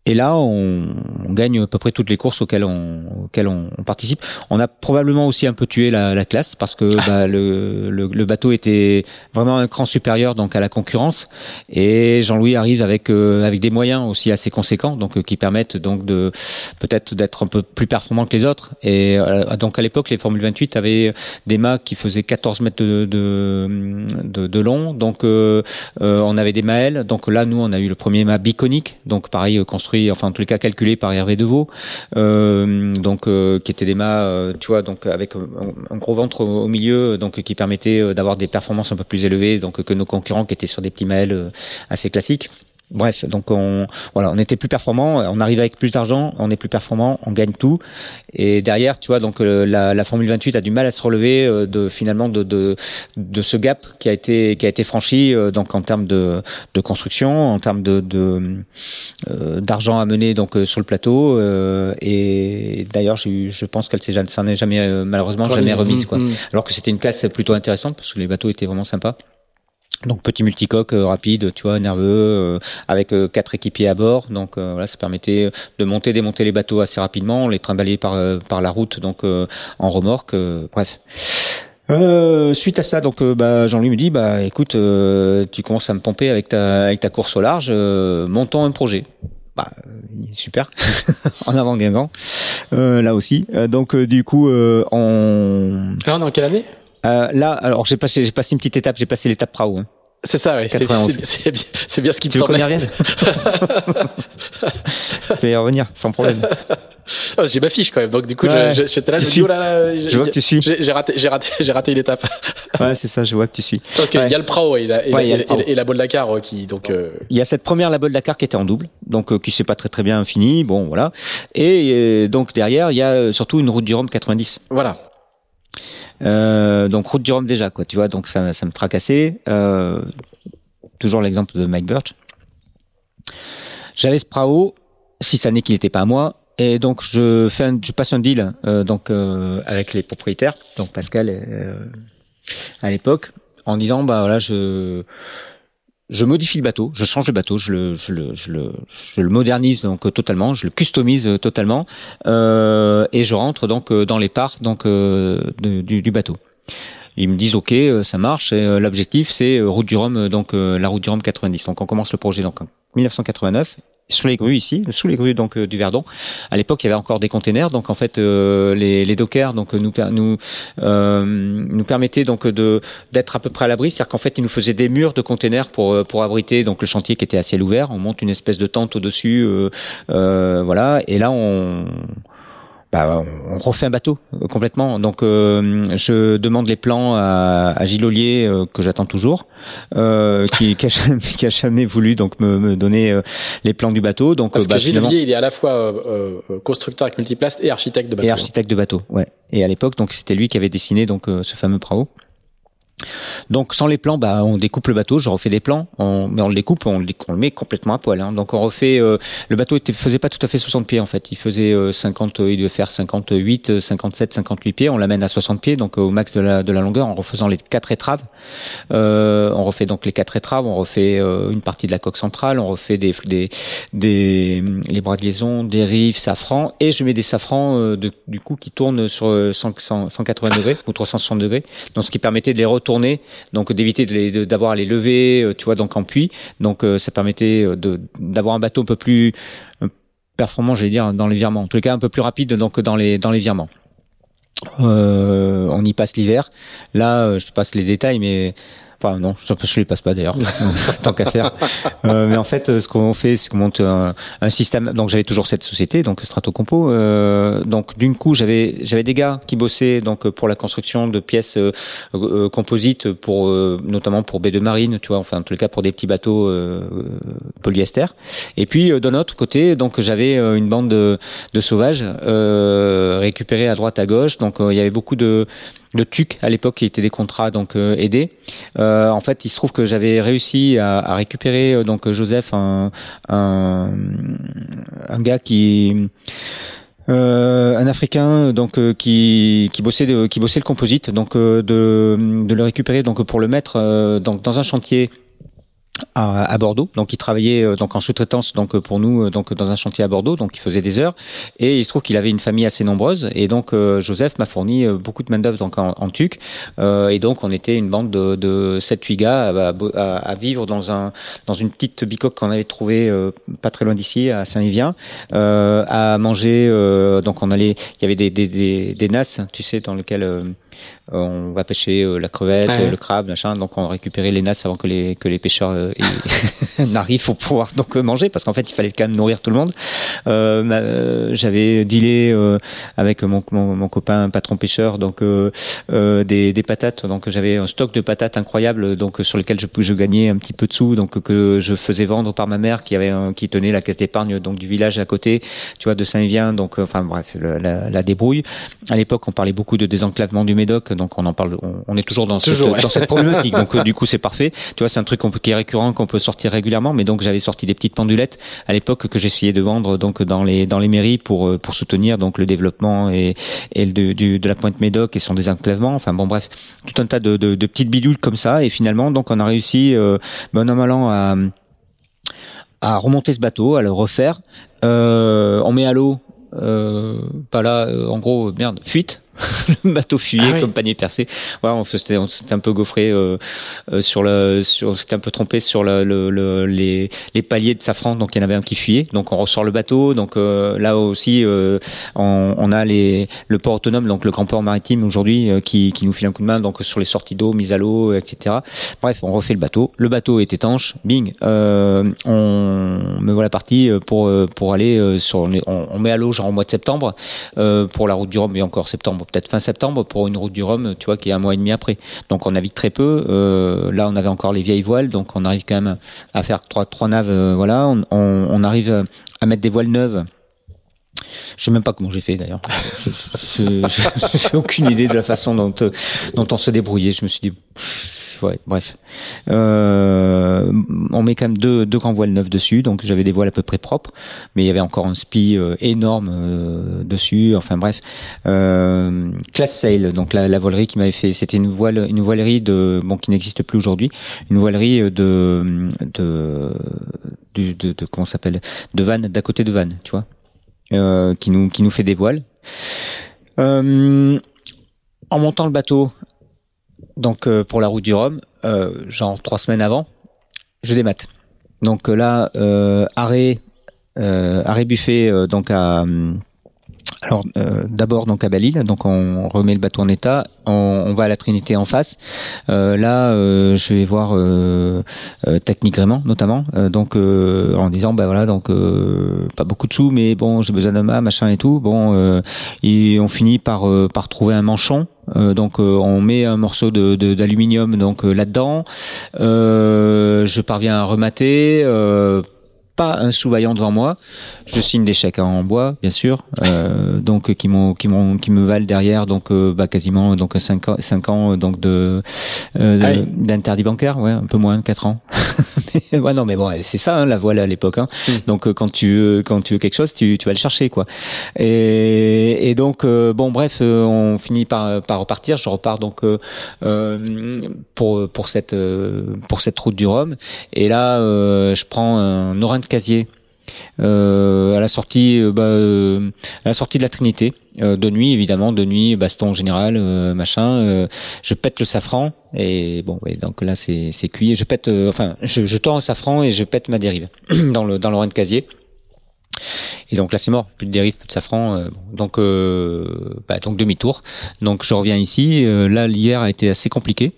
Et là, on, on, gagne à peu près toutes les courses auxquelles on, auxquelles on, on participe. On a probablement aussi un peu tué la, la classe parce que bah, le, le, le, bateau était vraiment un cran supérieur donc à la concurrence. Et Jean-Louis arrive avec euh, avec des moyens aussi assez conséquents, donc euh, qui permettent donc de peut-être d'être un peu plus performant que les autres. Et euh, donc à l'époque, les Formule 28 avaient des mâts qui faisaient 14 mètres de de, de, de long. Donc on avait des maels. Donc là, nous, on a eu le premier mât biconique, donc pareil construit enfin en tous les cas calculé par Hervé Deveau, euh, donc euh, qui était des mâts, euh, tu vois, donc avec un, gros ventre au, milieu, donc qui permettait d'avoir des performances un peu plus élevées, donc que nos concurrents qui étaient sur des petits mails assez classiques. Bref, donc on voilà, on était plus performant, on arrive avec plus d'argent, on est plus performant, on gagne tout. Et derrière, tu vois, donc euh, la, la Formule 28 a du mal à se relever euh, de finalement de, de, de ce gap qui a été qui a été franchi euh, donc en termes de, de construction, en termes de d'argent à mener donc sur le plateau. et d'ailleurs, je pense qu'elle s'est s'en est jamais malheureusement jamais remise quoi. Mm, mm. Alors que c'était une classe plutôt intéressante parce que les bateaux étaient vraiment sympas. Donc petit multicoque euh, rapide, tu vois, nerveux, euh, avec euh, quatre équipiers à bord. Donc voilà, ça permettait de monter, démonter les bateaux assez rapidement, les trimballer par par la route, donc en remorque. bref. suite à ça, donc bah, Jean-Louis me dit, bah écoute, tu commences à me pomper avec ta avec ta course au large, montons un projet. Bah super, en avant Guingamp, là aussi. donc du coup, on. Alors dans quelle année? Euh, là, alors j'ai passé, j'ai passé une petite étape, j'ai passé l'étape Prao. Hein. C'est ça, ouais. C'est bien, bien, ce qui tu me semblait. Tu veux qu'on y revienne Je vais y revenir, sans problème. Oh, j'ai ma fiche quand même, donc du coup, ouais, je, je, là, je, dis, oh là, là, je, vois que tu suis. J'ai raté, j'ai raté, j'ai raté une étape. ouais, c'est ça, je vois que tu suis. Parce qu'il ouais. y a le Prao et la, et, ouais, la, et, et la Bolle Dakar euh, qui, donc. Euh... Il y a cette première la Bolle Dakar qui était en double, donc euh, qui s'est pas très très bien fini, bon voilà. Et euh, donc derrière, il y a surtout une route du Rhum 90. Voilà. Euh, donc route du Rhum déjà, quoi. Tu vois, donc ça, ça me tracassait. Euh, toujours l'exemple de Mike Birch. J'avais ce Prao, six années qu'il n'était pas à moi, et donc je fais, un, je passe un deal euh, donc euh, avec les propriétaires, donc Pascal euh, à l'époque, en disant bah voilà je je modifie le bateau, je change le bateau, je le, modernise donc totalement, je le customise totalement, euh, et je rentre donc euh, dans les parts donc euh, du, bateau. Ils me disent ok, euh, ça marche. L'objectif c'est route du Rhum, donc la route du Rhum 90. Donc on commence le projet donc en 1989 sur les grues ici, sous les grues donc euh, du Verdon. À l'époque, il y avait encore des containers, donc en fait euh, les, les, dockers donc nous nous euh, nous permettaient donc de d'être à peu près à l'abri, c'est-à-dire qu'en fait ils nous faisaient des murs de containers pour pour abriter donc le chantier qui était à ciel ouvert. On monte une espèce de tente au dessus, voilà, et là on bah, on refait un bateau euh, complètement. Donc, euh, je demande les plans à, à Gilles Ollier, euh, que j'attends toujours, euh, qui, qui, a jamais, qui, a jamais, voulu donc me, me donner les plans du bateau. Donc, Parce bah, que Gilles Ollier, il est à la fois constructeur avec multiplast et architecte de bateau. Et architecte de bateau, ouais. Et à l'époque, donc c'était lui qui avait dessiné donc ce fameux Prao. Donc sans les plans, bah on découpe le bateau, je refais des plans, on, on le découpe, on le, met complètement à poil. Hein. Donc on refait. Euh, le bateau était, faisait pas tout à fait 60 pieds en fait, il faisait 50, euh, il devait faire 58, 57, 58 pieds. On l'amène à 60 pieds, donc au max de la, de la longueur, en refaisant les quatre étraves. Euh, on refait donc les quatre étraves, on refait une partie de la coque centrale, on refait des, des, des les bras de liaison, des rives, safran, et je mets des safrans de, du coup qui tournent sur 100, 180 degrés ou 360 degrés, donc ce qui permettait de les retourner donc d'éviter d'avoir les, levées, euh, tu vois, donc en puits. Donc euh, ça permettait euh, d'avoir un bateau un peu plus performant, je vais dire, dans les virements. En tout cas, un peu plus rapide donc dans les dans les virements. on y passe l'hiver. Là, je passe les détails, mais Enfin non, je, je les passe pas d'ailleurs, tant qu'à faire. Euh, mais en fait, ce qu'on fait, c'est qu'on monte un, un, système. Donc j'avais toujours cette société, donc Stratocompo. Euh, donc d'une coup, j'avais j'avais des gars qui bossaient donc pour la construction de pièces euh, euh composites pour euh, notamment pour baie de marine, tu vois, enfin en tous les cas pour des petits bateaux euh, polyester. Et puis de notre côté, donc j'avais une bande de, de sauvages récupérés à droite à gauche. Donc il y avait beaucoup de de TUC à l'époque qui étaient des contrats donc euh, aidés. Euh, en fait, il se trouve que j'avais réussi à, à, récupérer euh, donc Joseph, un, un, un gars qui euh, un Africain donc euh, qui qui bossait qui bossait le composite donc de de le récupérer donc pour le mettre donc dans un chantier à, à, Bordeaux. Donc il travaillait euh, donc en sous-traitance donc pour nous donc dans un chantier à Bordeaux. Donc il faisait des heures et il se trouve qu'il avait une famille assez nombreuse et donc Joseph m'a fourni beaucoup de main d'œuvre donc en, en TUC et donc on était une bande de, de 7-8 gars à, à, vivre dans un dans une petite bicoque qu'on avait trouvée pas très loin d'ici à Saint-Yvien à manger donc on allait il y avait des des, des, des nasses tu sais dans euh, on va pêcher euh, la crevette, le crabe, machin. Donc on récupérait les nasses avant que les que les pêcheurs euh, n'arrivent pour pouvoir donc manger, parce qu'en fait il fallait quand même nourrir tout le monde. J'avais dealé avec mon, mon, copain patron pêcheur, donc des, des patates. Donc j'avais un stock de patates incroyable, donc sur lesquels je je gagnais un petit peu de sous, donc que je faisais vendre par ma mère qui avait qui tenait la caisse d'épargne donc du village à côté, tu vois, de Saint-Vien. Donc enfin bref, la, la débrouille. À l'époque, on parlait beaucoup de désenclavement du Médoc donc on en parle, on, est toujours dans cette, dans cette problématique. donc euh, du coup c'est parfait. Tu vois, c'est un truc qui est récurrent, qu'on peut sortir régulièrement. Mais donc j'avais sorti des petites pendulettes à l'époque que j'essayais de vendre donc dans les dans les mairies pour euh, pour soutenir donc le développement et et de, de la pointe Médoc et son désenclavement. Enfin bon bref, tout un tas de, de, de petites bidules comme ça. Et finalement donc on a réussi euh, bon à à remonter ce bateau, à le refaire. Euh, on met à l'eau, euh, pas là, en gros, merde, fuite le bateau fuyait ah comme panier percé. Voilà, on s'était un peu gaufré euh, euh, sur le, sur, on s'était un peu trompé sur le, le, les, les paliers de safran. Donc il y en avait un qui fuyait. Donc on ressort le bateau. Donc euh, là aussi, on, on, a les, le port autonome, donc le grand port maritime aujourd'hui qui, qui nous file un coup de main. Donc sur les sorties d'eau, mise à l'eau, etc. Bref, on refait le bateau. Le bateau est étanche. Bing. on me voilà parti pour pour aller sur. On, on met à l'eau genre au mois de septembre pour la route du Rhum et encore septembre peut-être fin septembre pour une route du Rhum, tu vois, qui est un mois et demi après. Donc on navigue très peu. Euh, là, on avait encore les vieilles voiles, donc on arrive quand même à faire trois, trois naves. Euh, voilà, on, arrive à mettre des voiles neuves. Je sais même pas comment j'ai fait d'ailleurs. Je J'ai aucune idée de la façon dont, dont on se débrouillait. Je me suis dit, bref. Euh, on met quand même deux, deux grands voiles neufs dessus, donc j'avais des voiles à peu près propres, mais il y avait encore un spi euh, énorme euh, dessus. Enfin bref, euh, Class Sail, donc la, la voilerie qui m'avait fait, c'était une voile, une voilerie de, bon qui n'existe plus aujourd'hui, une voilerie de, de, de, de, de comment s'appelle, de Vannes, d'à côté de Vannes, tu vois, euh, qui nous qui nous fait des voiles. Euh, en montant le bateau, donc euh, pour la route du Rhum, euh, genre trois semaines avant, je démate. Donc euh, là, arrêt, arrêt buffet donc à alors d'abord donc à Belle-Île, donc on remet le bateau en état, on, va à la Trinité en face. là, je vais voir Technique Grément notamment, donc en disant bah voilà donc pas beaucoup de sous, mais bon j'ai besoin de ma machin et tout. Bon, et on finit par par trouver un manchon euh, donc euh, on met un morceau de, d'aluminium donc euh, là-dedans. je parviens à remater pas un sous-vaillant devant moi. Je signe des chèques en bois, bien sûr, euh, donc qui m'ont qui m'ont qui me valent derrière donc euh, bah, quasiment donc cinq ans cinq ans donc de euh, d'interdit bancaire, ouais, un peu moins quatre ans. mais, ouais non mais bon c'est ça hein, la voile à l'époque. Hein. Donc euh, quand tu veux, quand tu veux quelque chose, tu, tu vas le chercher quoi. Et, et donc euh, bon bref, on finit par par repartir. Je repars donc pour pour cette pour cette route du Rhum. Et là je prends un orange casier euh, à la sortie euh, bah, euh, à la sortie de la Trinité de nuit évidemment de nuit baston général machin je pète le safran et bon donc là c'est c'est cuit je pète enfin je, je le safran et je pète ma dérive dans le dans le de casier et donc là c'est mort, plus de dérive, plus de safran. donc bah, donc demi-tour. Donc je reviens ici. là l'hier a été assez compliqué.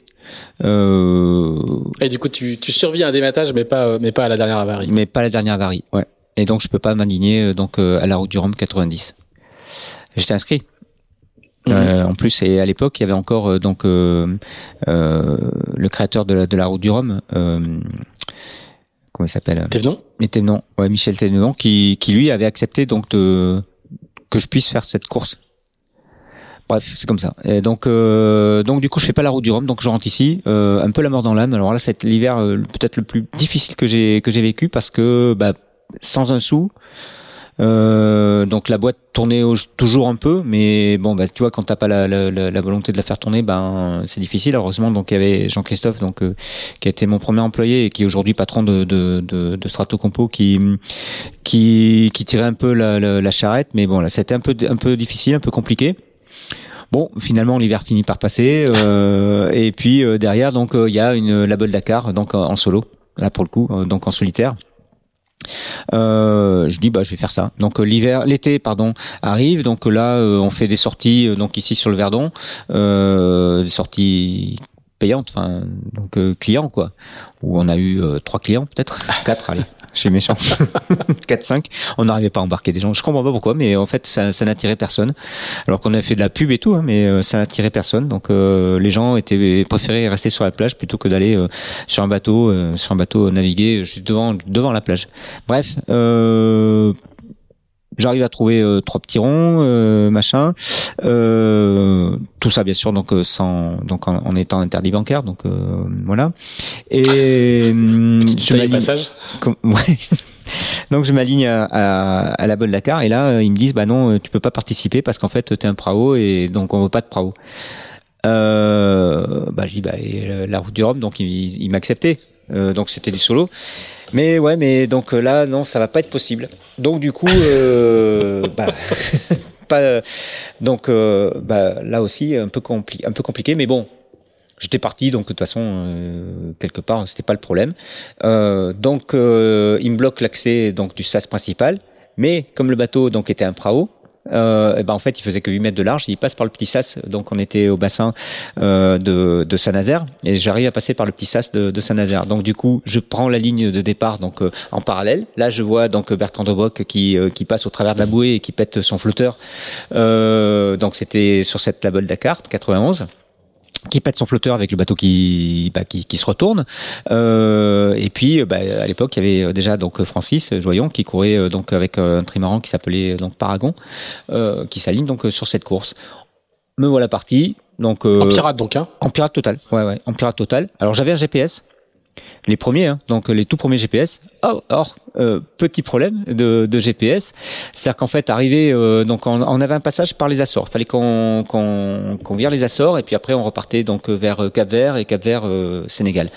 Euh... Et du coup, tu, tu survis à un dématage, mais pas, mais pas à la dernière avarie. Mais pas à la dernière avarie, ouais. Et donc, je peux pas m'indigner euh, donc euh, à la route du Rhum 90. J'étais inscrit. Mhm. Euh, en plus, et à l'époque, il y avait encore donc le créateur de la, de la route du Rhum. comment il s'appelle? Thévenon? Thévenon, ouais, Michel Thévenon, qui, qui lui avait accepté donc de que je puisse faire cette course. Bref, c'est comme ça. Et donc, euh, donc du coup, je fais pas la route du Rhum, donc je rentre ici, euh, un peu la mort dans l'âme. Alors là, c'est l'hiver euh, peut-être le plus difficile que j'ai que j'ai vécu parce que bah, sans un sou, Euh, donc la boîte tournait toujours un peu, mais bon, bah, tu vois, quand t'as pas la, la, la, volonté de la faire tourner, ben c'est difficile. Heureusement, donc il y avait Jean-Christophe, donc euh, qui a été mon premier employé et qui est aujourd'hui patron de, de, de, de Strato Compo, qui qui qui tirait un peu la, la, charrette, mais bon, là, c'était un peu un peu difficile, un peu compliqué. Bon, finalement l'hiver finit par passer euh, et puis euh, derrière donc il y a une la Dakar donc en solo là pour le coup donc en solitaire euh, je dis bah je vais faire ça. Donc euh, l'hiver, l'été pardon arrive. Donc là euh, on fait des sorties donc ici sur le Verdon, des sorties payantes, enfin donc clients quoi. Où on a eu trois clients peut-être, quatre allez. Je suis méchant. 4-5. On n'arrivait pas à embarquer des gens. Je comprends pas pourquoi, mais en fait, ça, ça n'attirait personne. Alors qu'on a fait de la pub et tout, hein, mais euh, ça n'attirait personne. Donc, euh, les gens étaient préféraient rester sur la plage plutôt que d'aller euh, sur un bateau, sur un bateau naviguer juste devant, devant la plage. Bref, J'arrive à trouver euh, trois petits ronds, euh, machin. Euh, tout ça bien sûr donc sans donc en, étant interdit bancaire donc voilà. Et je m'aligne. passage? ouais. donc je m'aligne à, à, la Bolle Dakar et là ils me disent bah non tu peux pas participer parce qu'en fait tu es un prao et donc on veut pas de prao. Euh, bah je dis bah la route du Rhum donc il, il m'acceptait donc c'était du solo. Mais ouais, mais donc euh, là, non, ça va pas être possible. Donc du coup, euh, bah, pas, donc euh, bah, là aussi un peu, un peu compliqué, mais bon. J'étais parti, donc de toute façon, euh, quelque part, c'était pas le problème. Euh, donc, il me bloque l'accès donc du SAS principal, mais comme le bateau donc était un prao, euh, ben en fait, il faisait que 8 mètres de large. Il passe par le petit sas. Donc, on était au bassin euh, de, de Saint-Nazaire et j'arrive à passer par le petit sas de, de Saint-Nazaire. Donc, du coup, je prends la ligne de départ donc euh, en parallèle. Là, je vois donc Bertrand Bock qui, euh, qui passe au travers de la bouée et qui pète son flotteur. Euh, donc, c'était sur cette label Dakar 91 qui pète son flotteur avec le bateau qui bah, qui, qui, se retourne. Euh, et puis, bah, à l'époque, il y avait déjà donc Francis Joyon qui courait euh, donc avec un trimaran qui s'appelait donc Paragon, euh, qui s'aligne donc sur cette course. Me voilà parti. Donc en pirate donc hein? En pirate total. Ouais ouais. En pirate total. Alors j'avais un GPS les premiers, hein, donc les tout premiers GPS. Or, or euh, petit problème de, de GPS, c'est-à-dire qu'en fait, arrivé, euh, donc on, on, avait un passage par les Açores. Il fallait qu'on qu'on qu'on vire les Açores et puis après on repartait donc vers Cap-Vert et Cap-Vert euh, Sénégal.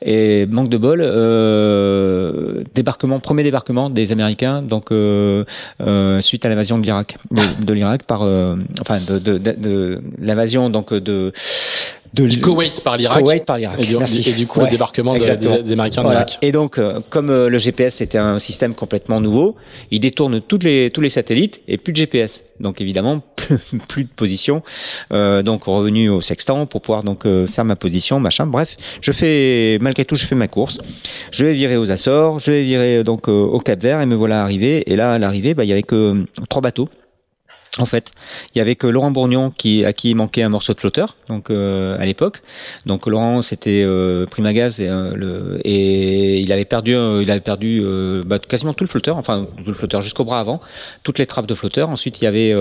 Et manque de bol, euh, débarquement, premier débarquement des Américains, donc euh, suite à l'invasion de l'Irak, de, l'Irak par, enfin de, de, de, de l'invasion donc de de du Koweït par l'Irak. Koweït par l'Irak. Et, du coup, le débarquement des, Américains voilà. Et donc, euh, comme euh, le GPS était un système complètement nouveau, il détourne toutes les, tous les satellites et plus de GPS. Donc évidemment, plus, de position. Euh, donc revenu au sextant pour pouvoir donc euh, faire ma position, machin. Bref, je fais malgré tout, je fais ma course. Je vais virer aux Açores, je vais virer donc au Cap Vert et me voilà arrivé. Et là, à l'arrivée, bah, il y avait que trois bateaux en fait, il y avait que Laurent Bourgnon qui à qui manquait un morceau de flotteur, donc euh, à l'époque. Donc Laurent c'était euh, Primagaz et, euh, le, et il avait perdu il avait perdu euh, bah, quasiment tout le flotteur, enfin tout le flotteur jusqu'au bras avant, toutes les trappes de flotteur. Ensuite il y avait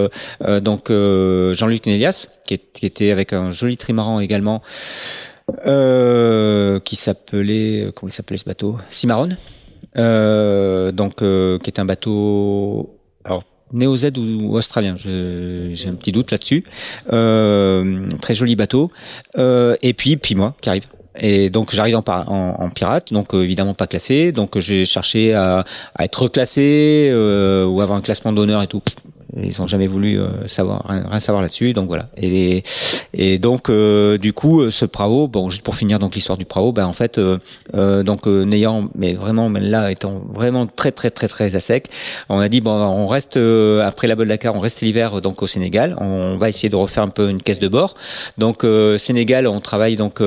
donc Jean-Luc Nélias qui, qui, était avec un joli trimaran également, qui s'appelait comment il s'appelait ce bateau? Cimarron. donc qui est un bateau alors Néo-Z ou, australien, j'ai un petit doute là-dessus. Euh, très joli bateau. Euh, et puis, puis moi qui arrive. Et donc j'arrive en, pirate, donc euh, évidemment pas classé. Donc j'ai cherché à, être reclassé ou avoir un classement d'honneur et tout. Ils ont jamais voulu euh, savoir rien, savoir là-dessus, donc voilà. Et, et donc euh, du coup, ce Prao, bon, juste pour finir donc l'histoire du Prao, ben en fait, euh, donc n'ayant, mais vraiment, mais là étant vraiment très très très très à sec, on a dit bon, on reste après la Dakar, on reste l'hiver donc au Sénégal, on va essayer de refaire un peu une caisse de bord. Donc Sénégal, on travaille donc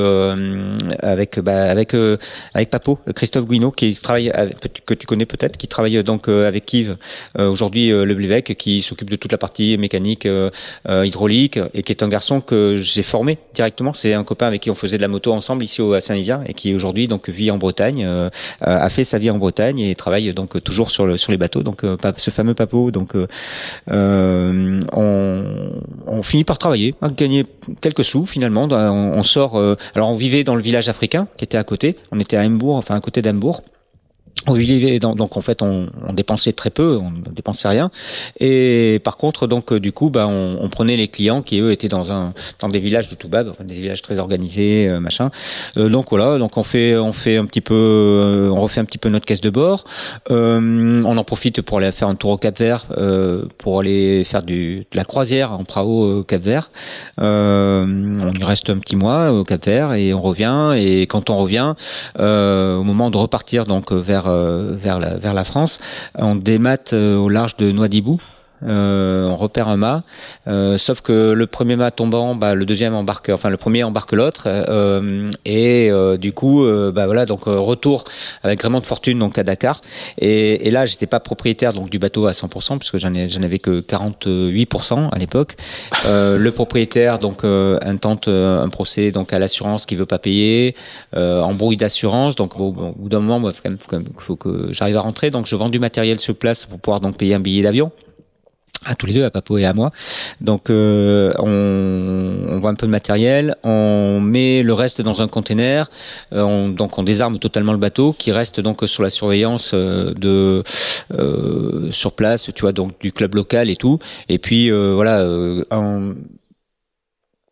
avec bah, avec avec Papo, Christophe Guino, qui travaille que tu connais peut-être, qui travaille donc avec Yves aujourd'hui le Blivec, qui s'occupe de toute la partie mécanique, euh, euh, hydraulique, et qui est un garçon que j'ai formé directement. C'est un copain avec qui on faisait de la moto ensemble ici au, à Saint-Yvien et qui aujourd'hui donc vit en Bretagne, euh, a fait sa vie en Bretagne et travaille donc toujours sur le sur les bateaux. Donc ce fameux papo, donc on, on finit par travailler, hein, gagner quelques sous finalement. On, on sort. alors on vivait dans le village africain qui était à côté. On était à Hambourg, enfin à côté d'Hambourg. On vivait donc en fait on, on, dépensait très peu, on ne dépensait rien. Et par contre donc euh, du coup bah on, on, prenait les clients qui eux étaient dans un dans des villages de tout bas, des villages très organisés euh, machin. Euh, donc voilà donc on fait on fait un petit peu euh, on refait un petit peu notre caisse de bord. on en profite pour aller faire un tour au Cap Vert pour aller faire du de la croisière en prao au Cap Vert. on y reste un petit mois au Cap Vert et on revient et quand on revient au moment de repartir donc vers euh, vers la, France. On démate euh, au large de Noidibou, euh, on repère un mât, euh, sauf que le premier mât tombant, bah, le deuxième embarque, enfin le premier embarque l'autre, euh, et du coup, bah voilà, donc retour avec vraiment de fortune donc à Dakar. Et, et là, j'étais pas propriétaire donc du bateau à 100% puisque j'en ai, j'en avais que 48% à l'époque. le propriétaire donc intente un procès donc à l'assurance qui veut pas payer, embrouille d'assurance. Donc au bout d'un moment, il faut, faut que j'arrive à rentrer. Donc je vends du matériel sur place pour pouvoir donc payer un billet d'avion à tous les deux, à Papo et à moi. Donc euh, on, on, voit un peu de matériel, on met le reste dans un container, euh, on, donc on désarme totalement le bateau qui reste donc sur la surveillance euh, de euh, sur place, tu vois, donc du club local et tout. Et puis voilà, en,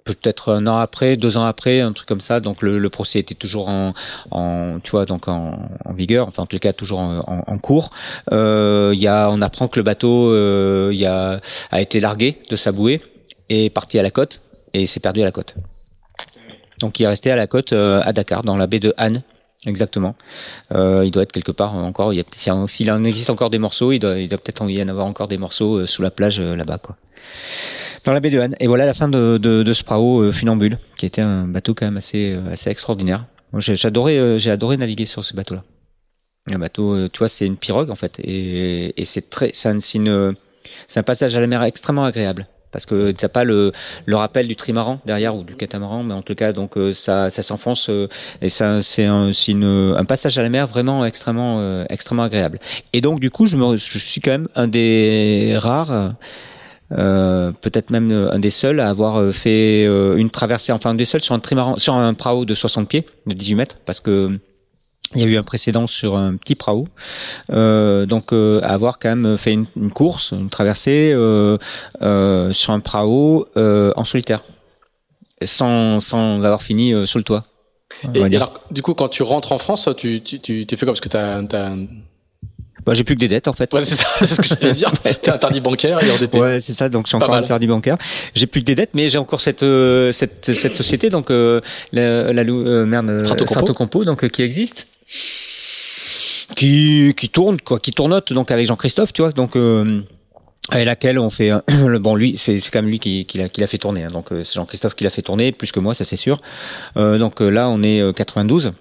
peut-être un an après, deux ans après, un truc comme ça. Donc le, le procès était toujours en, en, tu vois, donc en, en, vigueur, enfin en tout cas toujours en, en cours. Euh, y a, on apprend que le bateau euh, y a, a été largué de sa bouée et parti à la côte et s'est perdu à la côte. Donc il est resté à la côte euh, à Dakar, dans la baie de Han. Exactement. Euh, il doit être quelque part encore. Il y a, s'il en existe encore des morceaux, il doit, il doit peut-être y en avoir encore des morceaux sous la plage là-bas, quoi dans la baie de Han. Et voilà la fin de, de, de ce prao euh, Funambule, qui était un bateau quand même assez, euh, assez extraordinaire. J'ai adoré, euh, j'ai adoré naviguer sur ce bateau-là. Un bateau, tu vois, c'est une pirogue en fait, et, c'est très, c'est un, passage à la mer extrêmement agréable parce que t'as pas le, rappel du trimaran derrière ou du catamaran, mais en tout cas donc ça, s'enfonce et ça c'est un, passage à la mer vraiment extrêmement extrêmement agréable. Et donc du coup je suis quand même un des rares euh, peut-être même euh, un des seuls à avoir euh, fait une traversée, enfin un des seuls sur un trimaran, sur un prao de 60 pieds, de 18 mètres, parce que il y a eu un précédent sur un petit prao, euh, donc euh, avoir quand même fait une, une course, une traversée euh, sur un prao en solitaire, sans, sans avoir fini sous le toit. Et, alors, du coup, quand tu rentres en France, tu, tu, tu, tu fais quoi? Parce que tu as, as, bah, j'ai plus que des dettes en fait. Ouais, c'est ça, c'est ce que j'allais dire. T'es interdit bancaire et endetté. Ouais, c'est ça. Donc je suis encore interdit bancaire. J'ai plus que des dettes, mais j'ai encore cette euh, cette cette société donc euh, la, la euh, merde Strato Compo donc euh, qui existe, qui qui tourne quoi, qui tournote donc avec Jean-Christophe, tu vois. Donc avec laquelle on fait le bon lui c'est c'est quand même lui qui qui l'a qui l'a fait tourner hein, donc c'est Jean-Christophe qui l'a fait tourner plus que moi ça c'est sûr euh, donc là on est 92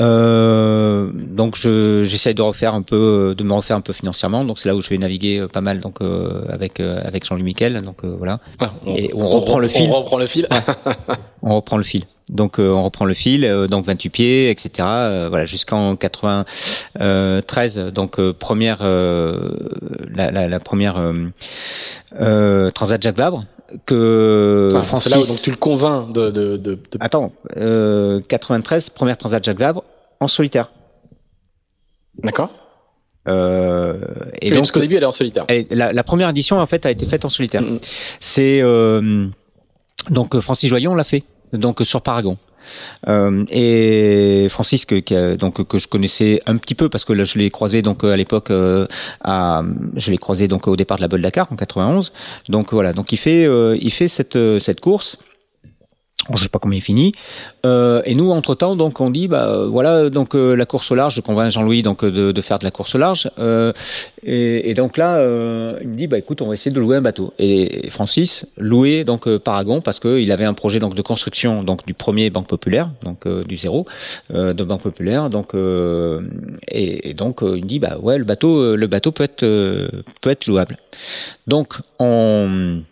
euh, donc je j'essaie de refaire un peu, de me refaire un peu financièrement. Donc c'est là où je vais naviguer euh, pas mal donc euh, avec euh, avec Jean-Louis Miquel. Donc voilà. on, et on, reprend le fil. On reprend le fil. on reprend le fil. Donc on reprend le fil, donc 28 pieds, etc. voilà jusqu'en 93. Donc première la, la, la, première Transat Jacques Vabre que enfin, Francis... Là où, donc tu le convaincs de... de, de, de... Attends, euh, 93, première Transat Jacques Vabre en solitaire. D'accord. Euh, et, donc, qu'au début, elle est en solitaire. la, la, première édition, en fait, a été faite en solitaire. C'est euh, donc Francis Joyon l'a fait, donc sur Paragon. Euh, et Francis que, donc que je connaissais un petit peu parce que je l'ai croisé donc à l'époque euh, je l'ai croisé donc au départ de la Bolle Dakar en 91. Donc voilà, donc il fait euh, cette course je sais pas comment il finit. Euh, et nous, entre temps, donc on dit, bah voilà, donc euh, la course au large. Je convainc Jean-Louis donc de, de, faire de la course au large. Euh, et, et, donc là, euh, il me dit, bah écoute, on va essayer de louer un bateau. Et Francis louait donc euh, Paragon parce qu'il avait un projet donc de construction donc du premier Banque Populaire, donc du zéro de Banque Populaire. Donc et, et, donc il me dit, bah ouais, le bateau, le bateau peut être peut être louable. Donc on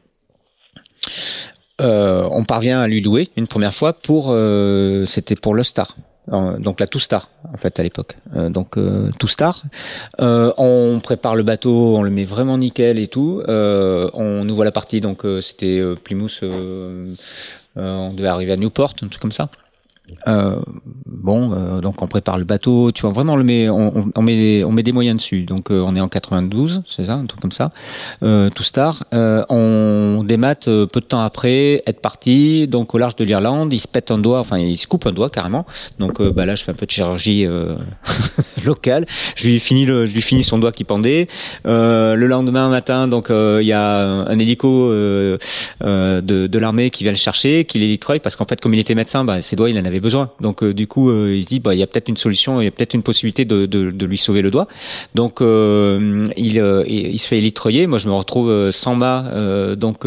euh, on parvient à lui louer une première fois pour euh, c'était pour le Star. Donc la Two Star en fait à l'époque. Euh, donc euh, Two Star. Euh, on prépare le bateau on le met vraiment nickel et tout. Euh, on ouvre la partie donc c'était Plymouth on devait arriver à Newport un truc comme ça Euh, bon, euh, donc on prépare le bateau, tu vois, vraiment on le met, on, on met, on met des moyens dessus. Donc euh, on est en 92, c'est ça, un truc comme ça, euh, tout star. Euh, on démate peu de temps après, être parti, donc au large de l'Irlande, il se pète un doigt, enfin il se coupe un doigt carrément. Donc bah là je fais un peu de chirurgie locale. Je lui finis le, je lui finis son doigt qui pendait. le lendemain matin, donc il y a un hélico de, de l'armée qui vient le chercher, qui l'élitroie parce qu'en fait comme il était médecin, bah, ses doigts il en avait besoin. Donc euh, du coup, euh, il dit bah il y a peut-être une solution, il y a peut-être une possibilité de, de, de, lui sauver le doigt. Donc euh, il, il se fait élitroyer. Moi, je me retrouve sans mât, donc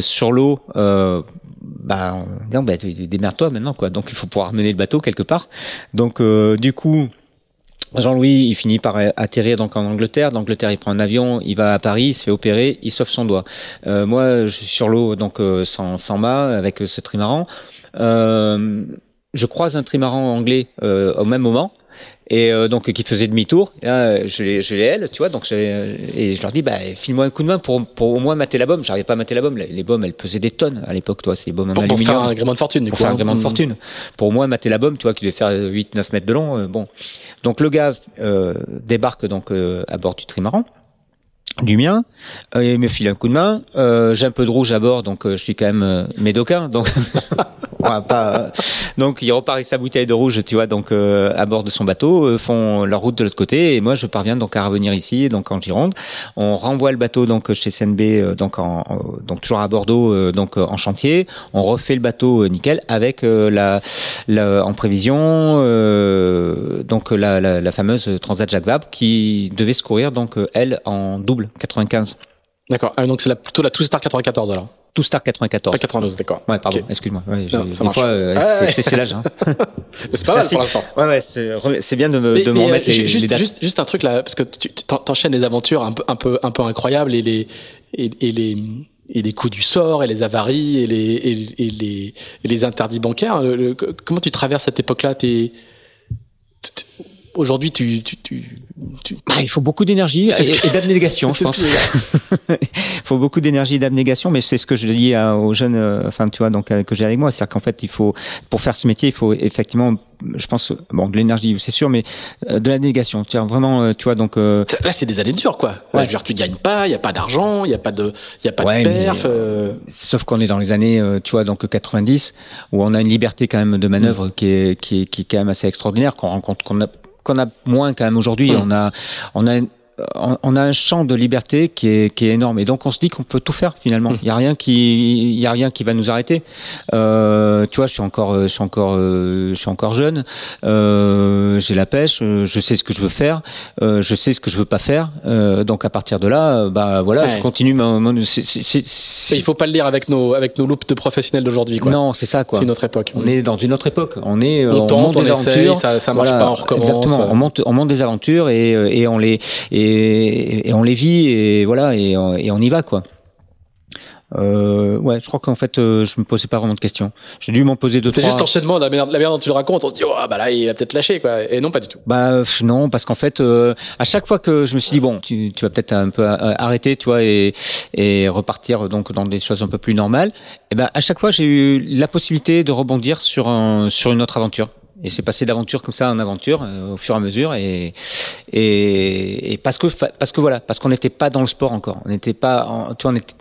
sur l'eau. bah, non, bah, démerde-toi maintenant, quoi. Donc, il faut pouvoir mener le bateau quelque part. Donc, du coup, Jean-Louis, il finit par atterrir donc en Angleterre. D'Angleterre, il prend un avion, il va à Paris, il se fait opérer, il sauve son doigt. Euh, moi, je suis sur l'eau donc sans, sans mât avec ce trimaran. Euh, je croise un trimaran anglais euh, au même moment et euh, donc qui faisait demi-tour. je les, je les elle, tu vois. Donc et je leur dis, bah, file-moi un coup de main pour, pour au moins mater la bombe. J'arrivais pas à mater la bombe. Les, bombes, elles pesaient des tonnes à l'époque, toi. C'est les bombes en pour, aluminium. Pour faire un gréement de fortune, du pour coup. faire un hein. gréement de Mm. fortune. Pour au moins mater la bombe, tu vois, qui devait faire 8-9 mètres de long. euh, bon. Donc le gars euh, débarque donc euh, à bord du trimaran du mien, euh, il me file un coup de main. Euh, j'ai un peu de rouge à bord, donc euh, je suis quand même euh, médocain, donc on va pas. euh, donc il repart avec sa bouteille de rouge, tu vois, donc euh, à bord de son bateau, font leur route de l'autre côté, et moi je parviens donc à revenir ici, donc en Gironde. On renvoie le bateau donc chez CNB, donc en, en- donc toujours à Bordeaux, donc en chantier. On refait le bateau nickel avec la, la en prévision, donc la, la, la fameuse Transat Jacques Vabre qui devait se courir donc elle en double 95. D'accord. Ah, donc c'est la- plutôt la Two Star 94 alors. Tout Star 94. Pas 92, d'accord. Ouais, pardon, excuse-moi. Ouais, euh, Ah, c'est- l'âge. Hein. C'est pas mal pour l'instant. Ouais, ouais, c'est bien de me, Mais- de mais, me euh, remettre les, ju- juste, les dates. juste, juste un truc là, parce que tu tu- t'en- t'enchaînes les aventures un peu, un peu, un peu incroyables et les, et, et les, et les coups du sort et les avaries et les, et, et les, et les interdits bancaires. Le- le- comment tu traverses cette époque-là T'es, Aujourd'hui, tu, tu, tu, tu- Ah, il faut beaucoup d'énergie et, et d'abnégation, je pense. Il faut beaucoup d'énergie et d'abnégation, mais c'est ce que je dis à- aux jeunes, euh, enfin, tu vois, donc euh, que j'ai avec moi, c'est-à-dire qu'en fait, il faut, pour faire ce métier, il faut effectivement, je pense, bon, de l'énergie, c'est sûr, mais euh, de l'abnégation. Tu vois, vraiment, euh, tu vois, donc. euh, Là, c'est des années dures, quoi. Ouais. je veux dire, tu gagnes pas, il y a pas d'argent, il y a pas de, il y a pas Ouais, de mais, perf. euh, Sauf qu'on est dans les années, euh, tu vois, donc 90, où on a une liberté quand même de manœuvre qui, est, qui, est, qui est quand même assez extraordinaire, qu'on rencontre, qu'on a, qu'on a moins quand même aujourd'hui. On a, on a, on on a un champ de liberté qui est, qui est énorme, et donc on se dit qu'on peut tout faire finalement. Mm. Il y a rien qui, il y a rien qui va nous arrêter. Euh, tu vois, je suis encore, je suis encore, euh, je suis encore jeune. Euh, j'ai la pêche, euh, je sais ce que je veux faire, euh, je sais ce que je veux pas faire. Euh, donc à partir de là, bah voilà, Ouais. je continue. Mon- c'est- c'est- c'est- c'est- Il faut pas le dire avec nos, avec nos loupes de professionnels d'aujourd'hui, quoi. non, c'est ça quoi. C'est une autre époque. On est dans une autre époque. On est, On tente, monte on des essaye, aventures. ça- ça marche pas, on recommence. Exactement. On monte, on monte des aventures et, et on les et, et on les vit et voilà et, on- et on y va quoi. Euh, ouais, je crois qu'en fait, euh, je me posais pas vraiment de questions. J'ai dû m'en poser deux C'est juste l'enchaînement, la manière, la manière dont tu le racontes, on se dit, oh, bah là, il a peut-être lâché, quoi. Et non, pas du tout. Bah non, parce qu'en fait, euh, à chaque fois que je me suis dit bon, tu, tu vas peut-être un peu euh, arrêter, tu vois, et, et repartir donc dans des choses un peu plus normales. Et ben à chaque fois, j'ai eu la possibilité de rebondir sur un sur une autre aventure. Et c'est passé d'aventure comme ça en aventure euh, au fur et à mesure. Et et, et parce que parce que voilà parce qu'on n'était pas dans le sport encore. On n'était pas tu vois, on était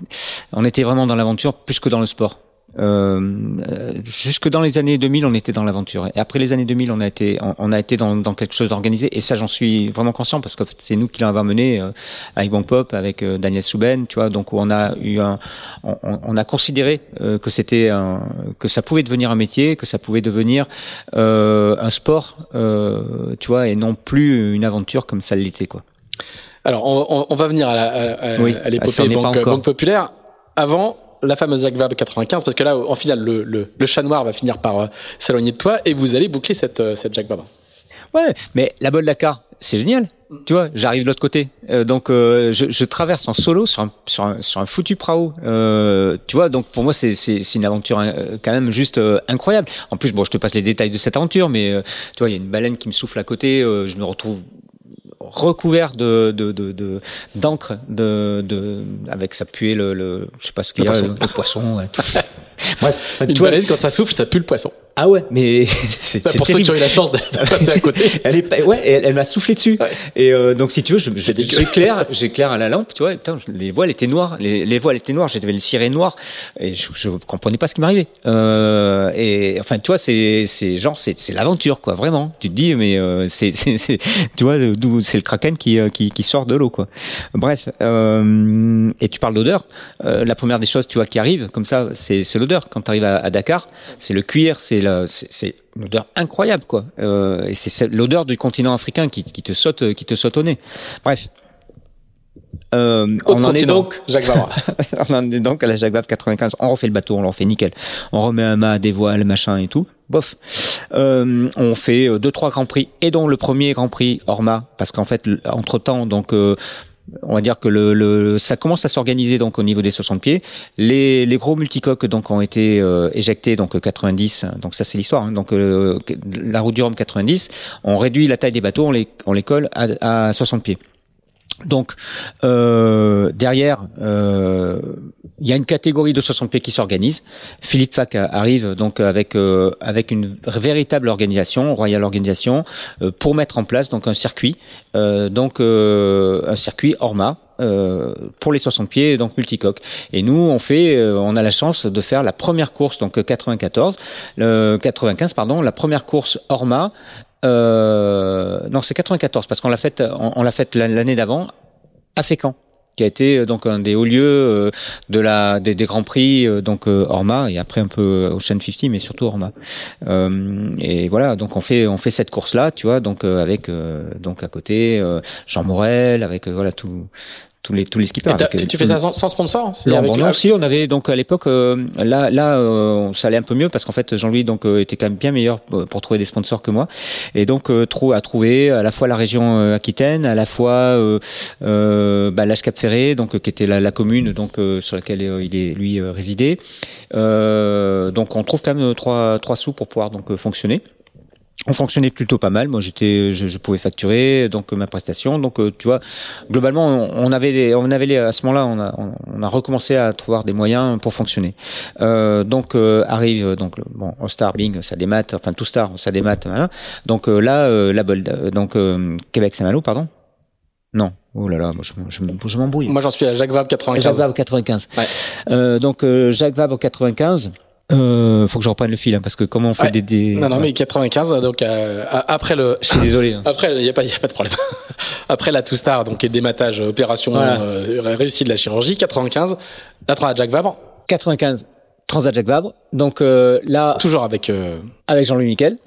on était vraiment dans l'aventure plus que dans le sport euh, jusque dans les années 2000, on était dans l'aventure. Et après les années 2000, on a été, on, on a été dans, dans quelque chose d'organisé. Et ça, j'en suis vraiment conscient parce que fait, c'est nous qui l'avons mené euh, avec Bon Pop, avec euh, Daniel Souben, tu vois. Donc on a eu un, on, a considéré euh, que c'était un, que ça pouvait devenir un métier, que ça pouvait devenir euh, un sport, euh, tu vois, et non plus une aventure comme ça l'était, quoi. Alors, on, on- va venir à, la- à, à- Oui, à l'épopée banque, banque populaire. Avant, la fameuse Jacques Vabre 95, parce que là, en final, le, le, le chat noir va finir par euh, s'éloigner de toi et vous allez boucler cette, euh, cette Jacques Vabre. Ouais, mais la Bol Dakar, c'est génial. Tu vois, j'arrive de l'autre côté. Euh, donc, euh, je, je traverse en solo sur un, sur un, sur un foutu prao. Tu vois, donc pour moi, c'est, c'est, c'est une aventure quand même juste incroyable. En plus, bon, je te passe les détails de cette aventure, mais tu vois, il y a une baleine qui me souffle à côté. je me retrouve recouvert de de de de- d'encre de, de avec sa puée le, le je sais pas ce qu'il y a poisson. le, le poisson ouais, tout. bref Une tu vois, quand ça souffle, ça pue le poisson. Ah ouais, mais c'est pour ceux qui ont eu la chance de, de passer à côté. elle est ouais, elle, elle m'a soufflé dessus. Ouais. Et euh, donc si tu veux, j'éclaire, j'éclaire à la lampe, tu vois. et Putain, les voiles étaient noires, les, les voiles étaient noires. J'avais le ciré noir et je, je comprenais pas ce qui m'arrivait. Euh, et enfin, tu vois, c'est c'est genre c'est c'est l'aventure quoi, vraiment. Tu te dis mais euh, c'est c'est tu vois d'où c'est le kraken qui euh, qui qui sort de l'eau quoi. Bref, euh, et tu parles d'odeur. Euh, la première des choses, tu vois, qui arrive comme ça, c'est c'est l'odeur. Quand tu arrives à, à Dakar, c'est le cuir, c'est c'est- c'est une odeur incroyable quoi. Euh, et c'est l'odeur du continent africain qui, qui te saute qui te saute au nez. Bref. Euh, on en est donc Jacques on en est donc à la Jacques Vabre 95. On refait le bateau, on le refait nickel. On remet un mât, des voiles, machin et tout. Bof. Euh, on fait euh, deux trois grands prix et dont le premier grand prix Orma parce qu'en fait entre temps donc euh, on va dire que le, le ça commence à s'organiser donc au niveau des 60 pieds. Les, les gros multicoques donc ont été euh, éjectés donc 90. Donc ça c'est l'histoire. hein. donc euh, la route du Rhum 90. On réduit la taille des bateaux, on les on les colle à, à 60 pieds. Donc euh, derrière, euh, il y a une catégorie de 60 pieds qui s'organise. Philippe Fac arrive donc avec euh, avec une véritable organisation, royale organisation, pour mettre en place donc un circuit, donc un circuit Orma. Euh, pour les 60 pieds donc multicoque. Et nous on fait euh, on a la chance de faire la première course donc 94 le 95 pardon la première course Orma euh, non, c'est 94 parce qu'on l'a fait, on, on l'a fait l'année d'avant à Fécamp qui a été euh, donc un des hauts lieux euh, de la des, grands prix euh, donc Orma et après un peu Ocean 50 mais surtout Orma. Et voilà donc on fait on fait cette course là tu vois donc avec donc à côté Jean Morel avec voilà tout tous les tous les skippers avec, euh, tu, fais ça sans, sans sponsor c'est non, avec bon, non, si on avait donc à l'époque euh, là là euh, ça allait un peu mieux parce qu'en fait Jean-Louis donc euh, était quand même bien meilleur pour pour trouver des sponsors que moi. Et donc euh, trou à trouver à la fois la région euh, Aquitaine à la fois euh, euh, bah, l'Âge Cap Ferré donc euh, qui était la, la commune donc euh, sur laquelle euh, il est lui euh, résidé Euh, donc on trouve quand même euh, trois trois sous pour pouvoir donc euh, fonctionner on fonctionnait plutôt pas mal. Moi, j'étais, je, je pouvais facturer donc ma prestation. Donc, euh, tu vois, globalement, on, on avait, les, on avait les, à ce moment-là, on a, on, on a recommencé à trouver des moyens pour fonctionner. Euh, donc euh, arrive donc bon, Star Bing, ça démat, enfin tout Star, ça démat. Voilà. Donc euh, là, euh, la Bold, donc euh, Québec Saint-Malo, pardon? Non. Oh là là, moi, je, je, je m'embrouille. Moi, j'en suis à Jacques Vabre 95. Jacques Vabre 95. Ouais. Euh, donc euh, Jacques Vabre 95. Euh, faut que je reprenne le fil hein, parce que comment on fait Ouais. des, des... Non, non, mais 95, donc euh, après le. je suis désolé. hein. Après, il n'y a, pas- y a pas de problème. Après la Two Star, donc et dématage, opération Voilà. euh, réussie de la chirurgie, 95, la Transat Jacques Vabre, 95 Transat Jacques Vabre. Donc euh, là, toujours avec. euh, avec Jean-Louis Miquel.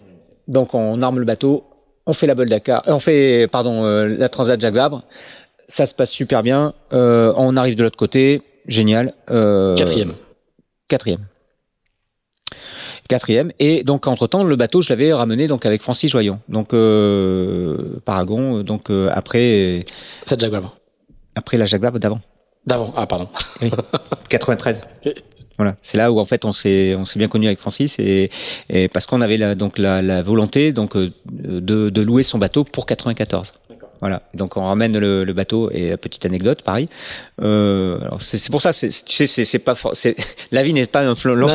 Donc on arme le bateau, on fait la Bolle Dakar, euh, on fait pardon euh, la Transat Jacques Vabre. Ça se passe super bien. Euh, on arrive de l'autre côté, génial. Euh, quatrième. Quatrième. Quatrième. Et donc entre temps, le bateau, je l'avais ramené donc avec Francis Joyon. Donc euh, Paragon. Donc euh, après Jacques Vabre. après la Vabre d'avant. D'avant. Ah, pardon. 93. Ok. Voilà, c'est là où en fait on s'est on s'est bien connu avec Francis et, et parce qu'on avait la, donc la, la volonté donc euh, de, de louer son bateau pour 94. Voilà, donc on ramène le, le bateau et petite anecdote, pareil. Euh, alors c'est pour ça, tu sais, c'est pas la vie n'est pas un long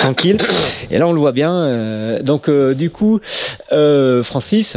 tranquille. Et là on le voit bien. euh, donc euh, du coup, euh, Francis.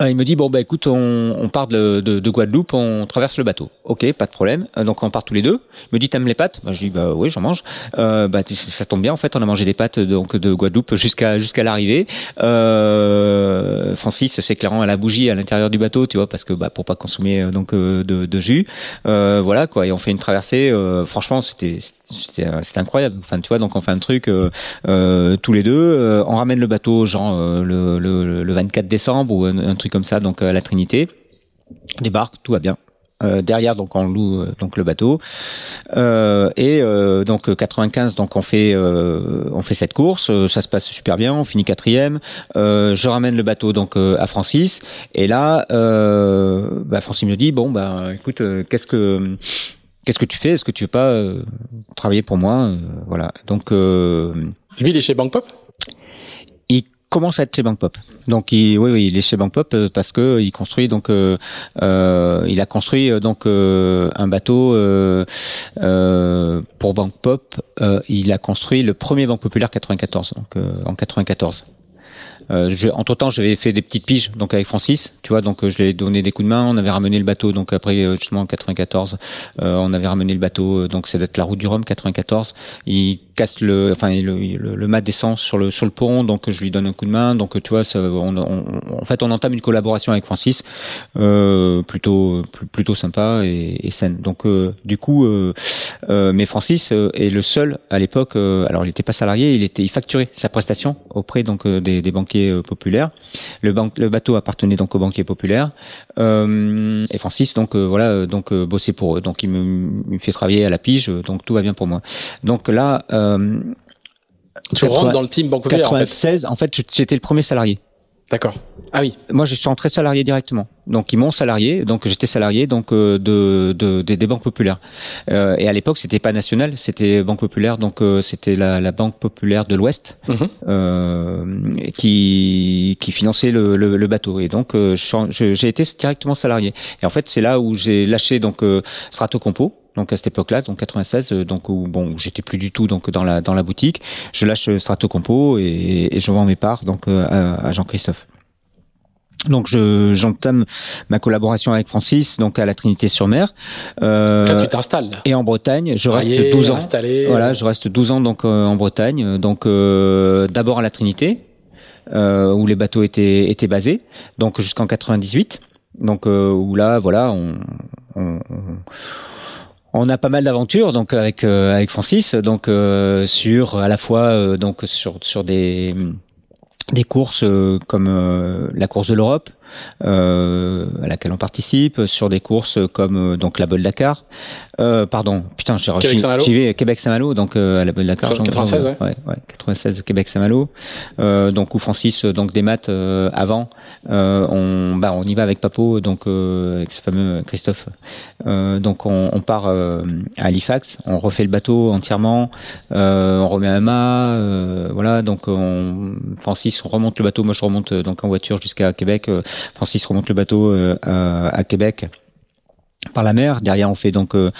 Euh, Il me dit bon bah écoute on, on part de, de, de Guadeloupe on traverse le bateau. Ok pas de problème. Euh, donc on part tous les deux. Il me dit t'aimes les pâtes? Bah, je dis bah oui j'en mange. Euh, bah ça tombe bien en fait on a mangé des pâtes donc de Guadeloupe jusqu'à jusqu'à l'arrivée. Euh, Francis s'éclairant à la bougie à l'intérieur du bateau tu vois parce que bah pour pas consommer euh, donc de, de jus. Euh, voilà quoi. Et on fait une traversée franchement c'était c'était incroyable. Enfin tu vois donc on fait un truc tous les deux. On ramène le bateau genre le, le, le 24 décembre ou un truc comme ça donc à la Trinité. On débarque tout va bien. Euh, derrière donc on loue euh, donc le bateau. Euh, et euh, donc euh, 95 donc on fait euh, on fait cette course. Euh, ça se passe super bien on finit quatrième. Euh, je ramène le bateau donc euh, à Francis. Et là euh, bah, Francis me dit bon bah écoute euh, qu'est-ce que qu'est-ce que tu fais? Est-ce que tu veux pas euh, travailler pour moi? Euh, voilà. Donc euh, Lui, il est chez Bank Pop il commence à être chez Bank Pop. Donc il, oui, oui, il est chez Bank Pop euh, parce que il construit donc euh, euh, il a construit donc un bateau pour Banque Pop, il a construit le premier Banque Populaire 94, donc en 94. Euh, entre temps, j'avais fait des petites piges donc avec Francis, tu vois, donc je lui ai donné des coups de main. On avait ramené le bateau, donc après justement en 94, euh, on avait ramené le bateau, donc c'est d'être la route du Rhum 94. Il casse le, enfin le, le, le mât descend sur le sur le pont, donc je lui donne un coup de main. Donc tu vois, ça, on, on, en fait, on entame une collaboration avec Francis, euh, plutôt plutôt sympa et, et saine. Donc du coup, mais Francis est le seul à l'époque. alors il n'était pas salarié, il était, il facturait sa prestation auprès donc des, des banquiers euh, populaire. Le, le, bateau appartenait donc au banquier populaire. Euh, et Francis, donc euh, voilà, donc bossait pour eux. Donc il me, fait travailler à la pige. Donc tout va bien pour moi. Donc là. Tu rentres dans le team Banque Populaire. 96, en fait, en fait j'étais le premier salarié. D'accord. Ah oui. Moi, je suis entré salarié directement. Donc, ils m'ont salarié. Donc, j'étais salarié donc euh, de, de, des banques populaires. Euh, et à l'époque, c'était pas national, c'était Banque populaire. Donc, euh, c'était la, la, Banque populaire de l'Ouest euh, qui qui finançait le, le, le bateau. Et donc, euh, j'ai été directement salarié. Et en fait, c'est là où j'ai lâché donc Strato Compo donc à cette époque-là, donc 96, donc où bon, j'étais plus du tout donc dans la dans la boutique. Je lâche Stratocompo et, et je vends mes parts donc euh, à, Jean-Christophe. Donc je j'entame ma collaboration avec Francis donc à la Trinité-sur-Mer. Euh, Là, tu t'installes. Et en Bretagne, je reste 12 ans. Installé. Voilà, je reste 12 ans donc euh, en Bretagne. Donc euh, d'abord à la Trinité euh, où les bateaux étaient étaient basés, donc jusqu'en 98. Donc où là voilà on, on, on on a pas mal d'aventures donc avec euh, avec Francis donc euh, sur à la fois euh, donc sur sur des des courses comme la course de l'Europe euh, à laquelle on participe, sur des courses comme euh, donc la Bol Dakar. Euh, pardon, putain, j'ai j'y vais Québec Saint-Malo, donc à la Bol Dakar. 96, ouais. ouais. ouais 96 Québec Saint-Malo. donc où Francis, donc des maths avant, on bah on y va avec Papo, donc avec ce fameux Christophe. donc on, on part à Halifax, on refait le bateau entièrement, on remet un mât, voilà. Donc on, Francis remonte le bateau, moi je remonte donc en voiture jusqu'à Québec. Francis remonte le bateau euh, à Québec par la mer. Derrière, on fait donc euh,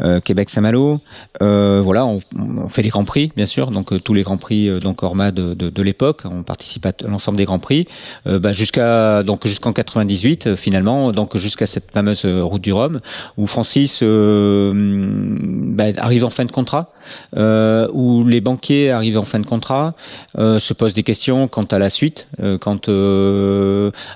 euh, Québec-Saint-Malo. Voilà, on, fait les grands prix, bien sûr. Donc tous les grands prix donc Orma de, l'époque. On participe à l'ensemble des grands prix bah, jusqu'à donc jusqu'en 98 finalement, donc jusqu'à cette fameuse route du Rhum où Francis bah, arrive en fin de contrat euh, où les banquiers arrivent en fin de contrat, euh, se posent des questions quant à la suite, euh, quant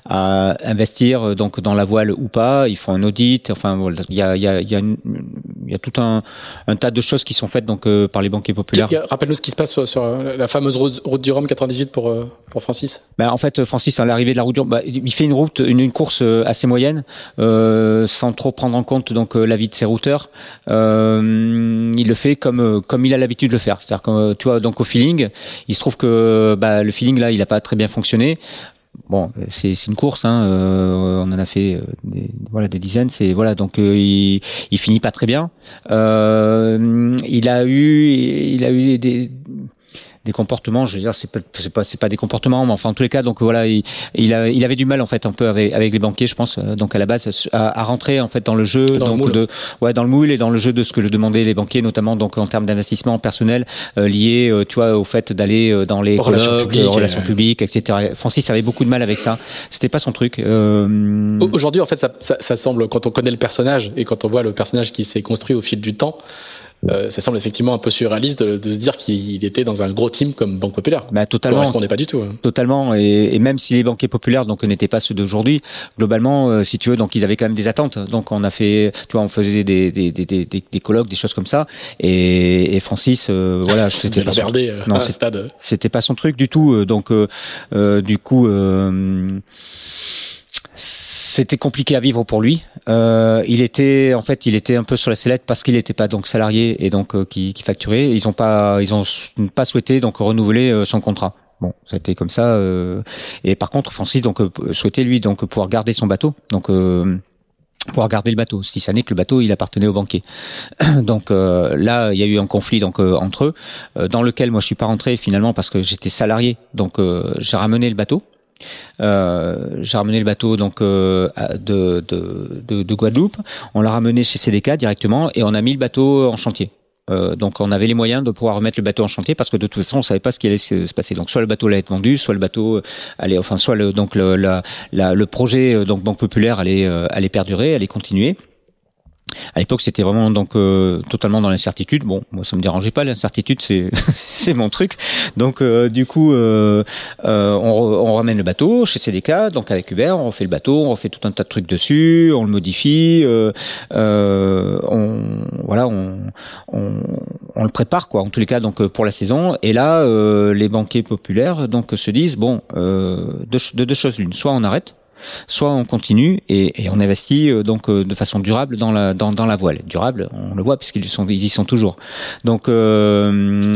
à investir donc dans la voile ou pas. Ils font un audit. Enfin, voilà, il y a, il y a, il y a, il y a tout un, un, tas de choses qui sont faites donc par les banquiers populaires. Rappelle-nous ce qui se passe sur la fameuse route, du Rhum 98 pour pour Francis. Bah, en fait, Francis, à l'arrivée de la route du Rhum, bah, il fait une route, une, une course assez moyenne, sans trop prendre en compte donc la vie de ses routeurs. il le fait comme comme il a l'habitude de le faire. C'est-à-dire que tu vois, donc au feeling, il se trouve que bah, le feeling là, il n'a pas très bien fonctionné. Bon, c'est une course, hein, euh, on en a fait euh, des, voilà des dizaines. C'est voilà, donc euh, il, il finit pas très bien. il a eu, il a eu des des comportements. Je veux dire, c'est pas, c'est pas, c'est pas des comportements, mais enfin, en tous les cas, donc voilà, il, il, avait du mal en fait un peu avec, avec les banquiers, je pense, euh, donc à la base, à, rentrer en fait dans le jeu, dans donc de, ouais, dans le moule et dans le jeu de ce que le demandaient les banquiers, notamment donc en termes d'investissement personnel euh, lié, euh, tu vois, au fait d'aller dans les relations publiques, relations publiques, etc. Francis avait beaucoup de mal avec ça. C'était pas son truc. Aujourd'hui, en fait, ça, ça, ça semble quand on connaît le personnage et quand on voit le personnage qui s'est construit au fil du temps. Euh, ça semble effectivement un peu surréaliste de, de se dire qu'il était dans un gros team comme Banque Populaire. Bah, totalement. Ça pas du tout. Hein. Totalement. Et, et, même si les banquiers populaires donc n'étaient pas ceux d'aujourd'hui, globalement, euh, si tu veux, donc ils avaient quand même des attentes. Donc on a fait, tu vois, on faisait des des des des, des, colloques, des choses comme ça. Et, et Francis, euh, voilà, c'était pas son... non, stade. C'était pas son truc du tout. Donc du coup c'était compliqué à vivre pour lui. Euh, il était, en fait, il était un peu sur la sellette parce qu'il n'était pas donc salarié et donc euh, qui, qui, facturait. Ils ont pas, ils ont pas souhaité donc renouveler euh, son contrat. Bon, ça a comme ça. Euh, et par contre, Francis donc souhaitait lui donc pouvoir garder son bateau. Donc pouvoir garder le bateau, si ça n'est que le bateau il appartenait au banquier. Donc là, il y a eu un conflit donc entre eux, dans lequel moi je suis pas rentré finalement parce que j'étais salarié, donc j'ai ramené le bateau. Euh, j'ai ramené le bateau donc euh, de, de, de, de, Guadeloupe. On l'a ramené chez CDK directement et on a mis le bateau en chantier. donc on avait les moyens de pouvoir remettre le bateau en chantier parce que de toute façon on savait pas ce qui allait se, passer. Donc soit le bateau allait être vendu, soit le bateau allait, enfin soit le donc le, le projet donc Banque Populaire allait allait perdurer, allait continuer. À l'époque, c'était vraiment donc euh, totalement dans l'incertitude. Bon, moi, ça me dérangeait pas l'incertitude, c'est c'est mon truc. Donc, euh, du coup, euh, euh on, on, ramène le bateau chez CDK, donc avec Uber, on refait le bateau, on refait tout un tas de trucs dessus, on le modifie, euh, on voilà, on, on, on, le prépare quoi. En tous les cas, donc pour la saison. Et là, les banquiers populaires donc se disent bon, de, de deux choses l'une, soit on arrête soit on continue et, et on investit euh, donc euh, de façon durable dans la dans, dans la voile. Durable, on le voit puisqu'ils sont ils y sont toujours. Donc euh,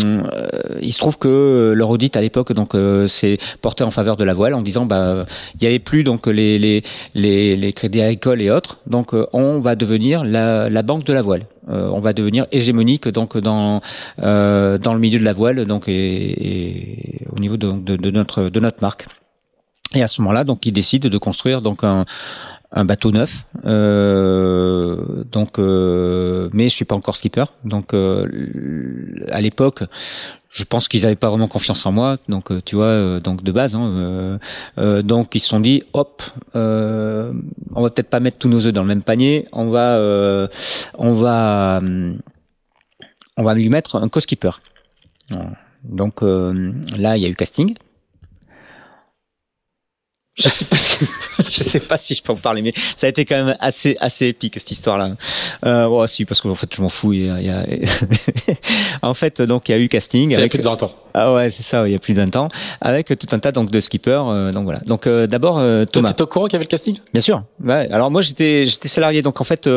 il se trouve que leur audit à l'époque donc c'est porté en faveur de la voile en disant bah il y avait plus donc les les les, les crédits agricoles et autres. Donc on va devenir la, la banque de la voile. on va devenir hégémonique donc dans euh, dans le milieu de la voile donc et, et au niveau de, de, notre de notre marque. Et à ce moment-là, donc, il décide de construire donc un, un bateau neuf. Euh, donc, euh, mais je suis pas encore skipper. Donc, euh, à l'époque, je pense qu'ils n'avaient pas vraiment confiance en moi. Donc, euh, tu vois, euh, donc de base. Hein, donc, ils se sont dit, hop, on va peut-être pas mettre tous nos œufs dans le même panier. On va, on va, on va lui mettre un co-skipper. Donc là, il y a eu casting. Je sais pas, je sais pas si je peux en parler, mais ça a été quand même assez assez épique cette histoire-là. Euh, bon, si, parce qu'en fait, je m'en fous. Il y a, il y a... en fait, donc il y a eu casting. Il y a plus de 20 ans. Ah ouais, c'est ça. Il y a plus d'un temps, avec tout un tas donc de skippers. Euh, donc voilà. Donc euh, d'abord euh, Thomas. Toi, au courant qu'il y avait le casting? Bien sûr. Ouais. Alors moi, j'étais j'étais salarié, donc en fait,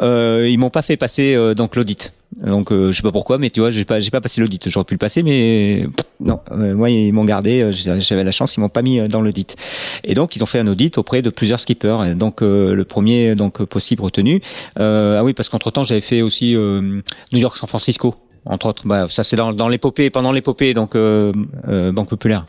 euh, ils m'ont pas fait passer donc l'audit. Donc euh, je sais pas pourquoi, mais tu vois, j'ai pas j'ai pas passé l'audit. J'aurais pu le passer, mais non. Euh, moi ils m'ont gardé. Euh, j'avais la chance, ils m'ont pas mis dans l'audit. Et donc ils ont fait un audit auprès de plusieurs skippers. donc le premier donc possible retenu. ah oui, parce qu'entre temps j'avais fait aussi New York, San Francisco, entre autres. Bah ça c'est dans dans l'épopée, pendant l'épopée donc Banque Populaire.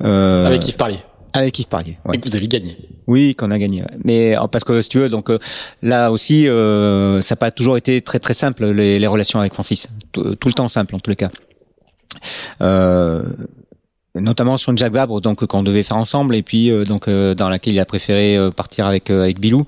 Avec qui parlait avec Yves Parier. Ouais. Et que vous avez gagné. Oui, qu'on a gagné. Mais parce que si tu veux, donc euh, là aussi, euh, ça n'a pas toujours été très très simple les, les relations avec Francis. Tout, tout, le temps simple en tous les cas. Euh, notamment sur une Jacques Vabre donc qu'on devait faire ensemble et puis euh, donc euh, dans laquelle il a préféré euh, partir avec avec Bilou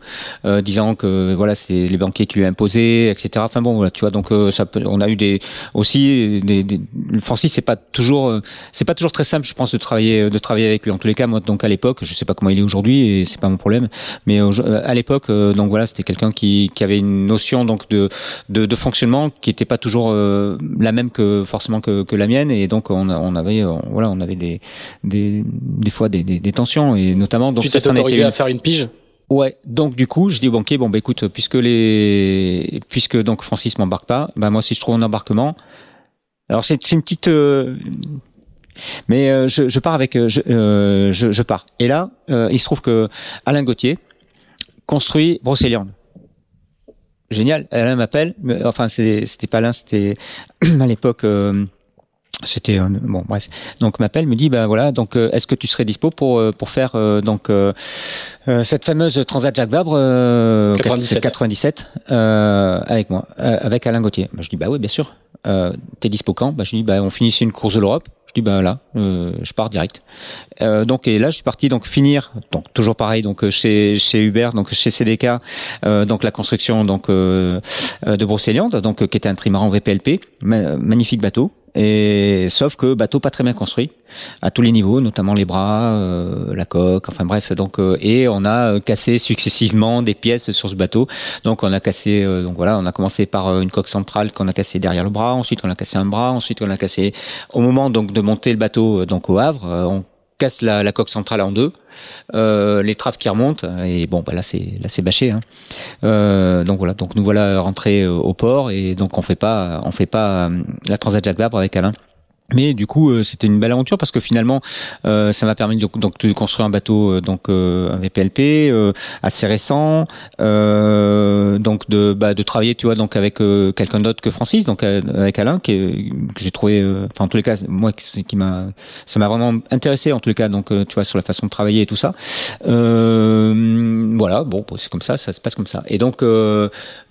disant que voilà c'est les banquiers qui lui imposé etc enfin bon voilà tu vois donc ça peut, on a eu des aussi des, des Francis c'est pas toujours c'est pas toujours très simple je pense de travailler de travailler avec lui. En tous les cas moi donc à l'époque je sais pas comment il est aujourd'hui et c'est pas mon problème mais à l'époque donc voilà c'était quelqu'un qui qui avait une notion donc de de, de fonctionnement qui était pas toujours la même que forcément que, que la mienne et donc on, on avait voilà on avait des, des, des fois des, des, des tensions et notamment donc tu t'es autorisé à faire une pige? Ouais, donc du coup, je dis au banquier bon bah écoute, puisque les puisque donc Francis m'embarque pas, bah moi si je trouve un embarquement, alors c'est une petite euh, mais euh, je, je, pars avec euh, je, je, je, pars. Et là, il se trouve que Alain Gauthier construit Brocéliande. Génial. Alain m'appelle, enfin c'était pas Alain, c'était à l'époque c'était bon bref. Donc m'appelle me dit ben voilà donc euh, est-ce que tu serais dispo pour euh, pour faire euh, donc cette fameuse Transat Jacques Vabre 97, 97 avec moi avec Alain Gauthier. Ben, je dis bah oui bien sûr. T'es dispo quand? Ben, je dis bah on finissait une course de l'Europe. Je dis ben là je pars direct. Donc et là je suis parti donc finir donc toujours pareil donc chez chez Uber donc chez CDK donc la construction donc de Brocéliande donc qui était un trimaran VPLP magnifique bateau et sauf que bateau pas très bien construit à tous les niveaux, notamment les bras, euh, la coque, enfin bref. Donc euh, et on a euh, cassé successivement des pièces sur ce bateau. Donc on a cassé, donc voilà, on a commencé par une coque centrale qu'on a cassé derrière le bras. Ensuite on a cassé un bras. Ensuite on a cassé au moment donc de monter le bateau donc au Havre, on casse la, coque centrale en deux. Euh, les traves qui remontent et bon bah là c'est là c'est bâché hein. euh, donc voilà donc nous voilà rentrés au port et donc on fait pas on fait pas la Transat Jacques Vabre avec Alain Mais du coup, euh, c'était une belle aventure parce que finalement, euh, ça m'a permis de, donc de construire un bateau, euh, donc un VPLP assez récent, donc de bah, de travailler, tu vois, donc avec quelqu'un d'autre que Francis, donc avec Alain, qui que j'ai trouvé, enfin en tous les cas, moi qui m'a, ça m'a vraiment intéressé en tous les cas, donc tu vois sur la façon de travailler et tout ça. voilà, bon, c'est comme ça, ça se passe comme ça. Et donc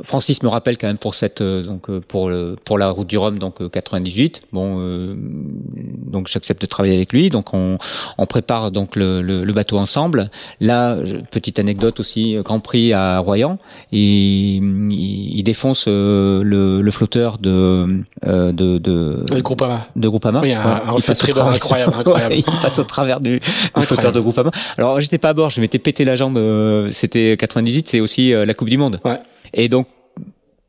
Francis me rappelle quand même pour cette, donc pour le, pour la route du Rhum, donc 98. Bon donc j'accepte de travailler avec lui. Donc on, on prépare donc le, le, bateau ensemble. Là, petite anecdote aussi, Grand Prix à Royan, et il, défonce euh, le, le, flotteur de euh, de de, de Groupama. De Groupama. Oui, un, un très incroyable, incroyable. il passe au travers du, du flotteur de Groupama. Alors j'étais pas à bord, je m'étais pété la jambe. Euh, c'était 98, c'est aussi la Coupe du Monde. Ouais. Et donc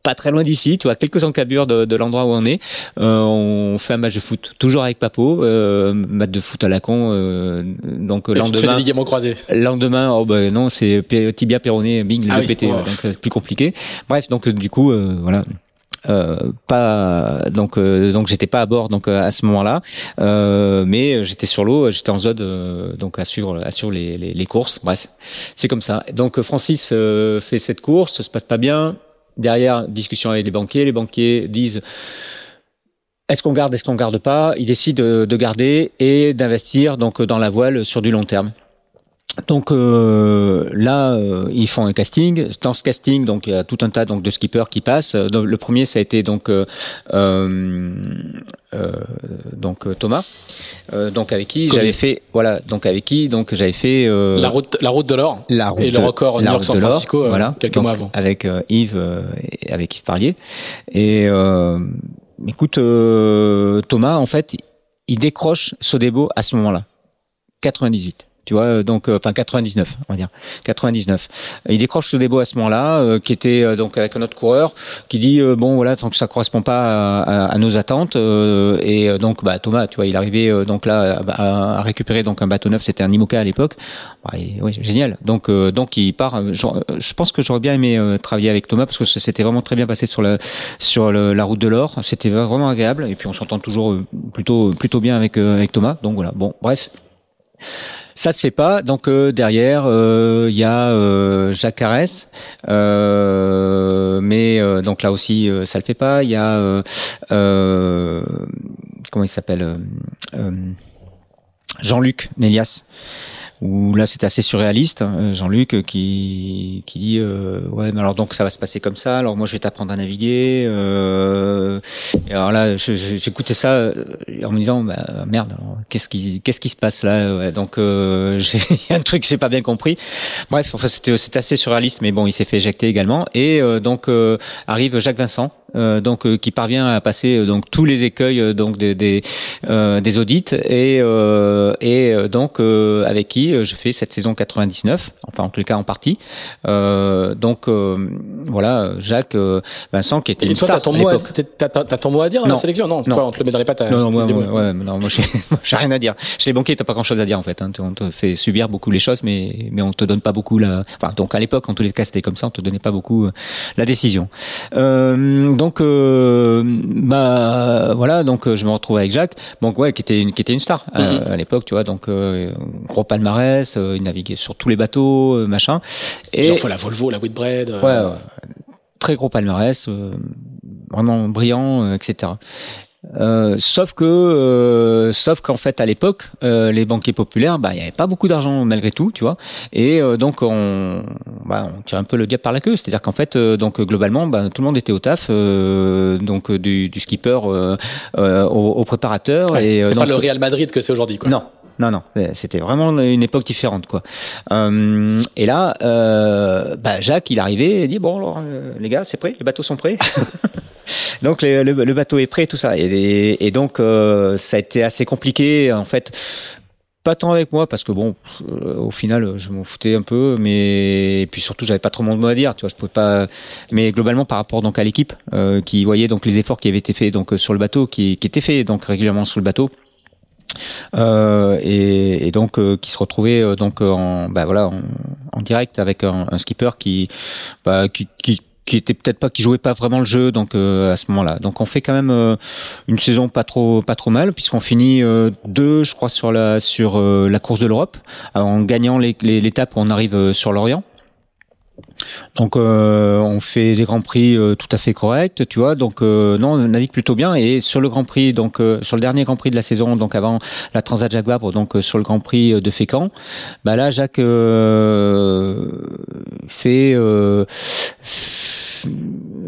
pas très loin d'ici, tu vois, quelques encabures de, de l'endroit où on est. Euh, on fait un match de foot, toujours avec Papo, euh, match de foot à la con. Euh, donc lendemain, tu croisés. Lendemain, oh ben non, c'est tibia péroné, bing, ah le pété, donc euh, plus compliqué. Bref, donc du coup, euh, voilà. Euh, pas donc donc j'étais pas à bord donc à ce moment-là mais j'étais sur l'eau j'étais en zone donc à suivre à suivre les, les, les courses bref c'est comme ça donc Francis fait cette course ça se passe pas bien Derrière, discussion avec les banquiers. Les banquiers disent est-ce qu'on garde, est-ce qu'on garde pas? Ils décident de, garder et d'investir donc dans la voile sur du long terme. Donc euh, là, euh, ils font un casting. Dans ce casting, donc il y a tout un tas donc de skippers qui passent. le premier, ça a été donc euh, donc Thomas, donc avec qui j'avais fait voilà donc avec qui donc j'avais fait la route la route de l'or et le record New York San Francisco voilà. quelques mois avant. avec Yves et avec Yves Parlier. Et écoute Thomas en fait il décroche Sodebo à ce moment-là. 98 tu vois euh, donc euh, enfin 99 on va dire. 99 il décroche le débo à ce moment-là euh, qui était donc avec un autre coureur qui dit bon voilà tant que ça correspond pas à, nos attentes et donc bah Thomas tu vois il arrivait donc là à, récupérer donc un bateau neuf. C'était un Imoca à l'époque. Bah, oui génial. Donc donc il part je pense que j'aurais bien aimé travailler avec Thomas parce que c'était vraiment très bien passé sur la sur la route de l'or. C'était vraiment agréable. Et puis on s'entend toujours plutôt plutôt bien avec avec Thomas. Donc voilà. Bon bref ça se fait pas. Donc euh, derrière, il euh, y a euh, Jacques Carès, mais donc là aussi, ça le fait pas. Il y a comment il s'appelle Jean-Luc Nélias où là c'est assez surréaliste. Hein, Jean-Luc euh, qui qui dit euh, ouais mais alors donc ça va se passer comme ça. Alors moi je vais t'apprendre à naviguer. Euh, et alors là j'écoutais ça euh, en me disant bah, merde qu'est-ce qui qu'est-ce qui se passe là ouais, Donc euh, j'ai un truc que j'ai pas bien compris. Bref enfin c'était c'était assez surréaliste mais bon il s'est fait éjecter également et donc arrive Jacques Vincent euh, donc euh, qui parvient à passer euh, donc tous les écueils donc des des, des audits et et donc avec qui je fais cette saison 99 enfin en tout cas en partie donc voilà Jacques Vincent qui était une star ton à l'époque t'as ton mot à dire dans la sélection non, non. Quoi, on te le met dans les pattes non non moi, ouais, non moi j'ai rien à dire chez les banquiers t'as pas grand chose à dire en fait hein. on te fait subir beaucoup les choses mais mais on te donne pas beaucoup la enfin donc à l'époque en tous les cas c'était comme ça on te donnait pas beaucoup la décision euh, donc euh, bah voilà, donc je me retrouve avec Jacques, donc ouais, qui était une qui était une star euh, mhm. à l'époque, tu vois, donc euh, gros palmarès, euh, il naviguait sur tous les bateaux, machin. Et fois la Volvo, la Whitbread. Ouais, ouais, très gros palmarès, vraiment brillant, etc. Euh, sauf que, euh, sauf qu'en fait à l'époque, euh, les banquiers populaires, bah il y avait pas beaucoup d'argent malgré tout, tu vois, et donc on, bah, on tire un peu le diable par la queue, c'est-à-dire qu'en fait, donc globalement, bah, tout le monde était au taf, donc du, du skipper au, au, préparateur et c'est pas le Real Madrid que c'est aujourd'hui, quoi. Non, non, non, c'était vraiment une époque différente, quoi. Euh, et là, euh, bah, Jacques, il arrivait et dit bon, alors, les gars, c'est prêt, les bateaux sont prêts. donc le, le, bateau est prêt, tout ça. Et, et donc euh, ça a été assez compliqué en fait. Pas tant avec moi parce que bon, euh, au final, je m'en foutais un peu, mais et puis surtout, j'avais pas trop mon mot à dire. Tu vois, je pouvais pas. Mais globalement, par rapport donc à l'équipe euh, qui voyait donc les efforts qui avaient été faits donc sur le bateau, qui, qui étaient faits donc régulièrement sur le bateau. Euh, et, et, donc euh, qui se retrouvait euh, donc en bah voilà en, en direct avec un, un skipper qui, bah, qui, qui qui était peut-être pas qui jouait pas vraiment le jeu donc à ce moment-là. Donc on fait quand même une saison pas trop pas trop mal puisqu'on finit deux je crois sur la sur la course de l'Europe en gagnant l'étape où on arrive sur l'Orient. Donc euh, on fait des grands prix euh, tout à fait corrects, tu vois. Donc euh, non, on navigue plutôt bien. Et sur le Grand Prix, donc sur le dernier Grand Prix de la saison, donc avant la Transat Jacques Vabre, donc sur le Grand Prix de Fécamp, bah là Jacques fait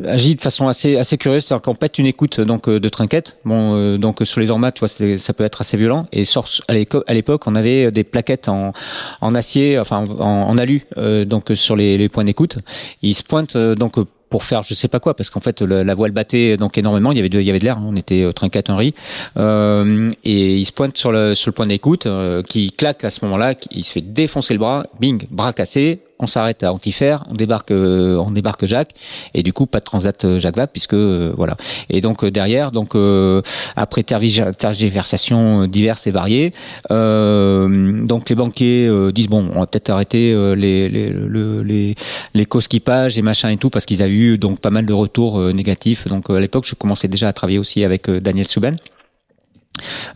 agit de façon assez assez curieuse, c'est-à-dire qu'on pète une écoute donc de trinquette. Bon, euh, donc sur les ormates, tu vois, ça peut être assez violent. Et sur, à l'époque, on avait des plaquettes en, en acier, enfin en, en alu, euh, donc sur les, les points d'écoute. Il se pointe donc pour faire je sais pas quoi parce qu'en fait la, voile battait donc énormément il y avait de, il y avait de l'air hein. on était euh, trinquette Henry euh, et il se pointe sur le sur le point d'écoute euh, qui claque à ce moment-là il se fait défoncer le bras bing bras cassé on s'arrête à Antifer, on débarque, euh, on débarque Jacques, et du coup pas de transat euh, Jacques Vabre puisque euh, voilà. Et donc derrière, donc après tergiversations diverses et variées, donc les banquiers disent bon, on va peut-être arrêter les les, les les co-skipages et machin et tout parce qu'ils avaient eu donc pas mal de retours négatifs. Donc à l'époque, je commençais déjà à travailler aussi avec Daniel Souben.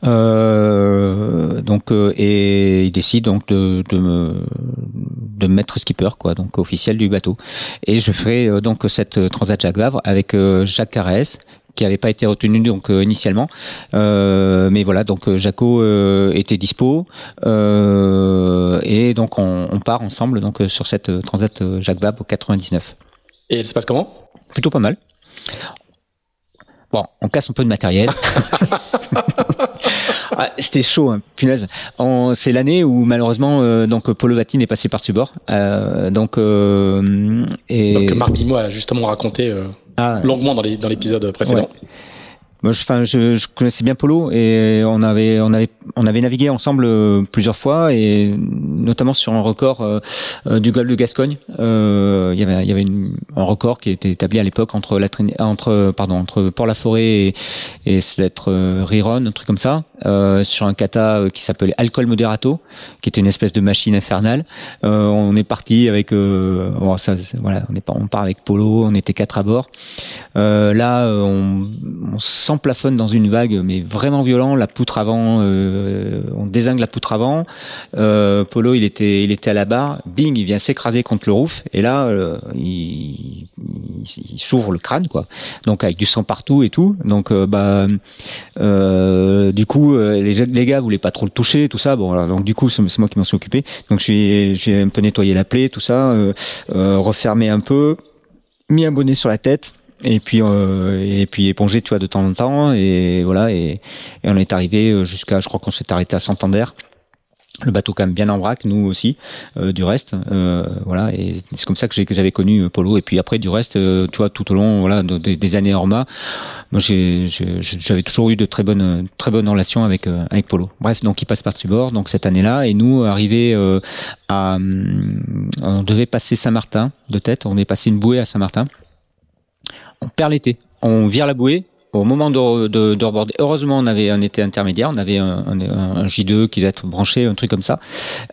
Euh, donc euh, et il décide donc de, de me de me mettre skipper quoi donc officiel du bateau et je ferai euh, donc cette transat Jacques Vabre avec Jacques Carès qui avait pas été retenu donc initialement mais voilà donc Jaco était dispo et donc on, on, part ensemble donc sur cette transat Jacques Vabre 99 et elle se passe comment? Plutôt pas mal Bon, on casse un peu de matériel. ah, C'était chaud, hein, punaise. C'est l'année où malheureusement euh, donc est passé par Tubor. Euh, donc euh, et donc Marc Bimo a justement raconté euh, ah, longuement dans l'épisode précédent. Moi, je, enfin, je, je, connaissais bien Polo et on avait, on avait, on avait navigué ensemble euh, plusieurs fois et notamment sur un record euh, euh, du golfe de Gascogne. Euh, il y avait, il y avait une, un record qui était établi à l'époque entre la, entre, pardon, entre Port-la-Forêt et, et être Riron, un truc comme ça, sur un kata qui s'appelait Alcool Moderato, qui était une espèce de machine infernale. on est parti avec, voilà, on est on part avec Polo, on était quatre à bord. là, on, on sent plafonne dans une vague, mais vraiment violent. La poutre avant, euh, on désingue la poutre avant. Euh, Polo, il était, il était à la barre. Bing, il vient s'écraser contre le roof. Et là, euh, il, il, s'ouvre le crâne, quoi. Donc avec du sang partout et tout. Donc bah, du coup, les, les gars voulaient pas trop le toucher, tout ça. Bon, alors, donc du coup, c'est moi qui m'en suis occupé. Donc j'ai, j'ai un peu nettoyé la plaie, tout ça, refermé un peu, mis un bonnet sur la tête et puis euh, et puis tu vois de temps en temps et voilà et, on est arrivé euh, jusqu'à je crois qu'on s'est arrêté à Santander le bateau quand même bien en vrac, nous aussi, euh, du reste, euh, voilà, et c'est comme ça que j'avais connu Polo. Et puis après, du reste, euh, tu vois, tout au long, voilà, des années Orma, moi, j'avais toujours eu de très bonnes, très bonnes relations avec avec Polo. Bref, donc il passe par-dessus bord, donc cette année-là, et nous, arrivé à, on devait passer Saint-Martin de tête, on est passé une bouée à Saint-Martin on perd l'été. On vire la bouée. Au moment de, de, reborder, heureusement, on avait un été intermédiaire, on avait un, un, J2 qui devait être branché, un truc comme ça.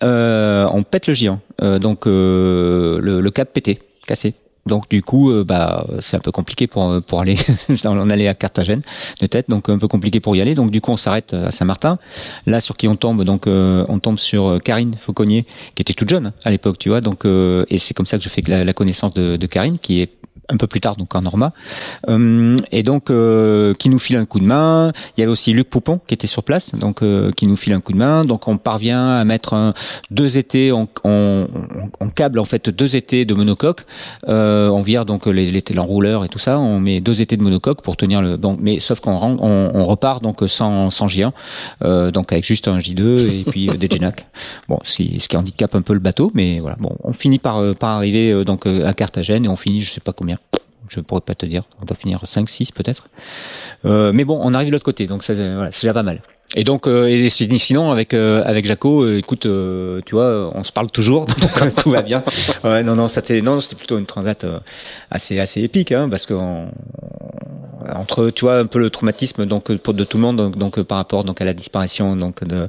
Euh, on pète le géant, euh, donc euh, le, cap pété, cassé. Donc du coup, bah c'est un peu compliqué pour pour aller. on allait à Carthagène de tête, donc un peu compliqué pour y aller. Donc du coup, on s'arrête à Saint-Martin. Là, sur qui on tombe, donc on tombe sur Karine Fauconnier, qui était toute jeune à l'époque, tu vois. Donc et c'est comme ça que je fais la, la connaissance de, de Karine, qui est un peu plus tard, donc en Norma, euh, et donc euh, qui nous file un coup de main. Il y avait aussi Luc Poupon qui était sur place, donc euh, qui nous file un coup de main. Donc on parvient à mettre un, deux étés, on, on, on, câble en fait deux étés de monocoque. on vire donc les, les l'enrouleur et tout ça. On met deux étés de monocoque pour tenir le. Bon, mais sauf qu'on on, on, repart donc sans sans J1, donc avec juste un J2 et puis des Genac. Bon, ce qui handicape un peu le bateau, mais voilà. Bon, on finit par par arriver donc à Carthagène et on finit je sais pas combien je pourrais pas te dire. On doit finir 5, 6 peut-être. Euh, mais bon, on arrive de l'autre côté, donc voilà, c'est déjà pas mal. Et donc, euh, et sinon avec euh, avec Jaco, euh, écoute, euh, tu vois, on se parle toujours, donc tout va bien. Ouais, non, non, c'était non, c'était plutôt une transat assez assez épique, hein, parce que entre tu vois un peu le traumatisme donc pour de tout le monde donc, donc par rapport donc à la disparition donc de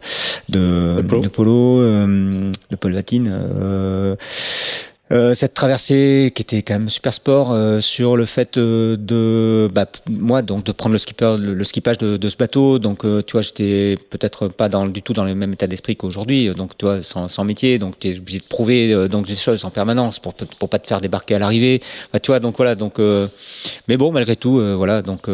de, de Polo, de Paul Vatine euh, cette traversée qui était quand même super sport euh, sur le fait euh, de bah, moi donc de prendre le skipper le, skippage de, de, ce bateau. Donc tu vois j'étais peut-être pas dans du tout dans le même état d'esprit qu'aujourd'hui. Donc tu vois sans, sans métier. Donc tu es obligé de prouver donc des choses en permanence pour pour pas te faire débarquer à l'arrivée. Bah, tu vois donc voilà. Donc mais bon malgré tout voilà. Donc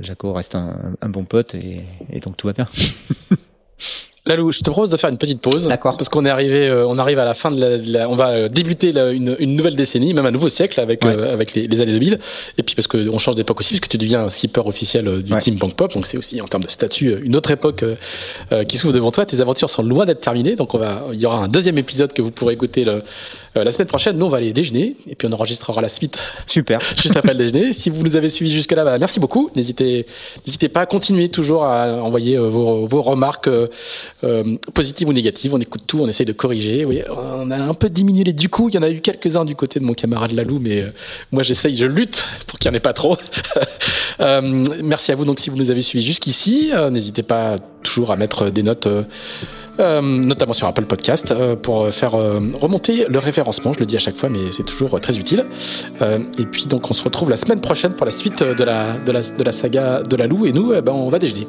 Jaco reste un, un, bon pote et, et donc tout va bien Lalou, je te propose de faire une petite pause. D'accord. Parce qu'on est arrivé, euh, on arrive à la fin de la, on va euh, débuter une, une, nouvelle décennie, même un nouveau siècle avec euh, avec les, les, années 2000. Et puis parce que on change d'époque aussi, parce que tu deviens skipper officiel du team Bank Pop, donc c'est aussi en termes de statut une autre époque qui s'ouvre devant toi. Tes aventures sont loin d'être terminées, donc on va, il y aura un deuxième épisode que vous pourrez écouter le, la semaine prochaine. Nous, on va aller déjeuner et puis on enregistrera la suite. Super. juste après le déjeuner. Si vous nous avez suivis jusque là, bah, merci beaucoup. N'hésitez, n'hésitez pas à continuer toujours à envoyer vos, vos remarques positives ou négative, on écoute tout, on essaye de corriger. Oui, on a un peu diminué les du coup, il y en a eu quelques-uns du côté de mon camarade Lalou, mais euh, moi j'essaye, je lutte pour qu'il n'y en ait pas trop. euh, merci à vous donc si vous nous avez suivis jusqu'ici. Euh, n'hésitez pas toujours à mettre des notes. Euh, notamment sur Apple Podcast, pour faire remonter le référencement. Je le dis à chaque fois, mais c'est toujours très utile. et puis donc on se retrouve la semaine prochaine pour la suite de la, de la, de la saga de la Lalou. Et nous, eh ben, on va déjeuner.